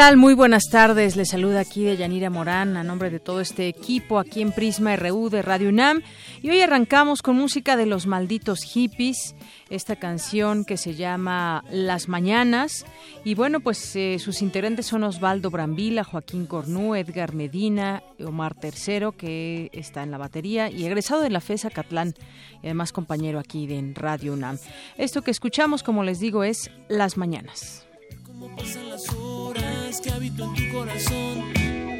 Tal? Muy buenas tardes. Les saluda aquí de Yanira Morán a nombre de todo este equipo aquí en Prisma RU de Radio UNAM. Y hoy arrancamos con música de los malditos hippies, esta canción que se llama Las Mañanas. Y bueno, pues eh, sus integrantes son Osvaldo Brambila, Joaquín Cornú, Edgar Medina, Omar Tercero, que está en la batería, y egresado de la FESA Catlán, y además compañero aquí de Radio UNAM. Esto que escuchamos, como les digo, es Las Mañanas que habito en tu corazón.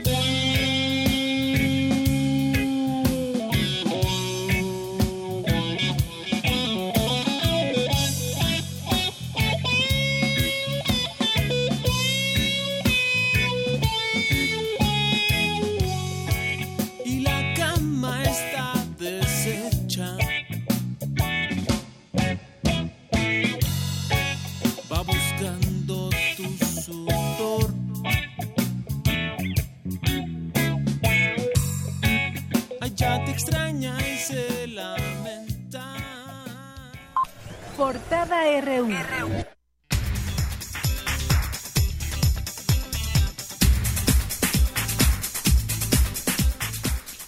Extraña y se lamenta. Portada RU.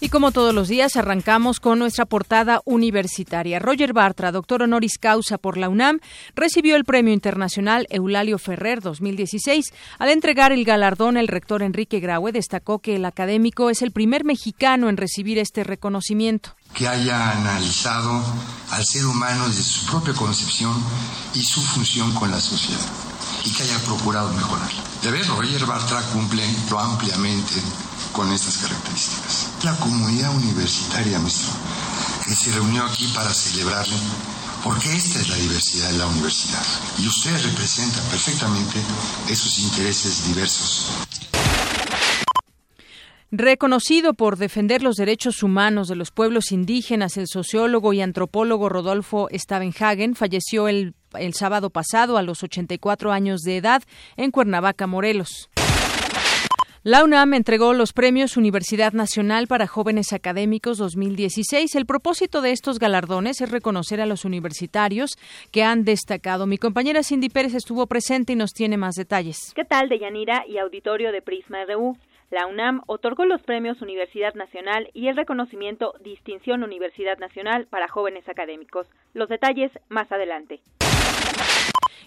Y como todos los días, arrancamos con nuestra portada universitaria. Roger Bartra, doctor honoris causa por la UNAM, recibió el Premio Internacional Eulalio Ferrer 2016. Al entregar el galardón, el rector Enrique Graue destacó que el académico es el primer mexicano en recibir este reconocimiento. Que haya analizado al ser humano desde su propia concepción y su función con la sociedad y que haya procurado mejorar. De ver, Roger Bartra cumple ampliamente con estas características. La comunidad universitaria, nuestra, que se reunió aquí para celebrarle, porque esta es la diversidad de la universidad. Y usted representa perfectamente esos intereses diversos. Reconocido por defender los derechos humanos de los pueblos indígenas, el sociólogo y antropólogo Rodolfo Stavenhagen falleció el, el sábado pasado a los 84 años de edad en Cuernavaca, Morelos. La UNAM entregó los premios Universidad Nacional para Jóvenes Académicos 2016. El propósito de estos galardones es reconocer a los universitarios que han destacado. Mi compañera Cindy Pérez estuvo presente y nos tiene más detalles. ¿Qué tal, Deyanira y auditorio de Prisma RU? La UNAM otorgó los premios Universidad Nacional y el reconocimiento Distinción Universidad Nacional para jóvenes académicos. Los detalles más adelante.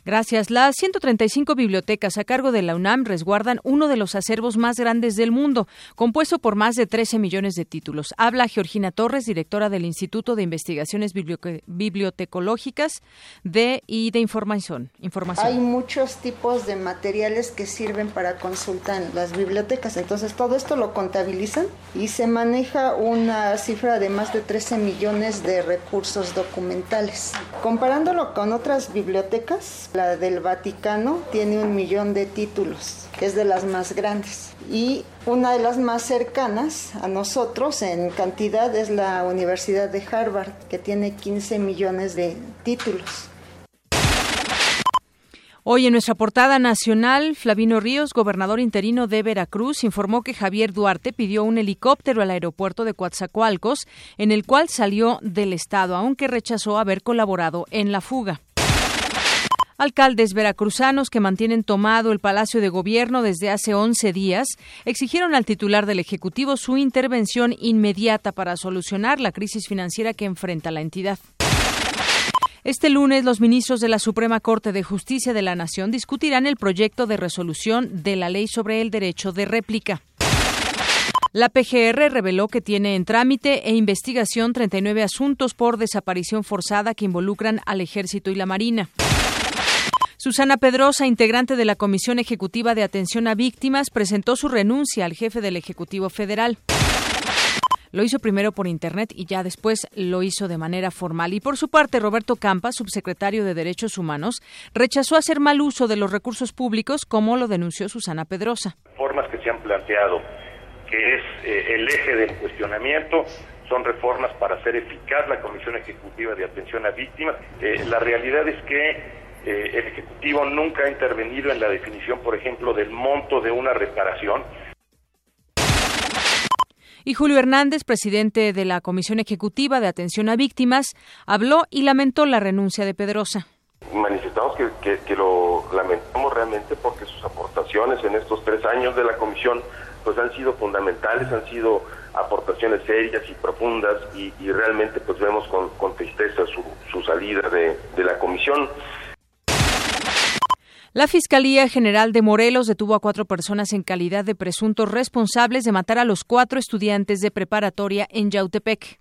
Gracias. Las 135 bibliotecas a cargo de la UNAM resguardan uno de los acervos más grandes del mundo, compuesto por más de 13 millones de títulos. Habla Georgina Torres, directora del Instituto de Investigaciones Bibliotecológicas de, y de información, información. Hay muchos tipos de materiales que sirven para consulta en las bibliotecas. Entonces, todo esto lo contabilizan y se maneja una cifra de más de 13 millones de recursos documentales. Comparándolo con otras bibliotecas, la del Vaticano tiene un millón de títulos, es de las más grandes. Y una de las más cercanas a nosotros en cantidad es la Universidad de Harvard, que tiene 15 millones de títulos. Hoy en nuestra portada nacional, Flavino Ríos, gobernador interino de Veracruz, informó que Javier Duarte pidió un helicóptero al aeropuerto de Coatzacoalcos, en el cual salió del estado, aunque rechazó haber colaborado en la fuga. Alcaldes veracruzanos que mantienen tomado el Palacio de Gobierno desde hace 11 días exigieron al titular del Ejecutivo su intervención inmediata para solucionar la crisis financiera que enfrenta la entidad. Este lunes, los ministros de la Suprema Corte de Justicia de la Nación discutirán el proyecto de resolución de la ley sobre el derecho de réplica. La PGR reveló que tiene en trámite e investigación 39 asuntos por desaparición forzada que involucran al Ejército y la Marina. Susana Pedrosa, integrante de la Comisión Ejecutiva de Atención a Víctimas, presentó su renuncia al jefe del Ejecutivo Federal. Lo hizo primero por Internet y ya después lo hizo de manera formal. Y por su parte, Roberto Campa, subsecretario de Derechos Humanos, rechazó hacer mal uso de los recursos públicos, como lo denunció Susana Pedrosa. Formas que se han planteado, que es eh, el eje del cuestionamiento, son reformas para hacer eficaz la Comisión Ejecutiva de Atención a Víctimas. Eh, la realidad es que eh, el Ejecutivo nunca ha intervenido en la definición, por ejemplo, del monto de una reparación. Y Julio Hernández, presidente de la Comisión Ejecutiva de Atención a Víctimas, habló y lamentó la renuncia de Pedrosa. Manifestamos que, lo lamentamos realmente porque sus aportaciones en estos tres años de la Comisión pues han sido fundamentales, han sido aportaciones serias y profundas y, realmente pues vemos con, tristeza su, salida de, de la Comisión. La Fiscalía General de Morelos detuvo a cuatro personas en calidad de presuntos responsables de matar a los cuatro estudiantes de preparatoria en Yautepec.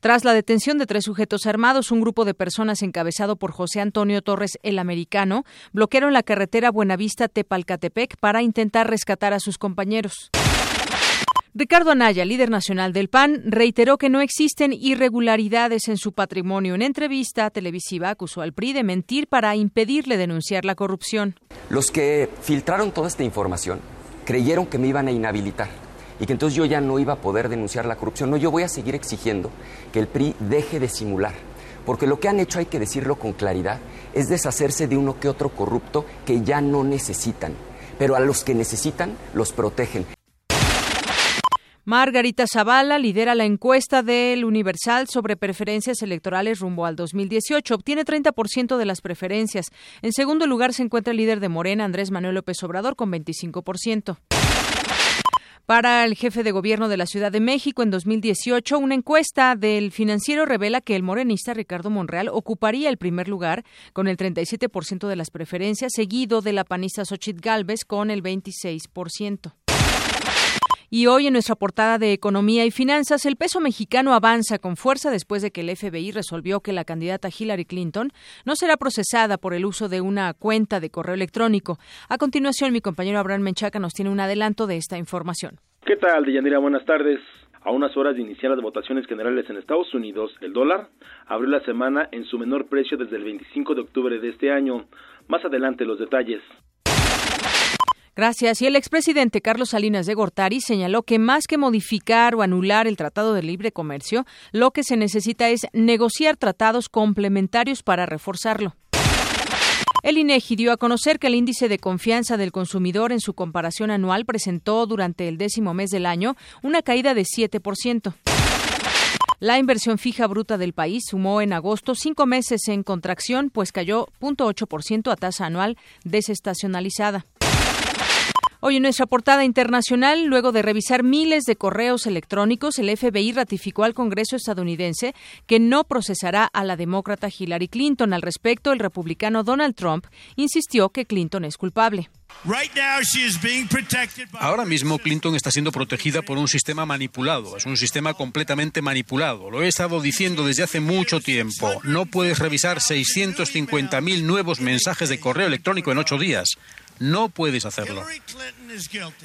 Tras la detención de tres sujetos armados, un grupo de personas encabezado por José Antonio Torres el Americano bloquearon la carretera Buenavista-Tepalcatepec para intentar rescatar a sus compañeros. Ricardo Anaya, líder nacional del PAN, reiteró que no existen irregularidades en su patrimonio. En entrevista televisiva acusó al PRI de mentir para impedirle denunciar la corrupción. Los que filtraron toda esta información creyeron que me iban a inhabilitar y que entonces yo ya no iba a poder denunciar la corrupción. No, yo voy a seguir exigiendo que el PRI deje de simular, porque lo que han hecho, hay que decirlo con claridad, es deshacerse de uno que otro corrupto que ya no necesitan. Pero a los que necesitan los protegen. Margarita Zavala lidera la encuesta del Universal sobre preferencias electorales rumbo al 2018. Obtiene 30% de las preferencias. En segundo lugar se encuentra el líder de Morena, Andrés Manuel López Obrador, con 25%. Para el jefe de gobierno de la Ciudad de México en 2018, una encuesta del financiero revela que el morenista Ricardo Monreal ocuparía el primer lugar con el 37% de las preferencias, seguido de la panista Xochitl Galvez con el 26%. Y hoy en nuestra portada de Economía y Finanzas, el peso mexicano avanza con fuerza después de que el FBI resolvió que la candidata Hillary Clinton no será procesada por el uso de una cuenta de correo electrónico. A continuación, mi compañero Abraham Menchaca nos tiene un adelanto de esta información. ¿Qué tal, Deyanira? Buenas tardes. A unas horas de iniciar las votaciones generales en Estados Unidos, el dólar abrió la semana en su menor precio desde el 25 de octubre de este año. Más adelante los detalles. Gracias. Y el expresidente Carlos Salinas de Gortari señaló que más que modificar o anular el Tratado de Libre Comercio, lo que se necesita es negociar tratados complementarios para reforzarlo. El INEGI dio a conocer que el índice de confianza del consumidor en su comparación anual presentó durante el décimo mes del año una caída de 7%. La inversión fija bruta del país sumó en agosto cinco meses en contracción, pues cayó 0.8% a tasa anual desestacionalizada. Hoy en nuestra portada internacional, luego de revisar miles de correos electrónicos, el FBI ratificó al Congreso estadounidense que no procesará a la demócrata Hillary Clinton. Al respecto, el republicano Donald Trump insistió que Clinton es culpable. Ahora mismo Clinton está siendo protegida por un sistema manipulado, es un sistema completamente manipulado. Lo he estado diciendo desde hace mucho tiempo. No puedes revisar 650.000 nuevos mensajes de correo electrónico en ocho días. No puedes hacerlo.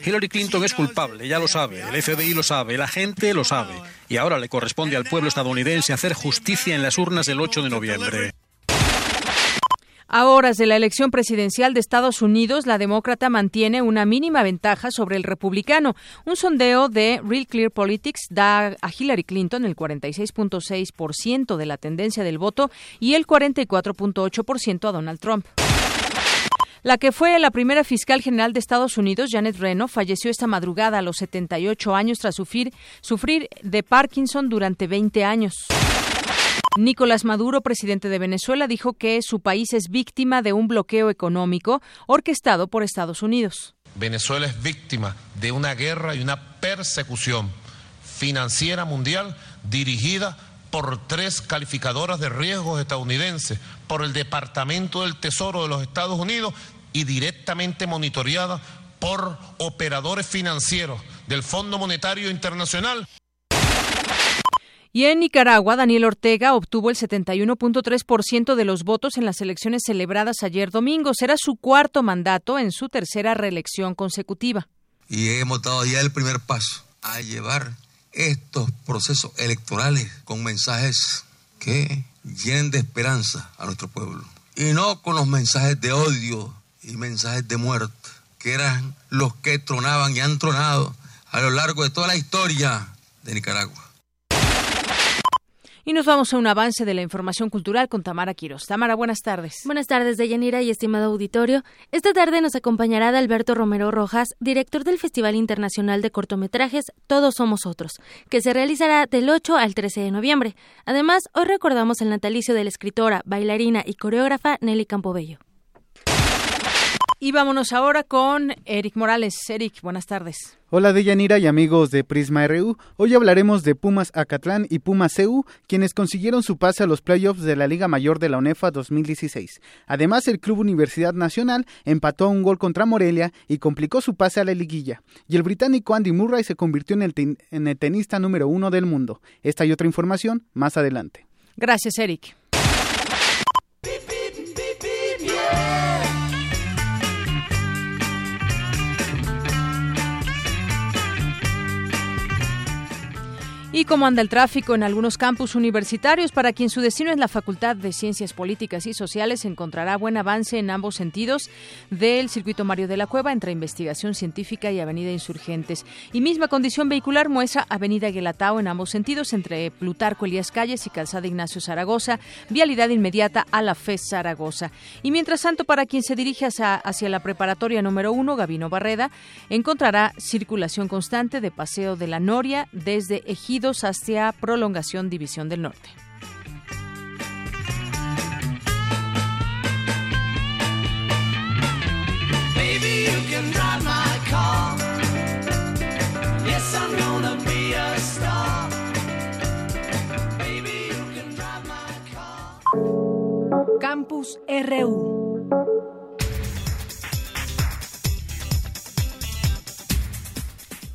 Hillary Clinton es culpable, ya lo sabe, el FBI lo sabe, la gente lo sabe, y ahora le corresponde al pueblo estadounidense hacer justicia en las urnas del 8 de noviembre. A horas de la elección presidencial de Estados Unidos, la demócrata mantiene una mínima ventaja sobre el republicano. Un sondeo de Real Clear Politics da a Hillary Clinton el 46.6% de la tendencia del voto y el 44.8% a Donald Trump. La que fue la primera fiscal general de Estados Unidos, Janet Reno, falleció esta madrugada a los 78 años tras sufrir, de Parkinson durante 20 años. Nicolás Maduro, presidente de Venezuela, dijo que su país es víctima de un bloqueo económico orquestado por Estados Unidos. Venezuela es víctima de una guerra y una persecución financiera mundial dirigida por tres calificadoras de riesgos estadounidenses, por el Departamento del Tesoro de los Estados Unidos y directamente monitoreada por operadores financieros del Fondo Monetario Internacional. Y en Nicaragua, Daniel Ortega obtuvo el 71.3% de los votos en las elecciones celebradas ayer domingo. Será su cuarto mandato en su tercera reelección consecutiva. Y hemos dado ya el primer paso a llevar estos procesos electorales con mensajes que llenen de esperanza a nuestro pueblo. Y no con los mensajes de odio y mensajes de muerte, que eran los que tronaban y han tronado a lo largo de toda la historia de Nicaragua. Y nos vamos a un avance de la información cultural con Tamara Quiros. Tamara, buenas tardes. Buenas tardes, Deyanira y estimado auditorio. Esta tarde nos acompañará Alberto Romero Rojas, director del Festival Internacional de Cortometrajes Todos Somos Otros, que se realizará del 8 al 13 de noviembre. Además, hoy recordamos el natalicio de la escritora, bailarina y coreógrafa Nelly Campobello. Y vámonos ahora con Eric Morales. Eric, buenas tardes. Hola Deyanira y amigos de Prisma RU. Hoy hablaremos de Pumas Acatlán y Pumas CU, quienes consiguieron su pase a los playoffs de la Liga Mayor de la UNEFA 2016. Además, el Club Universidad Nacional empató un gol contra Morelia y complicó su pase a la liguilla. Y el británico Andy Murray se convirtió en el, en el tenista número uno del mundo. Esta y otra información más adelante. Gracias, Eric. Y cómo anda el tráfico en algunos campus universitarios, para quien su destino es la Facultad de Ciencias Políticas y Sociales, encontrará buen avance en ambos sentidos del circuito Mario de la Cueva entre Investigación Científica y Avenida Insurgentes. Y misma condición vehicular muestra Avenida Guelatao en ambos sentidos entre Plutarco Elías Calles y Calzada Ignacio Zaragoza, vialidad inmediata a la FES Zaragoza. Y mientras tanto, para quien se dirige hacia, la preparatoria número uno, Gavino Barreda, encontrará circulación constante de Paseo de la Noria desde Ejido hacia Prolongación División del Norte. Campus RU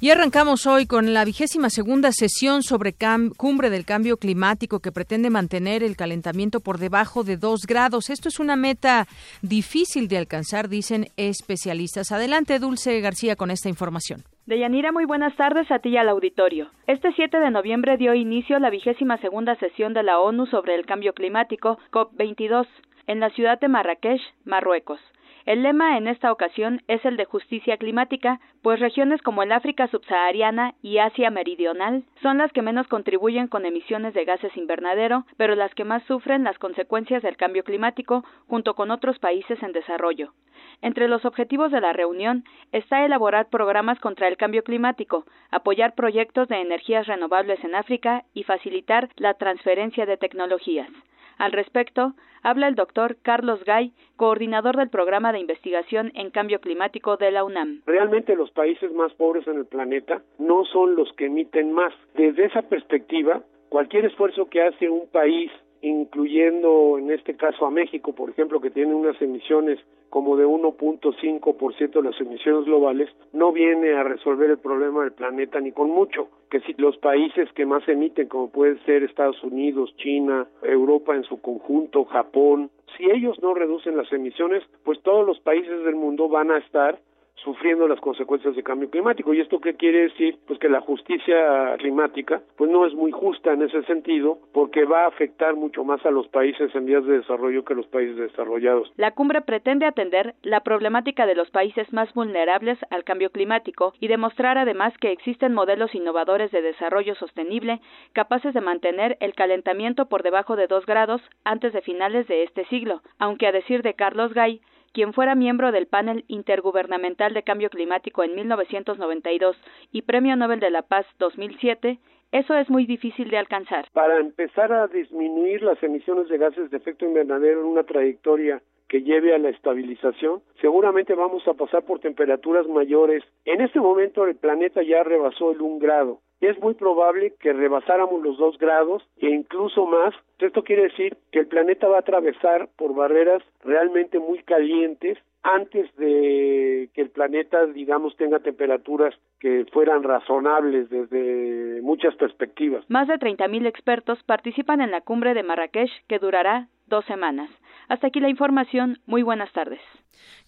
Y arrancamos hoy con la vigésima segunda sesión sobre cumbre del cambio climático que pretende mantener el calentamiento por debajo de dos grados. Esto es una meta difícil de alcanzar, dicen especialistas. Adelante, Dulce García, con esta información. Deyanira, muy buenas tardes a ti y al auditorio. Este 7 de noviembre dio inicio la vigésima segunda sesión de la ONU sobre el cambio climático, COP22, en la ciudad de Marrakech, Marruecos. El lema en esta ocasión es el de justicia climática, pues regiones como el África subsahariana y Asia meridional son las que menos contribuyen con emisiones de gases invernadero, pero las que más sufren las consecuencias del cambio climático junto con otros países en desarrollo. Entre los objetivos de la reunión está elaborar programas contra el cambio climático, apoyar proyectos de energías renovables en África y facilitar la transferencia de tecnologías. Al respecto, habla el doctor Carlos Gay, coordinador del programa de investigación en cambio climático de la UNAM. Realmente los países más pobres en el planeta no son los que emiten más. Desde esa perspectiva, cualquier esfuerzo que hace un país incluyendo en este caso a México, por ejemplo, que tiene unas emisiones como de 1.5% de las emisiones globales, no viene a resolver el problema del planeta ni con mucho. Que si los países que más emiten, como pueden ser Estados Unidos, China, Europa en su conjunto, Japón, si ellos no reducen las emisiones, pues todos los países del mundo van a estar sufriendo las consecuencias del cambio climático. ¿Y esto qué quiere decir? Pues que la justicia climática pues no es muy justa en ese sentido porque va a afectar mucho más a los países en vías de desarrollo que a los países desarrollados. La cumbre pretende atender la problemática de los países más vulnerables al cambio climático y demostrar además que existen modelos innovadores de desarrollo sostenible capaces de mantener el calentamiento por debajo de dos grados antes de finales de este siglo, aunque a decir de Carlos Gay, quien fuera miembro del Panel Intergubernamental de Cambio Climático en 1992 y Premio Nobel de la Paz 2007, eso es muy difícil de alcanzar. Para empezar a disminuir las emisiones de gases de efecto invernadero en una trayectoria que lleve a la estabilización, seguramente vamos a pasar por temperaturas mayores. En este momento el planeta ya rebasó el un grado es muy probable que rebasáramos los dos grados e incluso más. Esto quiere decir que el planeta va a atravesar por barreras realmente muy calientes antes de que el planeta, digamos, tenga temperaturas que fueran razonables desde muchas perspectivas. Más de 30.000 expertos participan en la cumbre de Marrakech que durará dos semanas. Hasta aquí la información. Muy buenas tardes.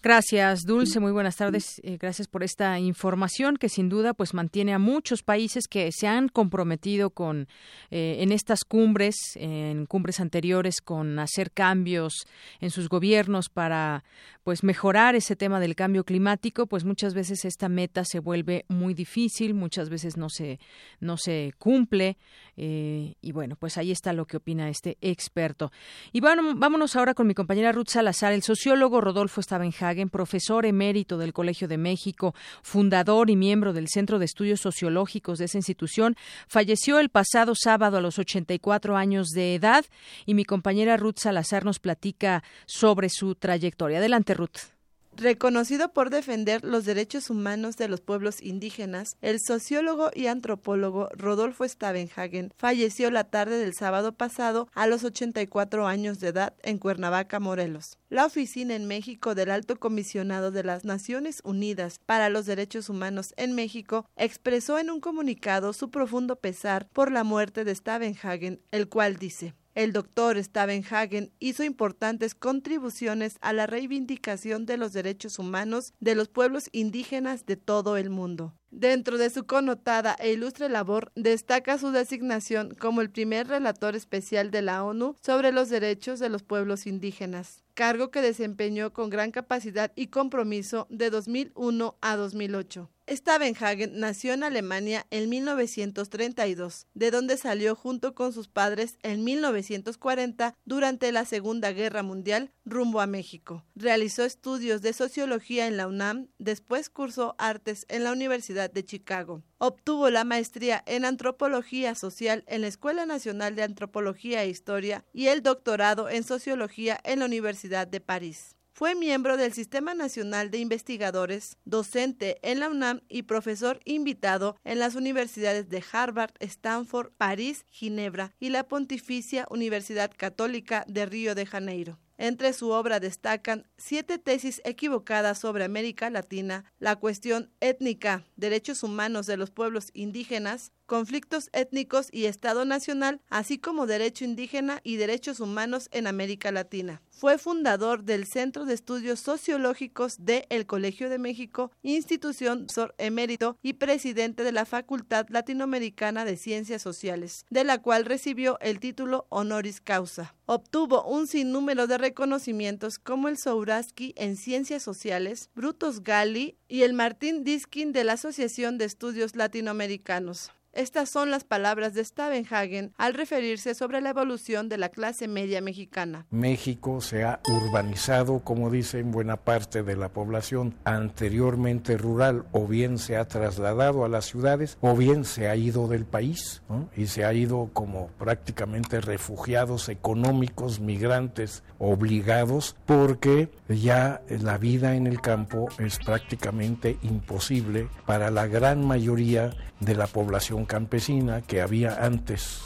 Gracias, Dulce. Muy buenas tardes. Eh, gracias por esta información que sin duda pues mantiene a muchos países que se han comprometido con eh, en estas cumbres, en cumbres anteriores, con hacer cambios en sus gobiernos para pues mejorar ese tema del cambio climático. Pues muchas veces esta meta se vuelve muy difícil, muchas veces no se no se cumple eh, y bueno pues ahí está lo que opina este experto. Y bueno, vámonos ahora con mi compañera Ruth Salazar, el sociólogo Rodolfo Stavenhagen, profesor emérito del Colegio de México, fundador y miembro del Centro de Estudios Sociológicos de esa institución, falleció el pasado sábado a los 84 años de edad y mi compañera Ruth Salazar nos platica sobre su trayectoria. Adelante, Ruth. Reconocido por defender los derechos humanos de los pueblos indígenas, el sociólogo y antropólogo Rodolfo Stavenhagen falleció la tarde del sábado pasado a los 84 años de edad en Cuernavaca, Morelos. La oficina en México del Alto Comisionado de las Naciones Unidas para los Derechos Humanos en México expresó en un comunicado su profundo pesar por la muerte de Stavenhagen, el cual dice el doctor Stavenhagen hizo importantes contribuciones a la reivindicación de los derechos humanos de los pueblos indígenas de todo el mundo. Dentro de su connotada e ilustre labor, destaca su designación como el primer relator especial de la ONU sobre los derechos de los pueblos indígenas, cargo que desempeñó con gran capacidad y compromiso de 2001 a 2008. Stavenhagen nació en Alemania en 1932, de donde salió junto con sus padres en 1940 durante la Segunda Guerra Mundial rumbo a México. Realizó estudios de sociología en la UNAM, después cursó artes en la Universidad de Chicago. Obtuvo la maestría en antropología social en la Escuela Nacional de Antropología e Historia y el doctorado en sociología en la Universidad de París. Fue miembro del Sistema Nacional de Investigadores, docente en la UNAM y profesor invitado en las universidades de Harvard, Stanford, París, Ginebra y la Pontificia Universidad Católica de Río de Janeiro. Entre su obra destacan siete tesis equivocadas sobre América Latina, la cuestión étnica, derechos humanos de los pueblos indígenas, conflictos étnicos y Estado Nacional, así como derecho indígena y derechos humanos en América Latina. Fue fundador del Centro de Estudios Sociológicos de El Colegio de México, institución sor emérito y presidente de la Facultad Latinoamericana de Ciencias Sociales, de la cual recibió el título honoris causa. Obtuvo un sinnúmero de reconocimientos como el Souraski en Ciencias Sociales, Brutus Gali y el Martín Diskin de la Asociación de Estudios Latinoamericanos. Estas son las palabras de Stavenhagen al referirse sobre la evolución de la clase media mexicana. México se ha urbanizado, como dicen buena parte de la población anteriormente rural, o bien se ha trasladado a las ciudades, o bien se ha ido del país, y se ha ido como prácticamente refugiados económicos, migrantes obligados, porque ya la vida en el campo es prácticamente imposible para la gran mayoría de la población campesina que había antes.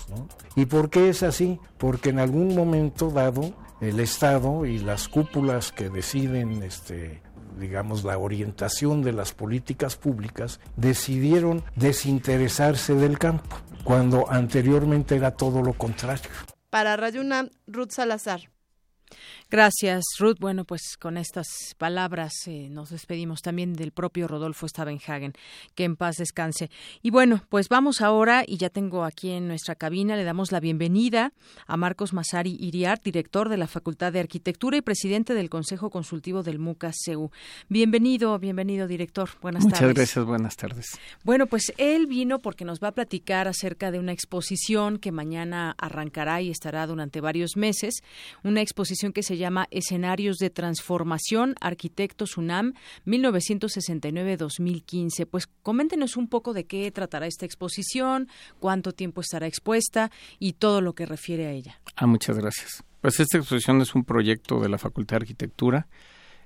¿Y por qué es así? Porque en algún momento dado el Estado y las cúpulas que deciden este, digamos, la orientación de las políticas públicas, decidieron desinteresarse del campo, cuando anteriormente era todo lo contrario. Para Rayuna, Ruth Salazar. Gracias, Ruth. Bueno, pues con estas palabras eh, nos despedimos también del propio Rodolfo Stavenhagen. Que en paz descanse. Y bueno, pues vamos ahora, y ya tengo aquí en nuestra cabina, le damos la bienvenida a Marcos Masari Iriart, director de la Facultad de Arquitectura y presidente del Consejo Consultivo del MUCA-CEU. Bienvenido, bienvenido, director. Buenas tardes. Muchas gracias, buenas tardes. Bueno, pues él vino porque nos va a platicar acerca de una exposición que mañana arrancará y estará durante varios meses, una exposición que se llama Escenarios de Transformación, Arquitectos UNAM, 1969-2015. Pues coméntenos un poco de qué tratará esta exposición, cuánto tiempo estará expuesta y todo lo que refiere a ella. Ah, muchas gracias. Pues esta exposición es un proyecto de la Facultad de Arquitectura.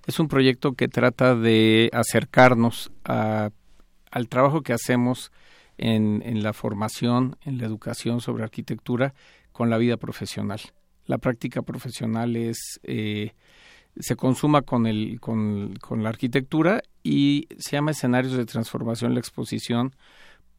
Es un proyecto que trata de acercarnos al trabajo que hacemos en, en la formación, en la educación sobre arquitectura con la vida profesional la práctica profesional es, eh, se consuma con, el, con, con la arquitectura y se llama escenarios de transformación la exposición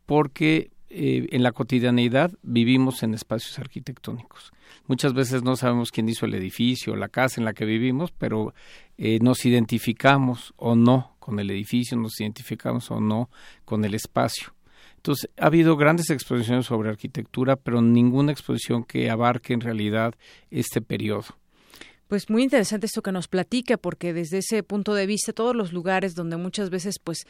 porque eh, en la cotidianeidad vivimos en espacios arquitectónicos. Muchas veces no sabemos quién hizo el edificio, la casa en la que vivimos, pero eh, nos identificamos o no con el edificio, nos identificamos o no con el espacio. Entonces, ha habido grandes exposiciones sobre arquitectura, pero ninguna exposición que abarque en realidad este periodo. Pues muy interesante esto que nos platica, porque desde ese punto de vista, todos los lugares donde muchas veces pues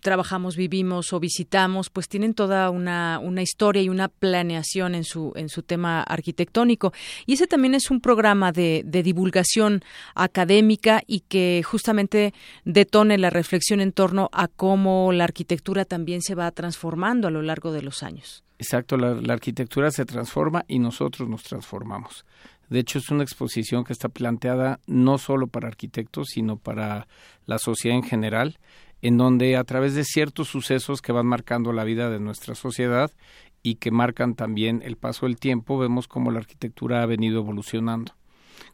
trabajamos, vivimos o visitamos, pues tienen toda una, una historia y una planeación en su, en su tema arquitectónico. Y ese también es un programa de, de divulgación académica y que justamente detone la reflexión en torno a cómo la arquitectura también se va transformando a lo largo de los años. Exacto, la arquitectura se transforma y nosotros nos transformamos. De hecho, es una exposición que está planteada no solo para arquitectos, sino para la sociedad en general, en donde a través de ciertos sucesos que van marcando la vida de nuestra sociedad y que marcan también el paso del tiempo, vemos cómo la arquitectura ha venido evolucionando.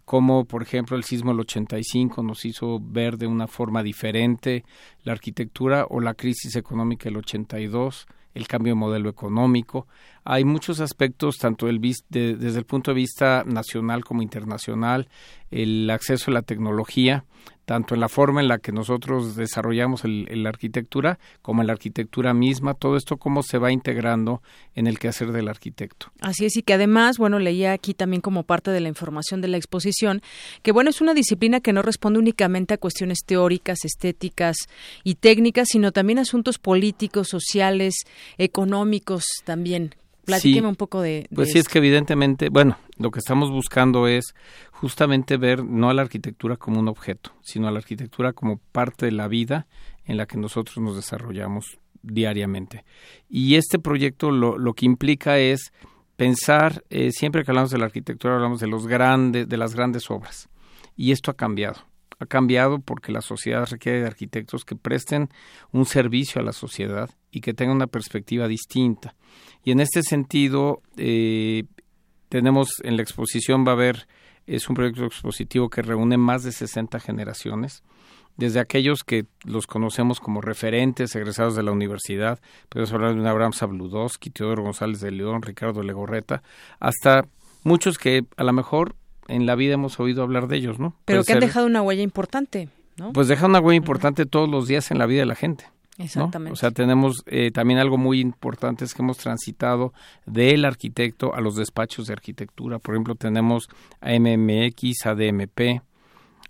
Como, por ejemplo, el sismo del 85 nos hizo ver de una forma diferente la arquitectura o la crisis económica del 82, el cambio de modelo económico. Hay muchos aspectos, tanto desde el punto de vista nacional como internacional, el acceso a la tecnología, tanto en la forma en la que nosotros desarrollamos la arquitectura como en la arquitectura misma, todo esto cómo se va integrando en el quehacer del arquitecto. Así es, y que además, bueno, leía aquí también como parte de la información de la exposición, que bueno, es una disciplina que no responde únicamente a cuestiones teóricas, estéticas y técnicas, sino también asuntos políticos, sociales, económicos también. Platíqueme un poco de, Pues sí, es que evidentemente, bueno, lo que estamos buscando es justamente ver no a la arquitectura como un objeto, sino a la arquitectura como parte de la vida en la que nosotros nos desarrollamos diariamente. Y este proyecto lo, lo que implica es pensar, eh, siempre que hablamos de la arquitectura hablamos de los grandes, de las grandes obras. Y esto ha cambiado ha cambiado porque la sociedad requiere de arquitectos que presten un servicio a la sociedad y que tengan una perspectiva distinta. Y en este sentido, eh, tenemos en la exposición, va a haber, es un proyecto expositivo que reúne más de 60 generaciones, desde aquellos que los conocemos como referentes egresados de la universidad, podemos hablar de Abraham Sabludowski, Teodoro González de León, Ricardo Legorreta, hasta muchos que a lo mejor en la vida hemos oído hablar de ellos, ¿no? Pero que han dejado una huella importante, ¿no? Pues dejan una huella importante todos los días en la vida de la gente. Exactamente. O sea, tenemos eh, también algo muy importante es que hemos transitado del arquitecto a los despachos de arquitectura. Por ejemplo, tenemos a MMX, a DMP,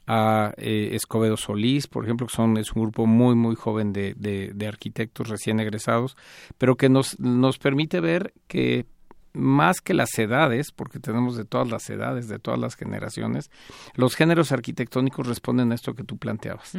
a eh, Escobedo Solís, por ejemplo, que son, es un grupo muy, muy joven de, de, de arquitectos recién egresados, pero que nos, nos permite ver que más que las edades, porque tenemos de todas las edades, de todas las generaciones, los géneros arquitectónicos responden a esto que tú planteabas.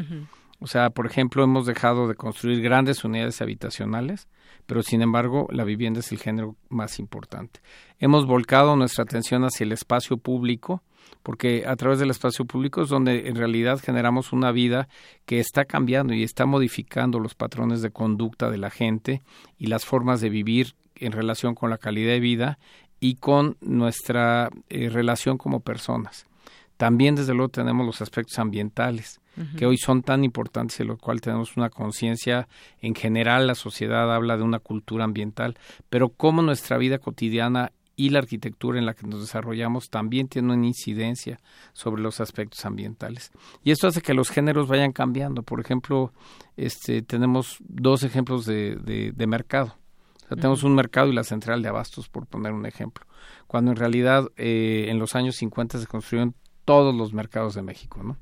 O sea, por ejemplo, hemos dejado de construir grandes unidades habitacionales, pero sin embargo la vivienda es el género más importante. Hemos volcado nuestra atención hacia el espacio público, porque a través del espacio público es donde en realidad generamos una vida que está cambiando y está modificando los patrones de conducta de la gente y las formas de vivir en relación con la calidad de vida y con nuestra eh, relación como personas. También, desde luego, tenemos los aspectos ambientales, que hoy son tan importantes y lo cual tenemos una conciencia en general, la sociedad habla de una cultura ambiental, pero cómo nuestra vida cotidiana y la arquitectura en la que nos desarrollamos también tiene una incidencia sobre los aspectos ambientales. Y esto hace que los géneros vayan cambiando. Por ejemplo, este, tenemos dos ejemplos de, de mercado tenemos un mercado y la central de abastos, por poner un ejemplo, cuando en realidad eh, en los años 50 se construyeron todos los mercados de México, ¿no?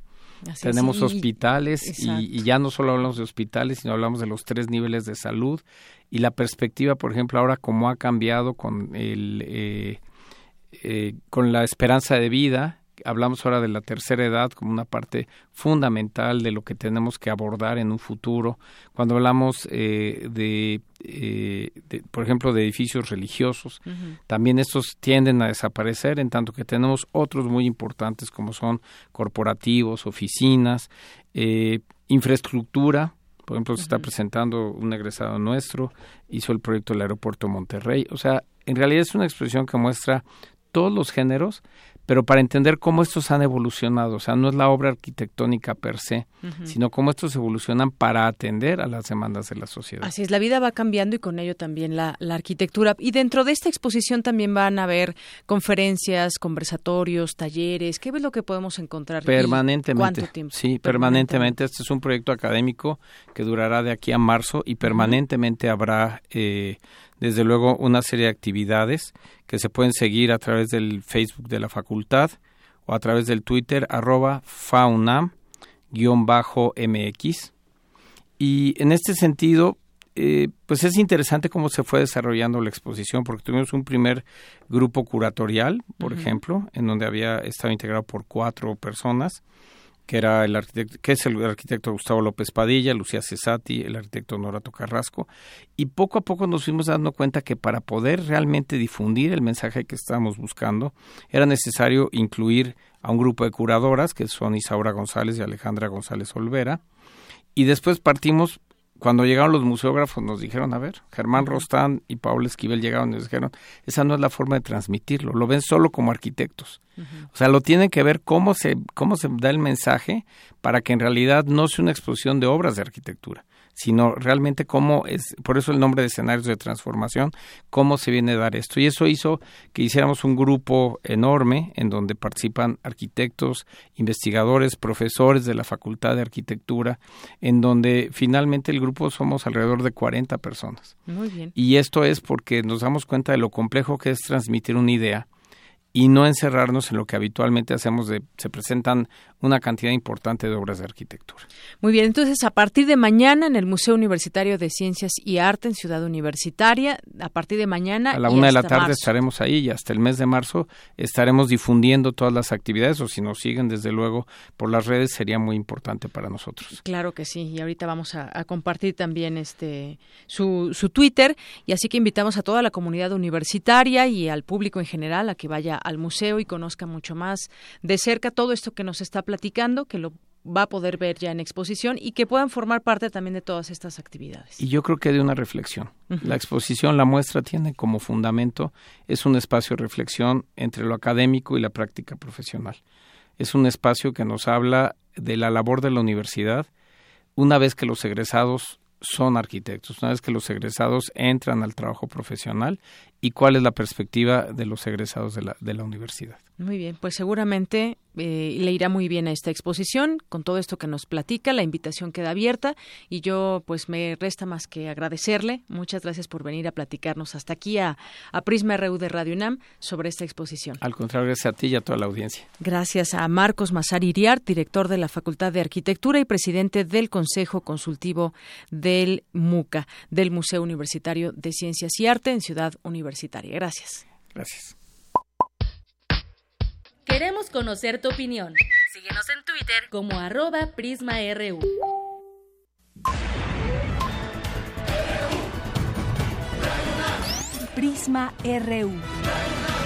tenemos hospitales y, ya no solo hablamos de hospitales, sino hablamos de los tres niveles de salud. Y la perspectiva, por ejemplo, ahora cómo ha cambiado con el eh, eh, con la esperanza de vida hablamos ahora de la tercera edad como una parte fundamental de lo que tenemos que abordar en un futuro. Cuando hablamos eh, eh, de, por ejemplo, de edificios religiosos, también estos tienden a desaparecer, en tanto que tenemos otros muy importantes como son corporativos, oficinas, eh, infraestructura. Por ejemplo, se está presentando un egresado nuestro, hizo el proyecto del aeropuerto Monterrey. O sea, en realidad es una exposición que muestra todos los géneros, pero para entender cómo estos han evolucionado, o sea, no es la obra arquitectónica per se, sino cómo estos evolucionan para atender a las demandas de la sociedad. Así es, la vida va cambiando y con ello también la, arquitectura. Y dentro de esta exposición también van a haber conferencias, conversatorios, talleres. ¿Qué es lo que podemos encontrar? Permanentemente. ¿Cuánto tiempo? Sí, permanentemente. Este es un proyecto académico que durará de aquí a marzo y permanentemente habrá eh, desde luego una serie de actividades que se pueden seguir a través del Facebook de la facultad o a través del Twitter arroba faunam-mx. Y en este sentido, eh, pues es interesante cómo se fue desarrollando la exposición, porque tuvimos un primer grupo curatorial, por ejemplo, en donde había estado integrado por cuatro personas que era el arquitecto, que es el arquitecto Gustavo López Padilla, Lucía Cesati, el arquitecto Norato Carrasco, y poco a poco nos fuimos dando cuenta que para poder realmente difundir el mensaje que estábamos buscando, era necesario incluir a un grupo de curadoras, que son Isaura González y Alejandra González Olvera, y después partimos cuando llegaron los museógrafos nos dijeron, a ver, Germán Rostán y Paul Esquivel llegaron y nos dijeron, esa no es la forma de transmitirlo, lo ven solo como arquitectos. O sea, lo tienen que ver cómo se, cómo se da el mensaje para que en realidad no sea una exposición de obras de arquitectura, sino realmente cómo es, por eso el nombre de escenarios de transformación, cómo se viene a dar esto. Y eso hizo que hiciéramos un grupo enorme en donde participan arquitectos, investigadores, profesores de la Facultad de Arquitectura, en donde finalmente el grupo somos alrededor de 40 personas. Muy bien. Y esto es porque nos damos cuenta de lo complejo que es transmitir una idea y no encerrarnos en lo que habitualmente hacemos de se presentan una cantidad importante de obras de arquitectura. Muy bien, entonces a partir de mañana en el Museo Universitario de Ciencias y Arte en Ciudad Universitaria, a partir de mañana a la una de la tarde estaremos ahí y hasta el mes de marzo estaremos difundiendo todas las actividades o si nos siguen desde luego por las redes sería muy importante para nosotros. Claro que sí y ahorita vamos a, compartir también este su, su Twitter y así que invitamos a toda la comunidad universitaria y al público en general a que vaya al museo y conozca mucho más de cerca todo esto que nos está platicando, que lo va a poder ver ya en exposición y que puedan formar parte también de todas estas actividades. Y yo creo que de una reflexión. La exposición, la muestra tiene como fundamento, es un espacio de reflexión entre lo académico y la práctica profesional. Es un espacio que nos habla de la labor de la universidad una vez que los egresados son arquitectos, una vez que los egresados entran al trabajo profesional y cuál es la perspectiva de los egresados de la, de la universidad. Muy bien, pues seguramente eh, le irá muy bien a esta exposición con todo esto que nos platica. La invitación queda abierta y yo pues me resta más que agradecerle. Muchas gracias por venir a platicarnos hasta aquí a, Prisma RU de Radio UNAM sobre esta exposición. Al contrario, gracias a ti y a toda la audiencia. Gracias a Marcos Mazar Iriart, director de la Facultad de Arquitectura y presidente del Consejo Consultivo del MUCA, del Museo Universitario de Ciencias y Arte en Ciudad Universitaria. Gracias. Gracias. Queremos conocer tu opinión. Síguenos en Twitter como arroba PrismaRU. Prisma RU.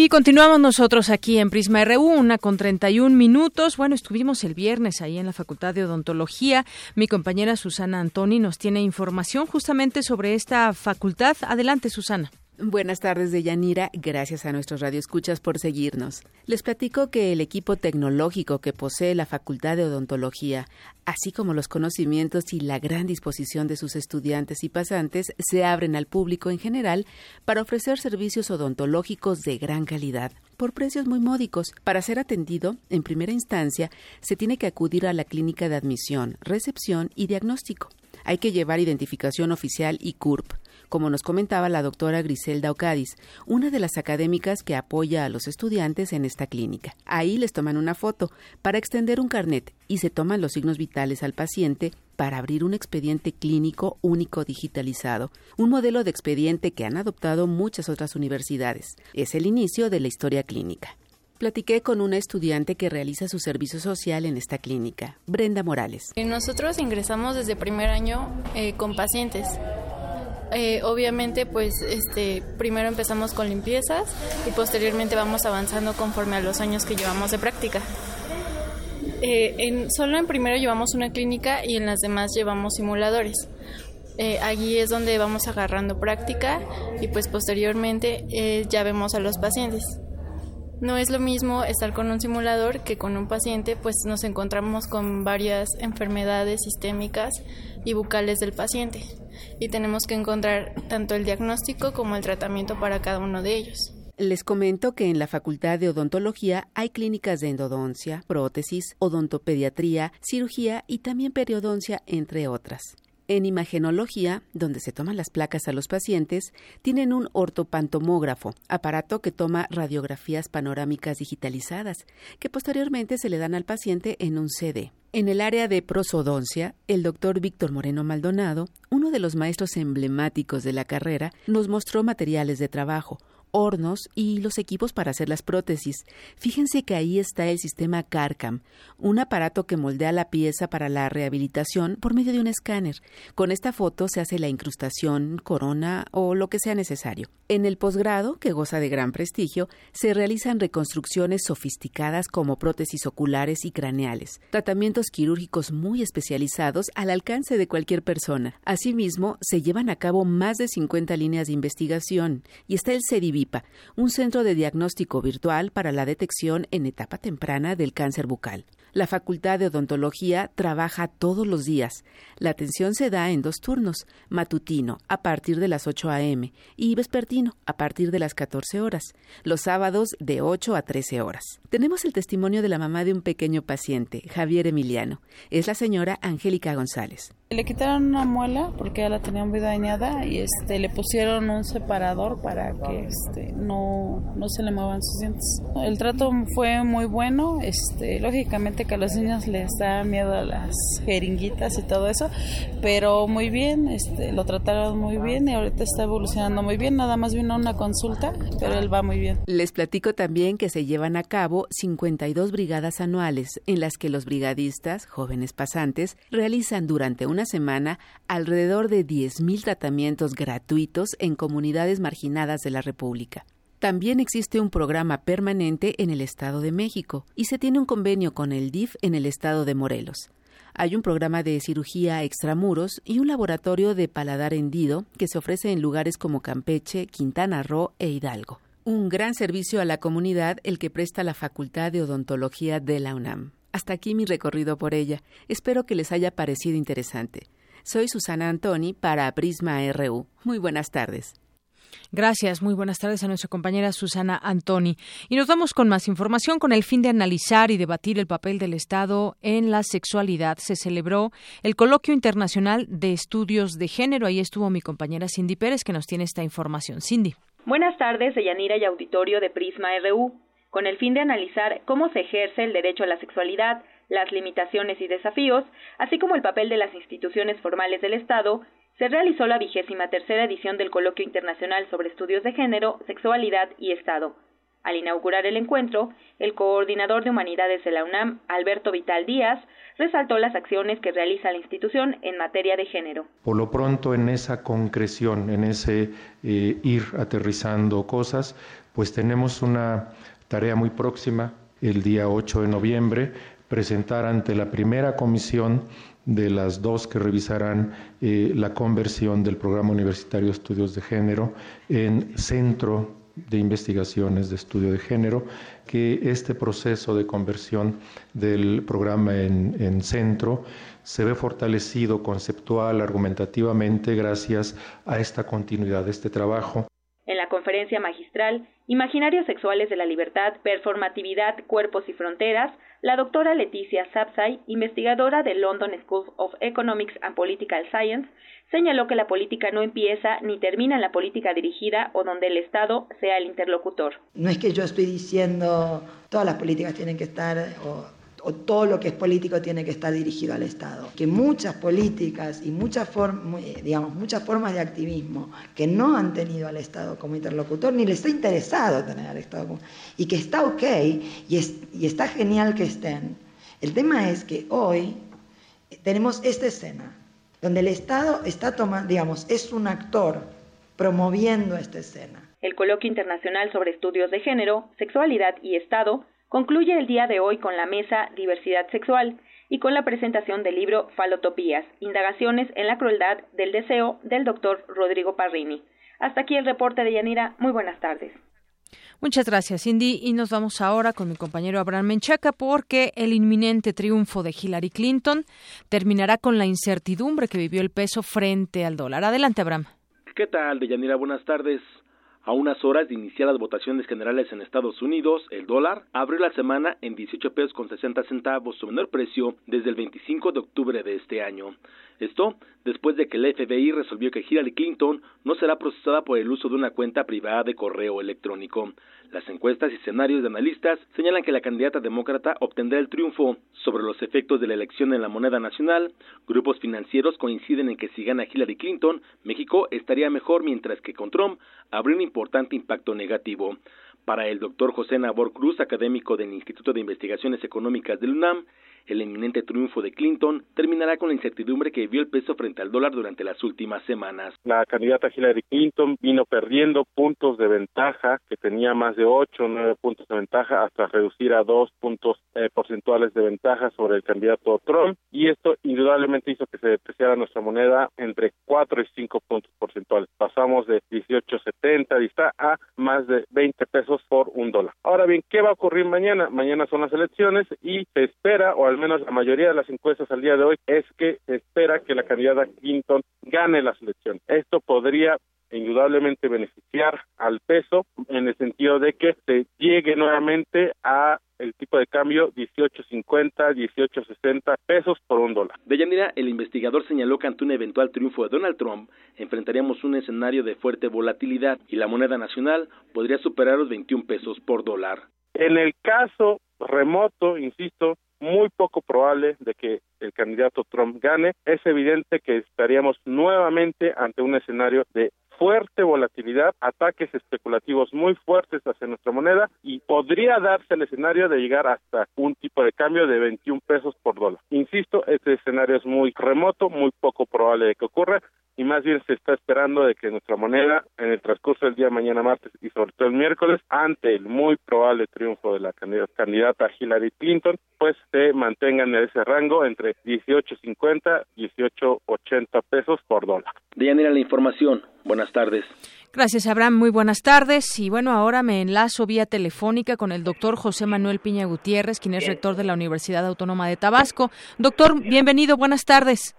Y continuamos nosotros aquí en Prisma RU, una con 31 minutos. Bueno, estuvimos el viernes ahí en la Facultad de Odontología. Mi compañera Susana Antoni nos tiene información justamente sobre esta facultad. Adelante, Susana. Buenas tardes, Deyanira. Gracias a nuestros radioescuchas por seguirnos. Les platico que el equipo tecnológico que posee la Facultad de Odontología, así como los conocimientos y la gran disposición de sus estudiantes y pasantes, se abren al público en general para ofrecer servicios odontológicos de gran calidad por precios muy módicos. Para ser atendido, en primera instancia, se tiene que acudir a la clínica de admisión, recepción y diagnóstico. Hay que llevar identificación oficial y CURP como nos comentaba la doctora Griselda Ocadis, una de las académicas que apoya a los estudiantes en esta clínica. Ahí les toman una foto para extender un carnet y se toman los signos vitales al paciente para abrir un expediente clínico único digitalizado, un modelo de expediente que han adoptado muchas otras universidades. Es el inicio de la historia clínica. Platiqué con una estudiante que realiza su servicio social en esta clínica, Brenda Morales. Nosotros ingresamos desde primer año eh, con pacientes Eh, obviamente, pues este, primero empezamos con limpiezas y posteriormente vamos avanzando conforme a los años que llevamos de práctica. Eh, en, solo en primero llevamos una clínica y en las demás llevamos simuladores. Eh, allí es donde vamos agarrando práctica y pues posteriormente ya vemos a los pacientes. No es lo mismo estar con un simulador que con un paciente, pues nos encontramos con varias enfermedades sistémicas y bucales del paciente y tenemos que encontrar tanto el diagnóstico como el tratamiento para cada uno de ellos. Les comento que en la Facultad de Odontología hay clínicas de endodoncia, prótesis, odontopediatría, cirugía y también periodoncia, entre otras. En imagenología, donde se toman las placas a los pacientes, tienen un ortopantomógrafo, aparato que toma radiografías panorámicas digitalizadas, que posteriormente se le dan al paciente en un CD. En el área de prosodoncia, el doctor Víctor Moreno Maldonado, uno de los maestros emblemáticos de la carrera, nos mostró materiales de trabajo, hornos y los equipos para hacer las prótesis. Fíjense que ahí está el sistema CARCAM, un aparato que moldea la pieza para la rehabilitación por medio de un escáner. Con esta foto se hace la incrustación, corona o lo que sea necesario. En el posgrado, que goza de gran prestigio, se realizan reconstrucciones sofisticadas como prótesis oculares y craneales, tratamientos quirúrgicos muy especializados al alcance de cualquier persona. Asimismo, se llevan a cabo más de 50 líneas de investigación y está el CEDIV un centro de diagnóstico virtual para la detección en etapa temprana del cáncer bucal. La Facultad de Odontología trabaja todos los días. La atención se da en dos turnos, matutino a partir de las 8 a.m. y vespertino a partir de las 14 horas, los sábados de 8 a 13 horas. Tenemos el testimonio de la mamá de un pequeño paciente, Javier Emiliano. Es la señora Angélica González. Le quitaron una muela porque ya la tenía muy dañada y este le pusieron un separador para que este no, no se le muevan sus dientes. El trato fue muy bueno, este lógicamente que a los niños les da miedo a las jeringuitas y todo eso, pero muy bien, este lo trataron muy bien y ahorita está evolucionando muy bien, nada más vino una consulta, pero él va muy bien. Les platico también que se llevan a cabo 52 brigadas anuales en las que los brigadistas, jóvenes pasantes, realizan durante una semana alrededor de 10.000 tratamientos gratuitos en comunidades marginadas de la República. También existe un programa permanente en el Estado de México y se tiene un convenio con el DIF en el Estado de Morelos. Hay un programa de cirugía extramuros y un laboratorio de paladar hendido que se ofrece en lugares como Campeche, Quintana Roo e Hidalgo. Un gran servicio a la comunidad el que presta la Facultad de Odontología de la UNAM. Hasta aquí mi recorrido por ella. Espero que les haya parecido interesante. Soy Susana Antoni para Prisma RU. Muy buenas tardes. Gracias, muy buenas tardes a nuestra compañera Susana Antoni. Y nos vamos con más información. Con el fin de analizar y debatir el papel del Estado en la sexualidad, se celebró el Coloquio Internacional de Estudios de Género. Ahí estuvo mi compañera Cindy Pérez, que nos tiene esta información. Cindy. Buenas tardes, Yanira y auditorio de Prisma RU con el fin de analizar cómo se ejerce el derecho a la sexualidad, las limitaciones y desafíos, así como el papel de las instituciones formales del Estado, se realizó la vigésima tercera edición del Coloquio Internacional sobre Estudios de Género, Sexualidad y Estado. Al inaugurar el encuentro, el coordinador de humanidades de la UNAM, Alberto Vital Díaz, resaltó las acciones que realiza la institución en materia de género. Por lo pronto, en esa concreción, en ese eh, ir aterrizando cosas, pues tenemos una Tarea muy próxima, el día 8 de noviembre, presentar ante la primera comisión de las dos que revisarán eh, la conversión del Programa Universitario de Estudios de Género en Centro de Investigaciones de Estudio de Género, que este proceso de conversión del programa en, en centro se ve fortalecido conceptual, argumentativamente, gracias a esta continuidad de este trabajo. Conferencia magistral Imaginarios sexuales de la libertad, performatividad, cuerpos y fronteras, la doctora Leticia Sapsay, investigadora del London School of Economics and Political Science, señaló que la política no empieza ni termina en la política dirigida o donde el Estado sea el interlocutor. No es que yo estoy diciendo todas las políticas tienen que estar o todo lo que es político tiene que estar dirigido al Estado. Que muchas políticas y muchas, digamos, muchas formas de activismo que no han tenido al Estado como interlocutor, ni les ha interesado tener al Estado como... Y que está ok y, y está genial que estén. El tema es que hoy tenemos esta escena donde el Estado está tomando, digamos, es un actor promoviendo esta escena. El coloquio internacional sobre estudios de género, sexualidad y Estado concluye el día de hoy con la mesa Diversidad Sexual y con la presentación del libro Falotopías, Indagaciones en la Crueldad del Deseo del doctor Rodrigo Parrini. Hasta aquí el reporte de Yanira. Muy buenas tardes. Muchas gracias, Cindy. Y nos vamos ahora con mi compañero Abraham Menchaca porque el inminente triunfo de Hillary Clinton terminará con la incertidumbre que vivió el peso frente al dólar. Adelante, Abraham. ¿Qué tal, Deyanira? Buenas tardes. A unas horas de iniciar las votaciones generales en Estados Unidos, el dólar abrió la semana en 18 pesos con 60 centavos, su menor precio desde el 25 de octubre de este año. Esto después de que el FBI resolvió que Hillary Clinton no será procesada por el uso de una cuenta privada de correo electrónico. Las encuestas y escenarios de analistas señalan que la candidata demócrata obtendrá el triunfo. Sobre los efectos de la elección en la moneda nacional, grupos financieros coinciden en que si gana Hillary Clinton, México estaría mejor mientras que con Trump habría un importante impacto negativo. Para el doctor José Nabor Cruz, académico del Instituto de Investigaciones Económicas del UNAM, el eminente triunfo de Clinton terminará con la incertidumbre que vio el peso frente al dólar durante las últimas semanas. La candidata Hillary Clinton vino perdiendo puntos de ventaja, que tenía más de 8 o 9 puntos de ventaja, hasta reducir a 2 puntos eh, porcentuales de ventaja sobre el candidato Trump, y esto indudablemente hizo que se depreciara nuestra moneda entre 4 y 5 puntos porcentuales. Pasamos de 18.70 a más de 20 pesos por un dólar. Ahora bien, ¿qué va a ocurrir mañana? Mañana son las elecciones y se espera, o al menos la mayoría de las encuestas al día de hoy, es que se espera que la candidata Clinton gane las elecciones. Esto podría indudablemente beneficiar al peso en el sentido de que se llegue nuevamente a el tipo de cambio 18.50, 18.60 pesos por un dólar. De Yanira, el investigador señaló que ante un eventual triunfo de Donald Trump enfrentaríamos un escenario de fuerte volatilidad y la moneda nacional podría superar los 21 pesos por dólar. En el caso remoto, insisto, muy poco probable de que el candidato Trump gane, es evidente que estaríamos nuevamente ante un escenario de fuerte volatilidad, ataques especulativos muy fuertes hacia nuestra moneda y podría darse el escenario de llegar hasta un tipo de cambio de 21 pesos por dólar. Insisto, este escenario es muy remoto, muy poco probable de que ocurra y más bien se está esperando de que nuestra moneda en el transcurso del día mañana martes y sobre todo el miércoles ante el muy probable triunfo de la candidata Hillary Clinton pues se mantenga en ese rango entre 18.50 y 18.80 pesos por dólar. Deyanira, la información. Buenas tardes. Gracias, Abraham. Muy buenas tardes. Y bueno, ahora me enlazo vía telefónica con el doctor José Manuel Piña Gutiérrez, quien es rector de la Universidad Autónoma de Tabasco. Doctor, bienvenido. Buenas tardes.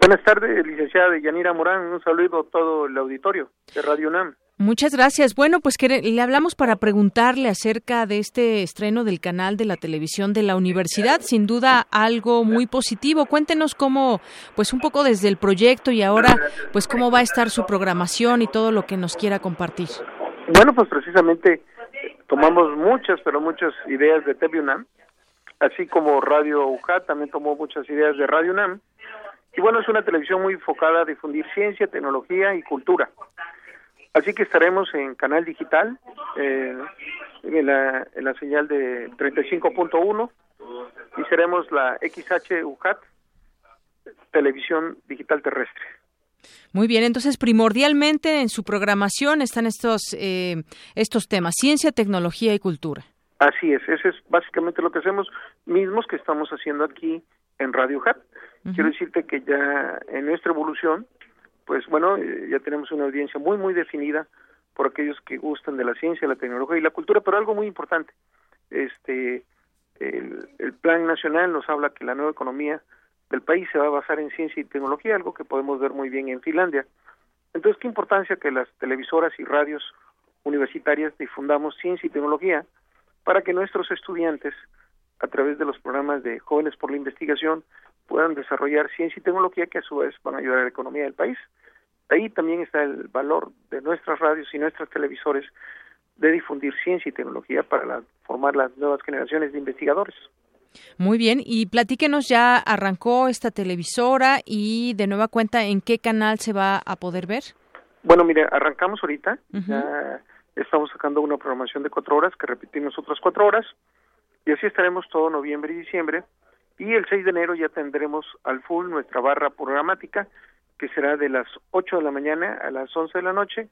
Buenas tardes, licenciada Yanira Morán. Un saludo a todo el auditorio de Radio UNAM. Muchas gracias. Bueno, pues que le hablamos para preguntarle acerca de este estreno del canal de la televisión de la universidad. Sin duda algo muy positivo. Cuéntenos cómo, pues un poco desde el proyecto y ahora, pues cómo va a estar su programación y todo lo que nos quiera compartir. Bueno, pues precisamente tomamos muchas, pero muchas ideas de TV UNAM, así como Radio UJAT también tomó muchas ideas de Radio UNAM. Y bueno, es una televisión muy enfocada a difundir ciencia, tecnología y cultura. Así que estaremos en canal digital, eh, en, la, en la señal de 35.1 y seremos la XH UJAT, televisión digital terrestre. Muy bien, entonces primordialmente en su programación están estos eh, estos temas, ciencia, tecnología y cultura. Así es, ese es básicamente lo que hacemos, mismos que estamos haciendo aquí en Radio UJAT. Quiero decirte que ya en nuestra evolución pues bueno, eh, ya tenemos una audiencia muy, muy definida por aquellos que gustan de la ciencia, la tecnología y la cultura, pero algo muy importante, este, el, el Plan Nacional nos habla que la nueva economía del país se va a basar en ciencia y tecnología, algo que podemos ver muy bien en Finlandia. Entonces, qué importancia que las televisoras y radios universitarias difundamos ciencia y tecnología para que nuestros estudiantes, a través de los programas de Jóvenes por la Investigación, puedan desarrollar ciencia y tecnología que a su vez van a ayudar a la economía del país. Ahí también está el valor de nuestras radios y nuestros televisores de difundir ciencia y tecnología para formar las nuevas generaciones de investigadores. Muy bien, y platíquenos, ya arrancó esta televisora y de nueva cuenta, ¿en qué canal se va a poder ver? Bueno, mire, arrancamos ahorita, ya estamos sacando una programación de cuatro horas, que repetimos otras cuatro horas, y así estaremos todo noviembre y diciembre, Y el 6 de enero ya tendremos al full nuestra barra programática, que será de las 8 de la mañana a las 11 de la noche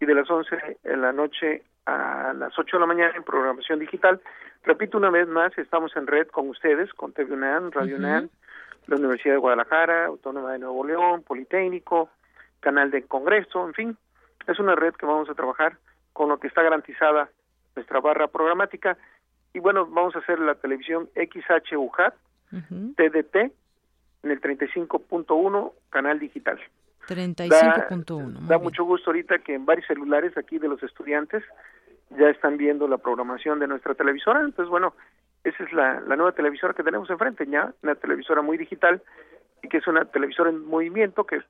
y de las 11 de la noche a las 8 de la mañana en programación digital. Repito una vez más, estamos en red con ustedes, con TV UNAM, Radio UNAM, la Universidad de Guadalajara, Autónoma de Nuevo León, Politécnico, Canal de Congreso, en fin, es una red que vamos a trabajar con lo que está garantizada nuestra barra programática y bueno, vamos a hacer la televisión XHUJAT, TDT, en el 35.1 canal digital. 35.1. Da, da mucho gusto ahorita que en varios celulares aquí de los estudiantes ya están viendo la programación de nuestra televisora. Entonces, bueno, esa es la, la nueva televisora que tenemos enfrente, ya una televisora muy digital y que es una televisora en movimiento que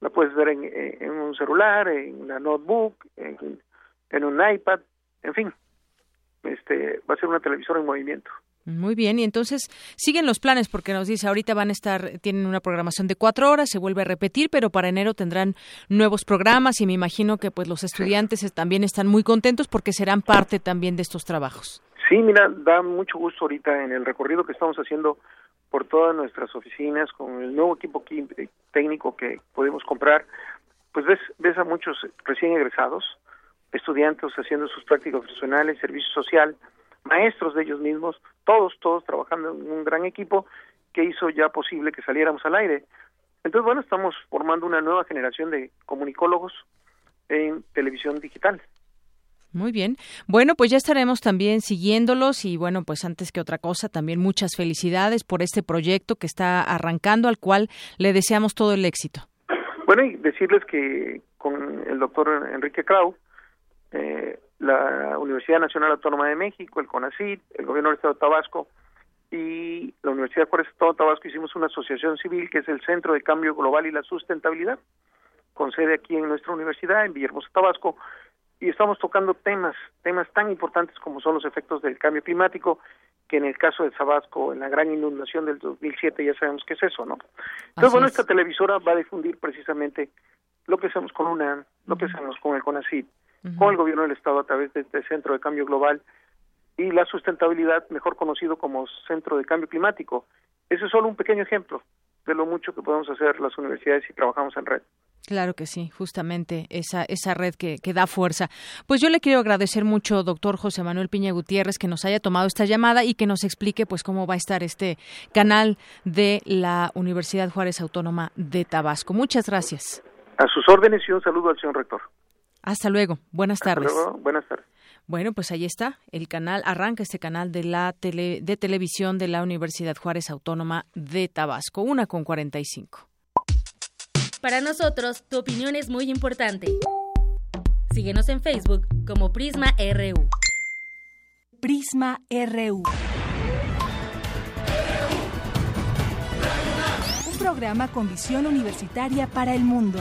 la puedes ver en, en un celular, en una notebook, en, en un iPad, en fin, este va a ser una televisora en movimiento. Muy bien, y entonces siguen los planes porque nos dice ahorita van a estar, tienen una programación de cuatro horas, se vuelve a repetir, pero para enero tendrán nuevos programas y me imagino que pues los estudiantes también están muy contentos porque serán parte también de estos trabajos. Sí, mira, da mucho gusto ahorita en el recorrido que estamos haciendo por todas nuestras oficinas con el nuevo equipo técnico que podemos comprar, pues ves, ves a muchos recién egresados, estudiantes haciendo sus prácticas profesionales, servicio social, maestros de ellos mismos, todos, todos trabajando en un gran equipo que hizo ya posible que saliéramos al aire. Entonces, bueno, estamos formando una nueva generación de comunicólogos en televisión digital. Muy bien. Bueno, pues ya estaremos también siguiéndolos y bueno, pues antes que otra cosa, también muchas felicidades por este proyecto que está arrancando, al cual le deseamos todo el éxito. Bueno, y decirles que con el doctor Enrique Krau, eh, la Universidad Nacional Autónoma de México, el CONACYT, el Gobierno del Estado de Tabasco y la Universidad Juárez Estado de Tabasco hicimos una asociación civil que es el Centro de Cambio Global y la Sustentabilidad, con sede aquí en nuestra universidad, en Villahermosa, Tabasco, y estamos tocando temas, temas tan importantes como son los efectos del cambio climático, que en el caso de Tabasco, en la gran inundación del 2007, ya sabemos qué es eso, ¿no? Entonces, bueno, esta televisora va a difundir precisamente lo que hacemos con UNAM, lo que hacemos con el CONACYT, con el gobierno del Estado a través de este Centro de Cambio Global y la sustentabilidad, mejor conocido como Centro de Cambio Climático. Ese es solo un pequeño ejemplo de lo mucho que podemos hacer las universidades si trabajamos en red. Claro que sí, justamente esa, esa red que, que, da fuerza. Pues yo le quiero agradecer mucho, doctor José Manuel Piña Gutiérrez, que nos haya tomado esta llamada y que nos explique pues cómo va a estar este canal de la Universidad Juárez Autónoma de Tabasco. Muchas gracias. A sus órdenes y un saludo al señor rector. Hasta luego. Buenas tardes. Hasta luego. Buenas tardes. Bueno, pues ahí está el canal, arranca este canal de la tele, de televisión de la Universidad Juárez Autónoma de Tabasco, una con 45. Para nosotros, tu opinión es muy importante. Síguenos en Facebook como Prisma RU. Prisma RU. Un programa con visión universitaria para el mundo.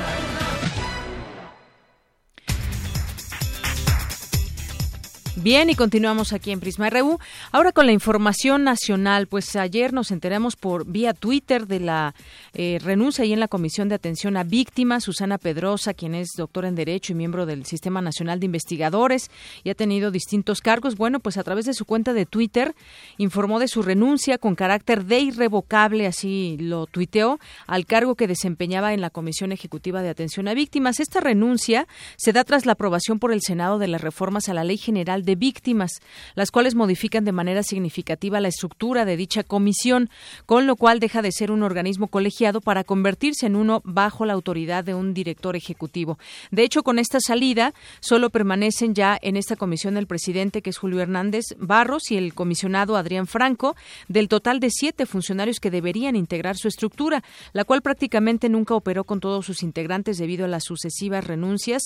Bien, y continuamos aquí en Prisma RU. Ahora con la información nacional, pues ayer nos enteramos por vía Twitter de la eh, renuncia ahí en la Comisión de Atención a Víctimas, Susana Pedrosa, quien es doctora en Derecho y miembro del Sistema Nacional de Investigadores y ha tenido distintos cargos. Bueno, pues a través de su cuenta de Twitter informó de su renuncia con carácter de irrevocable, así lo tuiteó, al cargo que desempeñaba en la Comisión Ejecutiva de Atención a Víctimas. Esta renuncia se da tras la aprobación por el Senado de las reformas a la Ley General de Víctimas, las cuales modifican de manera significativa la estructura de dicha comisión, con lo cual deja de ser un organismo colegiado para convertirse en uno bajo la autoridad de un director ejecutivo. De hecho, con esta salida, solo permanecen ya en esta comisión el presidente, que es Julio Hernández Barros, y el comisionado Adrián Franco, del total de siete funcionarios que deberían integrar su estructura, la cual prácticamente nunca operó con todos sus integrantes debido a las sucesivas renuncias,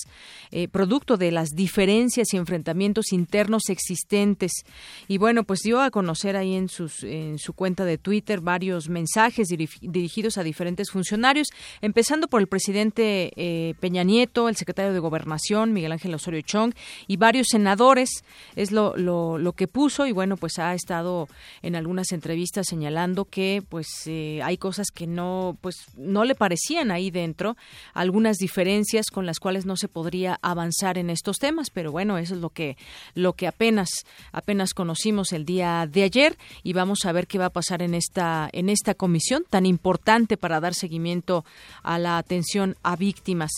eh, producto de las diferencias y enfrentamientos internos internos existentes. Y bueno, pues dio a conocer ahí en, sus, en su cuenta de Twitter varios mensajes dirigidos a diferentes funcionarios, empezando por el presidente eh, Peña Nieto, el secretario de Gobernación, Miguel Ángel Osorio Chong, y varios senadores, es lo, lo, lo que puso, y bueno, pues ha estado en algunas entrevistas señalando que pues eh, hay cosas que no, pues no le parecían ahí dentro, algunas diferencias con las cuales no se podría avanzar en estos temas, pero bueno, eso es lo que, lo que apenas apenas conocimos el día de ayer y vamos a ver qué va a pasar en esta en esta comisión tan importante para dar seguimiento a la atención a víctimas.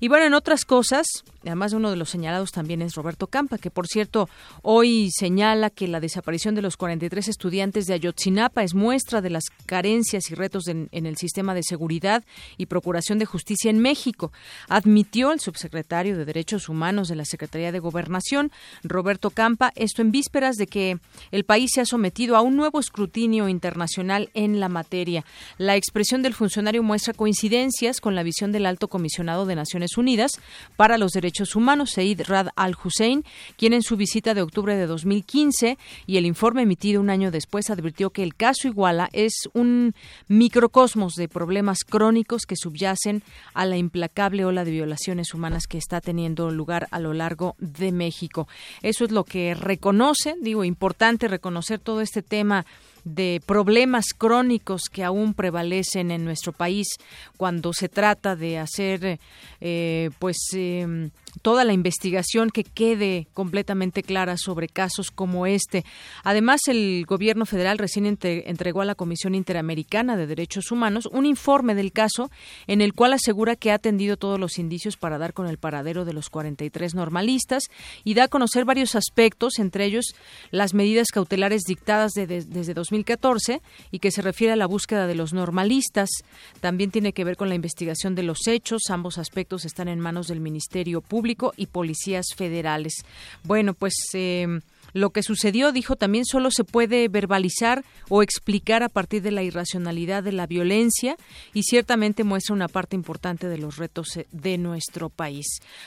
Y bueno, en otras cosas, además uno de los señalados también es Roberto Campa, que por cierto hoy señala que la desaparición de los 43 estudiantes de Ayotzinapa es muestra de las carencias y retos en, en el sistema de seguridad y procuración de justicia en México. Admitió el subsecretario de Derechos Humanos de la Secretaría de Gobernación, Roberto Campa, esto en vísperas de que el país se ha sometido a un nuevo escrutinio internacional en la materia. La expresión del funcionario muestra coincidencias con la visión del alto comisionado de Naciones Unidas para los Derechos Humanos, Said Rad al-Hussein, quien en su visita de octubre de 2015 y el informe emitido un año después advirtió que el caso Iguala es un microcosmos de problemas crónicos que subyacen a la implacable ola de violaciones humanas que está teniendo lugar a lo largo de México. Eso es lo que reconoce, digo, importante reconocer todo este tema de problemas crónicos que aún prevalecen en nuestro país cuando se trata de hacer eh, pues eh, toda la investigación que quede completamente clara sobre casos como este. Además, el gobierno federal recién entregó a la Comisión Interamericana de Derechos Humanos un informe del caso en el cual asegura que ha atendido todos los indicios para dar con el paradero de los 43 normalistas y da a conocer varios aspectos, entre ellos las medidas cautelares dictadas desde 2014 y que se refiere a la búsqueda de los normalistas. También tiene que ver con la investigación de los hechos. Ambos aspectos están en manos del Ministerio Público y policías federales. Bueno, pues eh, lo que sucedió, dijo, también solo se puede verbalizar o explicar a partir de la irracionalidad de la violencia y ciertamente muestra una parte importante de los retos eh, de nuestro país.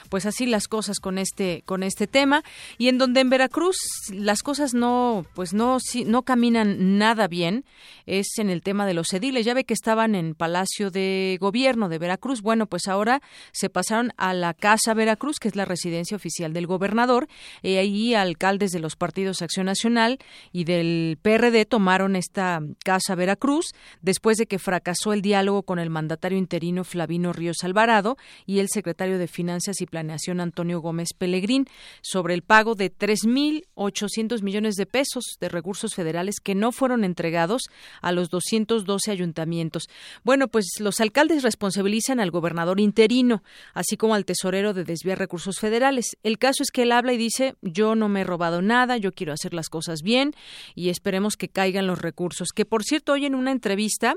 Pues así las cosas con este con este tema y en donde en Veracruz las cosas no pues no no caminan nada bien es en el tema de los ediles. Ya ve que estaban en Palacio de Gobierno de Veracruz. Bueno, pues ahora se pasaron a la Casa Veracruz, que es la residencia oficial del gobernador, y ahí alcaldes de los partidos Acción Nacional y del PRD tomaron esta Casa Veracruz después de que fracasó el diálogo con el mandatario interino Flavino Ríos Alvarado y el secretario de Finanzas y Planeación Antonio Gómez Pellegrín sobre el pago de 3.800 millones de pesos de recursos federales que no fueron entregados a los 212 ayuntamientos. Bueno, pues los alcaldes responsabilizan al gobernador interino, así como al tesorero de desviar recursos federales. El caso es que él habla y dice, yo no me he robado nada, yo quiero hacer las cosas bien y esperemos que caigan los recursos. Que por cierto, hoy en una entrevista,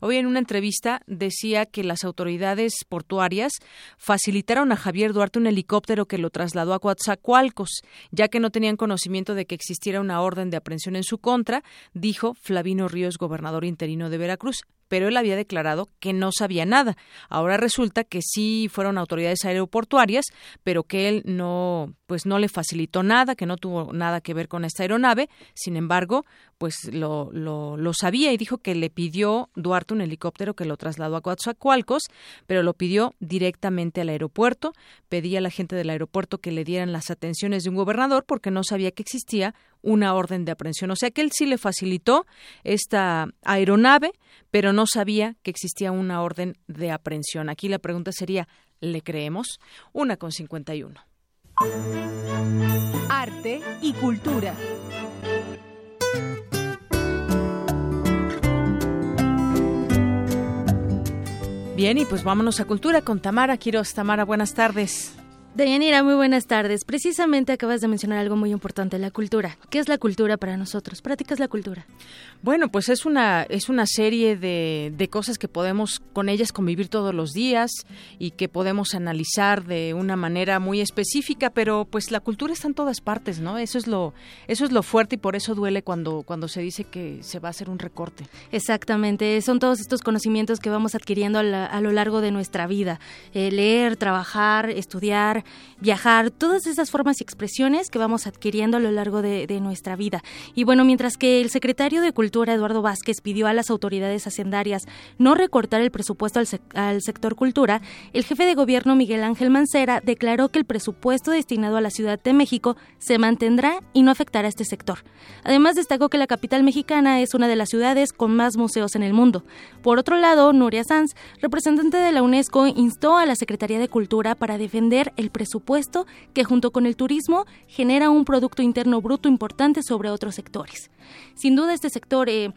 hoy en una entrevista decía que las autoridades portuarias facilitaron a Javier Duarte un helicóptero que lo trasladó a Coatzacoalcos, ya que no tenían conocimiento de que existiera una orden de aprehensión en su contra, dijo Flavino Ríos, gobernador interino de Veracruz pero él había declarado que no sabía nada. Ahora resulta que sí fueron autoridades aeroportuarias, pero que él no, pues no le facilitó nada, que no tuvo nada que ver con esta aeronave. Sin embargo, pues lo, lo, lo sabía y dijo que le pidió Duarte un helicóptero que lo trasladó a Coatzacoalcos, pero lo pidió directamente al aeropuerto. Pedía a la gente del aeropuerto que le dieran las atenciones de un gobernador porque no sabía que existía una orden de aprehensión. O sea que él sí le facilitó esta aeronave, pero no sabía que existía una orden de aprehensión. Aquí la pregunta sería, ¿le creemos? Una con cincuenta y uno. Arte y cultura. Bien, y pues vámonos a cultura con Tamara Quiroz. Tamara, buenas tardes. Dayanira, muy buenas tardes. Precisamente acabas de mencionar algo muy importante, la cultura. ¿Qué es la cultura para nosotros? ¿Prácticas la cultura? Bueno, pues es una, es una serie de, de, cosas que podemos con ellas convivir todos los días y que podemos analizar de una manera muy específica, pero pues la cultura está en todas partes, ¿no? Eso es lo, eso es lo fuerte y por eso duele cuando, cuando se dice que se va a hacer un recorte. Exactamente, son todos estos conocimientos que vamos adquiriendo a, la, a lo largo de nuestra vida. Eh, leer, trabajar, estudiar, viajar, todas esas formas y expresiones que vamos adquiriendo a lo largo de, nuestra vida. Y bueno, mientras que el secretario de Cultura, Eduardo Vázquez, pidió a las autoridades hacendarias no recortar el presupuesto al, al sector cultura, el jefe de gobierno Miguel Ángel Mancera declaró que el presupuesto destinado a la Ciudad de México se mantendrá y no afectará a este sector. Además, destacó que la capital mexicana es una de las ciudades con más museos en el mundo. Por otro lado, Nuria Sanz, representante de la UNESCO, instó a la Secretaría de Cultura para defender el presupuesto que junto con el turismo genera un Producto Interno Bruto importante sobre otros sectores. Sin duda este sector... Eh,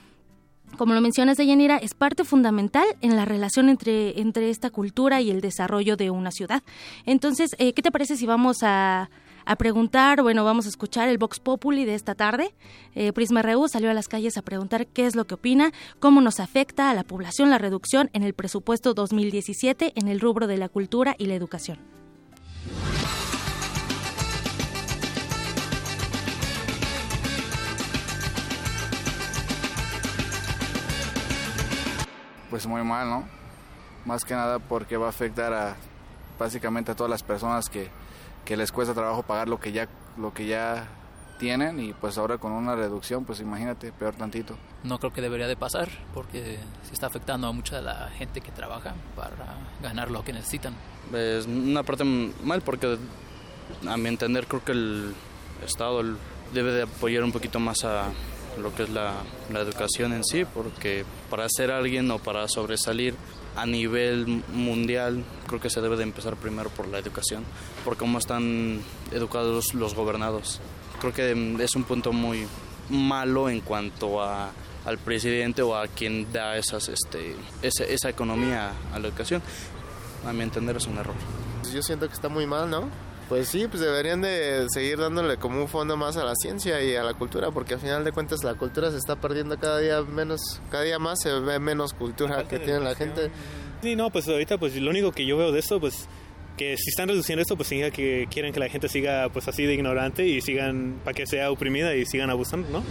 como lo mencionas, Deyanira, es parte fundamental en la relación entre, entre esta cultura y el desarrollo de una ciudad. Entonces, eh, ¿qué te parece si vamos a, a preguntar, bueno, vamos a escuchar el Vox Populi de esta tarde. Eh, Prisma Reú salió a las calles a preguntar qué es lo que opina, cómo nos afecta a la población la reducción en el presupuesto 2017 en el rubro de la cultura y la educación. Pues muy mal, ¿no? Más que nada porque va a afectar a básicamente a todas las personas que, que les cuesta trabajo pagar lo que ya lo que ya tienen y pues ahora con una reducción pues imagínate peor tantito no creo que debería de pasar porque se está afectando a mucha de la gente que trabaja para ganar lo que necesitan es una parte mal porque a mi entender creo que el estado debe de apoyar un poquito más a lo que es la, la educación en sí porque para ser alguien o para sobresalir a nivel mundial creo que se debe de empezar primero por la educación, por cómo están educados los gobernados. Creo que es un punto muy malo en cuanto a, al presidente o a quien da esas, este, esa, esa economía a la educación. A mi entender es un error. Yo siento que está muy mal, ¿no? Pues sí, pues deberían de seguir dándole como un fondo más a la ciencia y a la cultura, porque al final de cuentas la cultura se está perdiendo cada día menos, cada día más se ve menos cultura que tiene la gente. Sí, no, pues ahorita pues lo único que yo veo de esto, pues que si están reduciendo esto, pues significa que quieren que la gente siga pues así de ignorante y sigan, para que sea oprimida y sigan abusando, ¿no?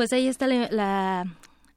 Pues ahí está la,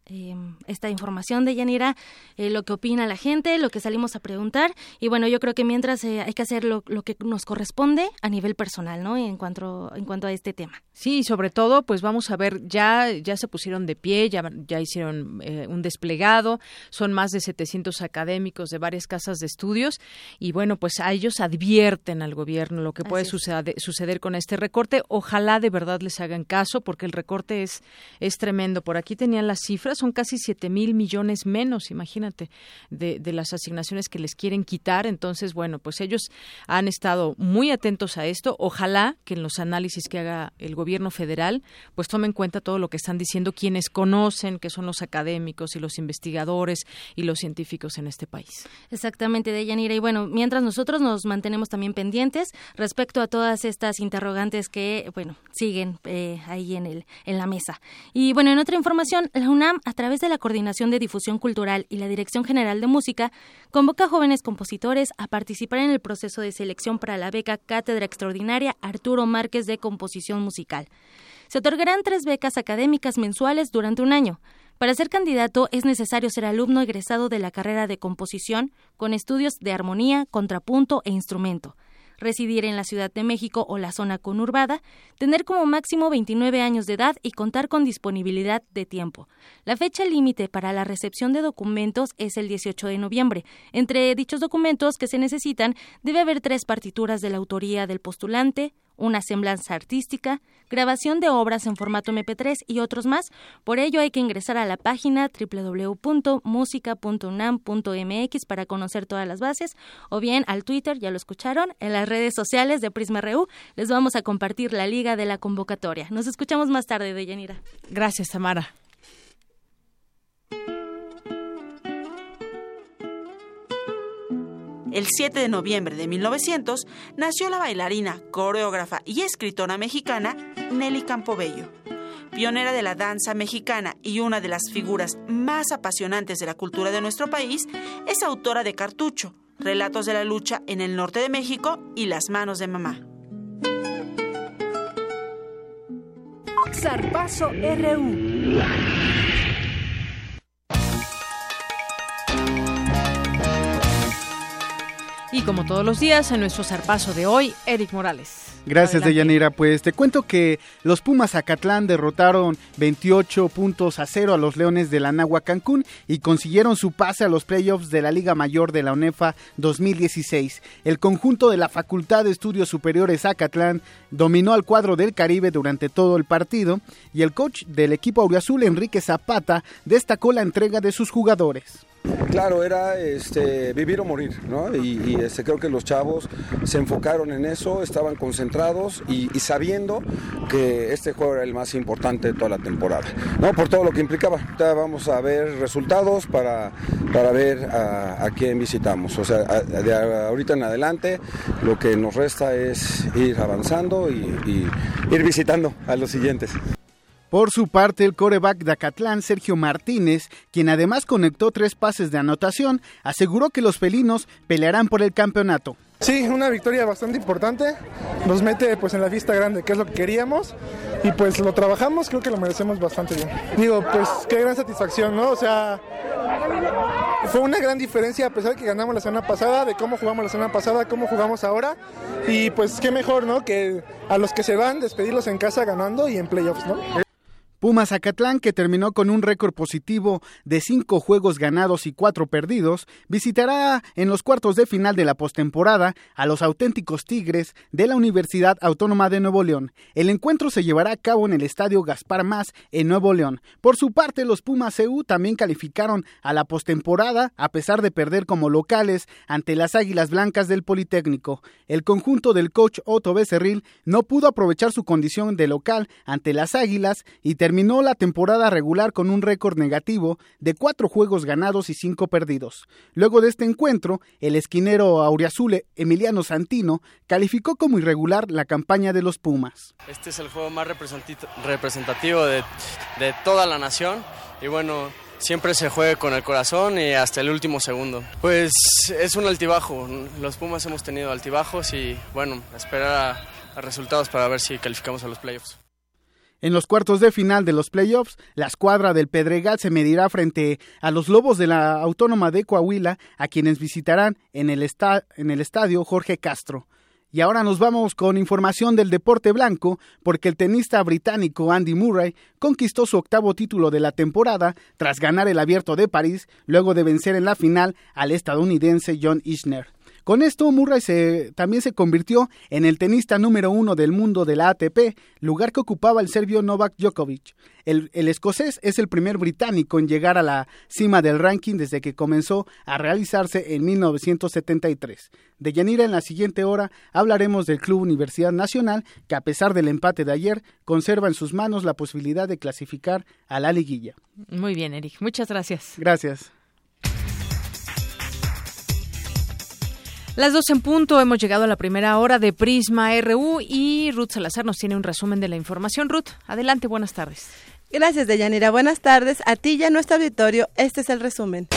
em, esta información de Yanira, eh, lo que opina la gente, lo que salimos a preguntar. Y bueno, yo creo que mientras eh, hay que hacer lo, lo, que nos corresponde a nivel personal, ¿no? En cuanto, en cuanto a este tema. Sí, sobre todo, pues vamos a ver, ya, ya se pusieron de pie, ya, ya hicieron eh, un desplegado, son más de 700 académicos de varias casas de estudios y bueno, pues a ellos advierten al gobierno lo que puede suceder, suceder con este recorte. Ojalá de verdad les hagan caso porque el recorte es, es tremendo. Por aquí tenían las cifras, son casi 7 mil millones menos, imagínate, de, de las asignaciones que les quieren quitar. Entonces, bueno, pues ellos han estado muy atentos a esto. Ojalá que en los análisis que haga el gobierno gobierno federal, pues tome en cuenta todo lo que están diciendo quienes conocen, que son los académicos y los investigadores y los científicos en este país. Exactamente, Deyanira. Y bueno, mientras nosotros nos mantenemos también pendientes respecto a todas estas interrogantes que, bueno, siguen eh, ahí en, el, en la mesa. Y bueno, en otra información, la UNAM, a través de la Coordinación de Difusión Cultural y la Dirección General de Música, convoca a jóvenes compositores a participar en el proceso de selección para la beca Cátedra Extraordinaria Arturo Márquez de Composición Musical. Se otorgarán tres becas académicas mensuales durante un año. Para ser candidato es necesario ser alumno egresado de la carrera de composición con estudios de armonía, contrapunto e instrumento, residir en la Ciudad de México o la zona conurbada, tener como máximo 29 años de edad y contar con disponibilidad de tiempo. La fecha límite para la recepción de documentos es el 18 de noviembre. Entre dichos documentos que se necesitan debe haber tres partituras de la autoría del postulante, una semblanza artística, grabación de obras en formato MP3 y otros más. Por ello hay que ingresar a la página www.musica.unam.mx para conocer todas las bases o bien al Twitter, ya lo escucharon, en las redes sociales de Prisma RU les vamos a compartir la liga de la convocatoria. Nos escuchamos más tarde, Deyanira. Gracias, Tamara. El 7 de noviembre de 1900 nació la bailarina, coreógrafa y escritora mexicana Nelly Campobello. Pionera de la danza mexicana y una de las figuras más apasionantes de la cultura de nuestro país, es autora de Cartucho, Relatos de la lucha en el norte de México y Las manos de mamá. Zarpazo RU. Y como todos los días, en nuestro zarpazo de hoy, Eric Morales. Gracias, Deyanira. Pues te cuento que los Pumas Acatlán derrotaron 28 puntos a cero a los Leones de la Nagua Cancún y consiguieron su pase a los playoffs de la Liga Mayor de la UNEFA 2016. El conjunto de la Facultad de Estudios Superiores Acatlán dominó al cuadro del Caribe durante todo el partido y el coach del equipo auriazul, Enrique Zapata, destacó la entrega de sus jugadores. Claro, era este, vivir o morir, ¿no? Y, este, creo que los chavos se enfocaron en eso, estaban concentrados y, sabiendo que este juego era el más importante de toda la temporada, ¿no? Por todo lo que implicaba. Vamos a ver resultados para, para ver a, quién visitamos. O sea, de ahorita en adelante lo que nos resta es ir avanzando y, y ir visitando a los siguientes. Por su parte, el coreback de Acatlán, Sergio Martínez, quien además conectó tres pases de anotación, aseguró que los felinos pelearán por el campeonato. Sí, una victoria bastante importante. Nos mete pues en la vista grande, que es lo que queríamos. Y pues lo trabajamos, creo que lo merecemos bastante bien. Digo, pues qué gran satisfacción, ¿no? O sea, fue una gran diferencia a pesar de que ganamos la semana pasada, de cómo jugamos la semana pasada, cómo jugamos ahora. Y pues qué mejor, ¿no? Que a los que se van, despedirlos en casa ganando y en playoffs, ¿no? Pumas Acatlán, que terminó con un récord positivo de cinco juegos ganados y cuatro perdidos, visitará en los cuartos de final de la postemporada a los auténticos Tigres de la Universidad Autónoma de Nuevo León. El encuentro se llevará a cabo en el Estadio Gaspar Más en Nuevo León. Por su parte, los Pumas CU también calificaron a la postemporada a pesar de perder como locales ante las Águilas Blancas del Politécnico. El conjunto del coach Otto Becerril no pudo aprovechar su condición de local ante las Águilas y terminó terminó la temporada regular con un récord negativo de cuatro juegos ganados y cinco perdidos. Luego de este encuentro, el esquinero auriazule Emiliano Santino calificó como irregular la campaña de los Pumas. Este es el juego más representativo de, toda la nación y bueno, siempre se juega con el corazón y hasta el último segundo. Pues es un altibajo, los Pumas hemos tenido altibajos y bueno, esperar a resultados para ver si calificamos a los playoffs. En los cuartos de final de los playoffs, la escuadra del Pedregal se medirá frente a los Lobos de la Autónoma de Coahuila, a quienes visitarán en el, en el estadio Jorge Castro. Y ahora nos vamos con información del deporte blanco, porque el tenista británico Andy Murray conquistó su octavo título de la temporada tras ganar el Abierto de París, luego de vencer en la final al estadounidense John Isner. Con esto, Murray se, también se convirtió en el tenista número uno del mundo de la ATP, lugar que ocupaba el serbio Novak Djokovic. El, el, escocés es el primer británico en llegar a la cima del ranking desde que comenzó a realizarse en 1973. De Yanira, en la siguiente hora hablaremos del Club Universidad Nacional, que a pesar del empate de ayer, conserva en sus manos la posibilidad de clasificar a la liguilla. Muy bien, Eric. Muchas gracias. Gracias. Las dos en punto, hemos llegado a la primera hora de Prisma RU y Ruth Salazar nos tiene un resumen de la información. Ruth, adelante, buenas tardes. Gracias, Deyanira. Buenas tardes a ti y a nuestro auditorio. Este es el resumen.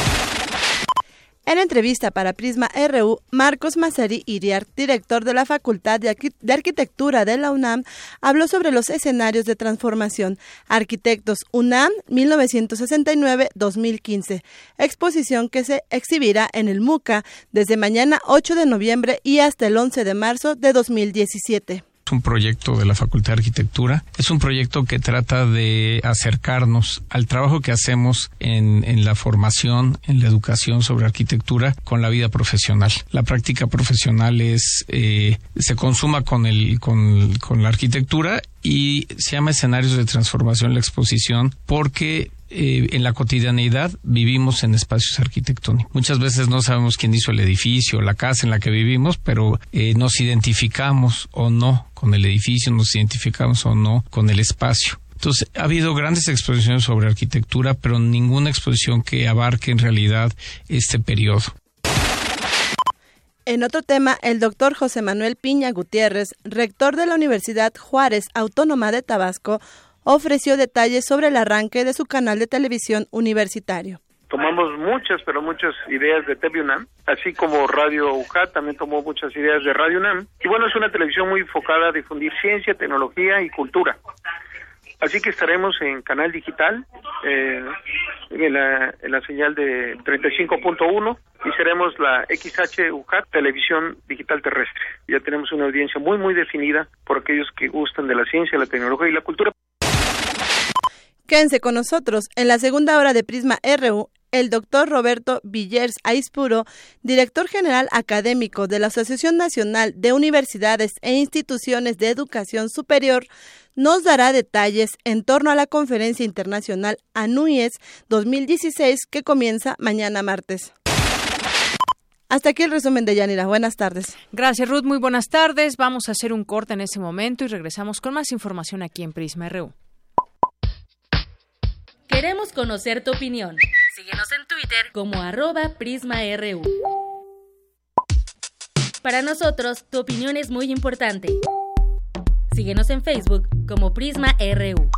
En entrevista para Prisma RU, Marcos Mazari Iriar, director de la Facultad de, Arquitectura de la UNAM, habló sobre los escenarios de transformación. Arquitectos UNAM 1969-2015, exposición que se exhibirá en el MUCA desde mañana 8 de noviembre y hasta el 11 de marzo de 2017 un proyecto de la Facultad de Arquitectura. Es un proyecto que trata de acercarnos al trabajo que hacemos en, en, la formación, en la educación sobre arquitectura con la vida profesional. La práctica profesional es eh, se consuma con el con, con la arquitectura y se llama escenarios de transformación la exposición porque eh, en la cotidianidad vivimos en espacios arquitectónicos. Muchas veces no sabemos quién hizo el edificio, la casa en la que vivimos, pero eh, nos identificamos o no con el edificio, nos identificamos o no con el espacio. Entonces, ha habido grandes exposiciones sobre arquitectura, pero ninguna exposición que abarque en realidad este periodo. En otro tema, el doctor José Manuel Piña Gutiérrez, rector de la Universidad Juárez Autónoma de Tabasco, ofreció detalles sobre el arranque de su canal de televisión universitario. Tomamos muchas, pero muchas ideas de TV UNAM, así como Radio UJAT también tomó muchas ideas de Radio UNAM. Y bueno, es una televisión muy enfocada a difundir ciencia, tecnología y cultura. Así que estaremos en canal digital, eh, en, la, señal de 35.1 y seremos la XH UJAT, televisión digital terrestre. Ya tenemos una audiencia muy, muy definida por aquellos que gustan de la ciencia, la tecnología y la cultura. Quédense con nosotros. En la segunda hora de Prisma RU el doctor Roberto Villers Aispuro, director general académico de la Asociación Nacional de Universidades e Instituciones de Educación Superior, nos dará detalles en torno a la Conferencia Internacional ANUIES 2016 que comienza mañana martes. Hasta aquí el resumen de Yanira. Buenas tardes. Gracias, Ruth. Muy buenas tardes. Vamos a hacer un corte en ese momento y regresamos con más información aquí en Prisma RU. Queremos conocer tu opinión. Síguenos en Twitter como arroba PrismaRU. Para nosotros, tu opinión es muy importante. Síguenos en Facebook como Prisma RU.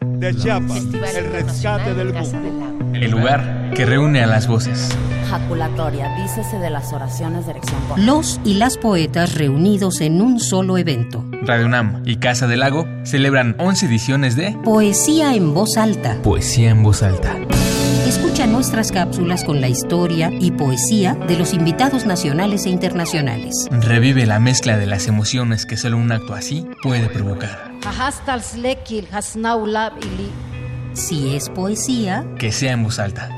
De Chiapas, el rescate del mundo. El lugar que reúne a las voces. Jaculatoria, dícese de las oraciones de erección. Los y las poetas reunidos en un solo evento. Radio UNAM y Casa del Lago celebran 11 ediciones de Poesía en voz alta. Poesía en voz alta. Escucha nuestras cápsulas con la historia y poesía de los invitados nacionales e internacionales. Revive la mezcla de las emociones que solo un acto así puede provocar. Si es poesía, que sea en voz alta.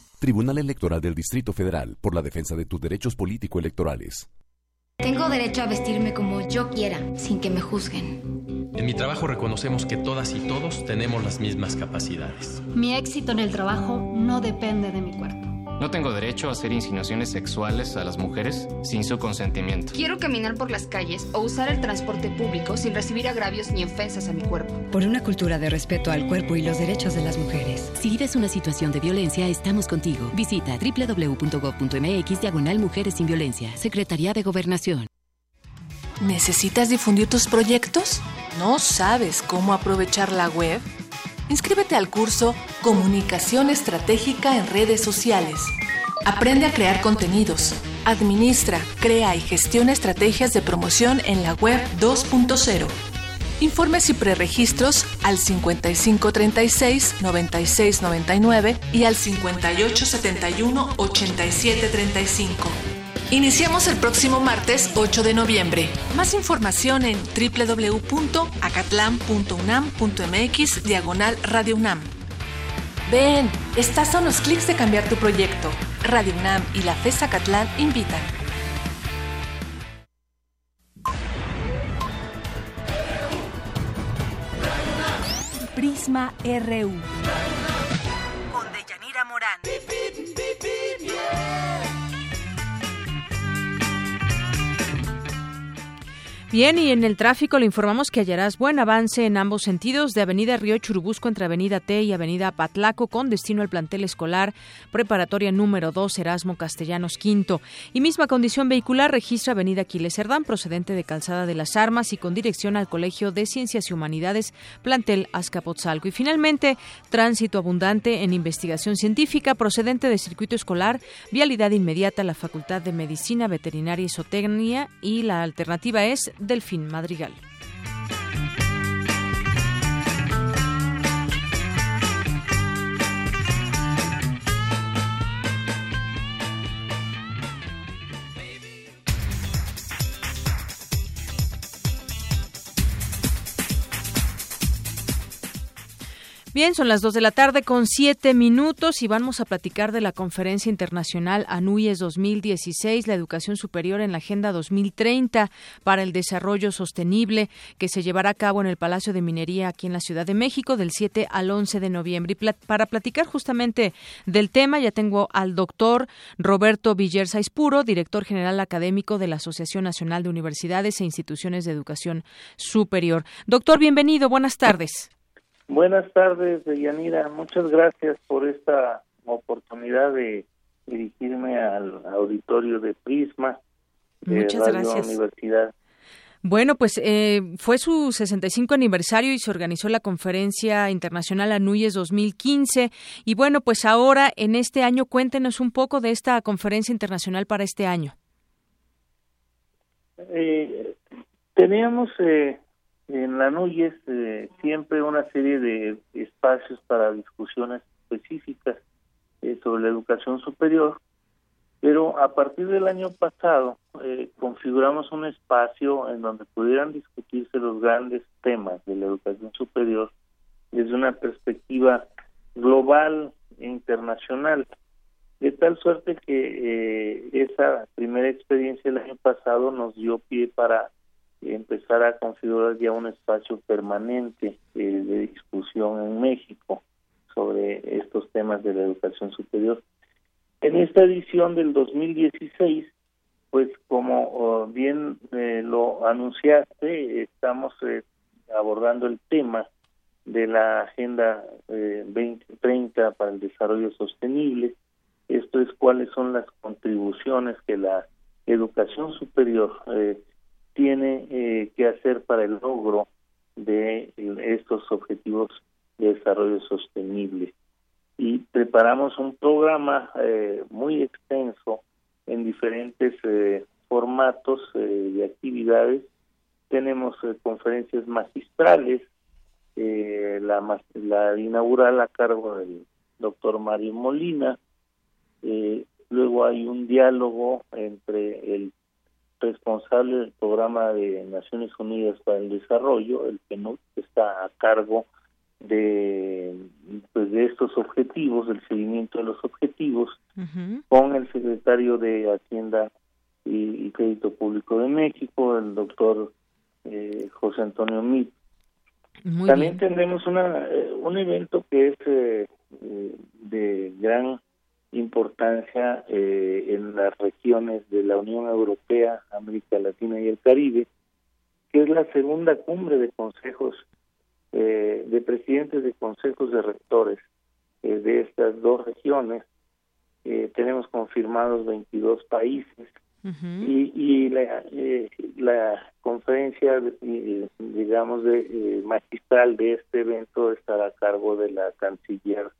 Tribunal Electoral del Distrito Federal por la defensa de tus derechos político-electorales. Tengo derecho a vestirme como yo quiera, sin que me juzguen. En mi trabajo reconocemos que todas y todos tenemos las mismas capacidades. Mi éxito en el trabajo no depende de mi cuerpo. No tengo derecho a hacer insinuaciones sexuales a las mujeres sin su consentimiento. Quiero caminar por las calles o usar el transporte público sin recibir agravios ni ofensas a mi cuerpo. Por una cultura de respeto al cuerpo y los derechos de las mujeres. Si vives una situación de violencia, estamos contigo. Visita www.gov.mx diagonal Mujeres sin Violencia. Secretaría de Gobernación. ¿Necesitas difundir tus proyectos? ¿No sabes cómo aprovechar la web? Inscríbete al curso Comunicación Estratégica en Redes Sociales. Aprende a crear contenidos. Administra, crea y gestiona estrategias de promoción en la web 2.0. Informes y preregistros al 5536 9699 y al 5871 8735. Iniciamos el próximo martes 8 de noviembre. Más información en www.acatlan.unam.mx diagonal Radio UNAM. Ven, estás a unos clics de cambiar tu proyecto. Radio UNAM y la FES Acatlán invitan. Prisma RU. Con Deyanira Morán. Bien, y en el tráfico le informamos que hallarás buen avance en ambos sentidos de Avenida Río Churubusco entre Avenida T y Avenida Patlaco con destino al plantel escolar preparatoria número 2 Erasmo Castellanos V. Y misma condición vehicular registra Avenida Aquiles Cerdán procedente de Calzada de las Armas y con dirección al Colegio de Ciencias y Humanidades plantel Azcapotzalco. Y finalmente, tránsito abundante en investigación científica procedente de circuito escolar, vialidad inmediata a la Facultad de Medicina, Veterinaria y Zootecnia y la alternativa es Delfín Madrigal. Bien, son las dos de la tarde con siete minutos y vamos a platicar de la Conferencia Internacional ANUYES 2016, la educación superior en la Agenda 2030 para el Desarrollo Sostenible, que se llevará a cabo en el Palacio de Minería aquí en la Ciudad de México del 7 al 11 de noviembre. Y para platicar justamente del tema, ya tengo al doctor Roberto Viller Puro, director general académico de la Asociación Nacional de Universidades e Instituciones de Educación Superior. Doctor, bienvenido, buenas tardes. Buenas tardes, Yanira. Muchas gracias por esta oportunidad de dirigirme al auditorio de Prisma de Muchas gracias. Universidad. Bueno, pues eh, fue su 65 aniversario y se organizó la conferencia internacional ANUYES 2015. Y bueno, pues ahora en este año cuéntenos un poco de esta conferencia internacional para este año. Eh, teníamos eh, en la NUYES eh, siempre una serie de espacios para discusiones específicas eh, sobre la educación superior, pero a partir del año pasado eh, configuramos un espacio en donde pudieran discutirse los grandes temas de la educación superior desde una perspectiva global e internacional. De tal suerte que esa primera experiencia el año pasado nos dio pie para empezar a configurar ya un espacio permanente eh, de discusión en México sobre estos temas de la educación superior. En esta edición del 2016, pues como oh, bien eh, lo anunciaste, estamos eh, abordando el tema de la Agenda 2030 para el Desarrollo Sostenible. Esto es cuáles son las contribuciones que la educación superior tiene eh, que hacer para el logro de estos objetivos de desarrollo sostenible. Y preparamos un programa eh, muy extenso en diferentes eh, formatos de actividades. Tenemos conferencias magistrales, la, la inaugural a cargo del doctor Mario Molina, luego hay un diálogo entre el responsable del programa de Naciones Unidas para el Desarrollo, el PNUD, está a cargo de pues de estos objetivos, del seguimiento de los objetivos, con el secretario de Hacienda y, Crédito Público de México, el doctor eh, José Antonio Mit. También tendremos una, eh, un evento que es eh, de gran importancia eh, en las regiones de la Unión Europea, América Latina y el Caribe, que es la segunda cumbre de consejos, eh, de presidentes de consejos de rectores eh, de estas dos regiones. tenemos confirmados 22 países y, y la, la conferencia, digamos, de magistral de este evento estará a cargo de la canciller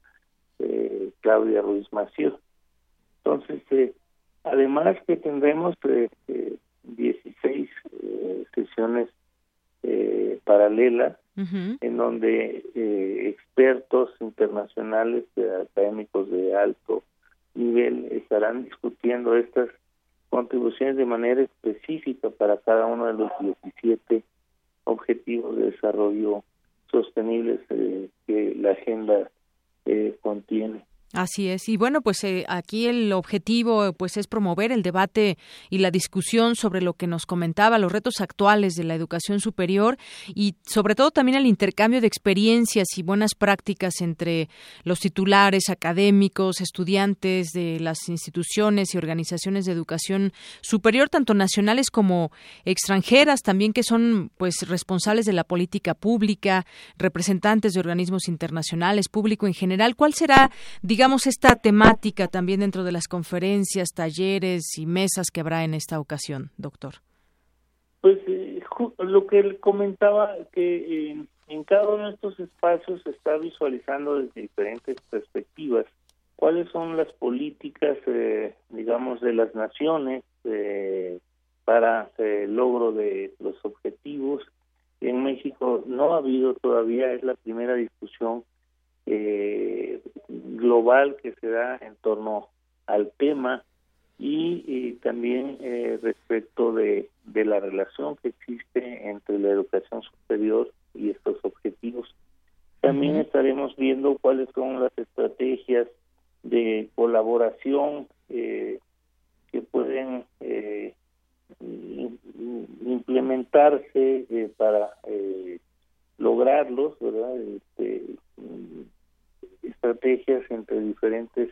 eh, Claudia Ruiz Mació. Entonces, eh, además que tendremos eh, 16 eh, sesiones paralelas en donde expertos internacionales, académicos de alto nivel, estarán discutiendo estas contribuciones de manera específica para cada uno de los 17 objetivos de desarrollo sostenibles que la Agenda eh, contiene. Así es. Y bueno, pues eh, aquí el objetivo pues es promover el debate y la discusión sobre lo que nos comentaba, los retos actuales de la educación superior y sobre todo también el intercambio de experiencias y buenas prácticas entre los titulares académicos, estudiantes de las instituciones y organizaciones de educación superior, tanto nacionales como extranjeras, también que son pues responsables de la política pública, representantes de organismos internacionales, público en general. ¿Cuál será, digamos, digamos, esta temática también dentro de las conferencias, talleres y mesas que habrá en esta ocasión, doctor? Pues eh, lo que él comentaba, que en cada uno de estos espacios se está visualizando desde diferentes perspectivas cuáles son las políticas, eh, digamos, de las naciones eh, para el logro de los objetivos. En México no ha habido todavía, es la primera discusión eh, global que se da en torno al tema y, también eh, respecto de, de la relación que existe entre la educación superior y estos objetivos. También estaremos viendo cuáles son las estrategias de colaboración eh, que pueden eh, implementarse eh, para eh, lograrlos, ¿verdad? Este, estrategias entre diferentes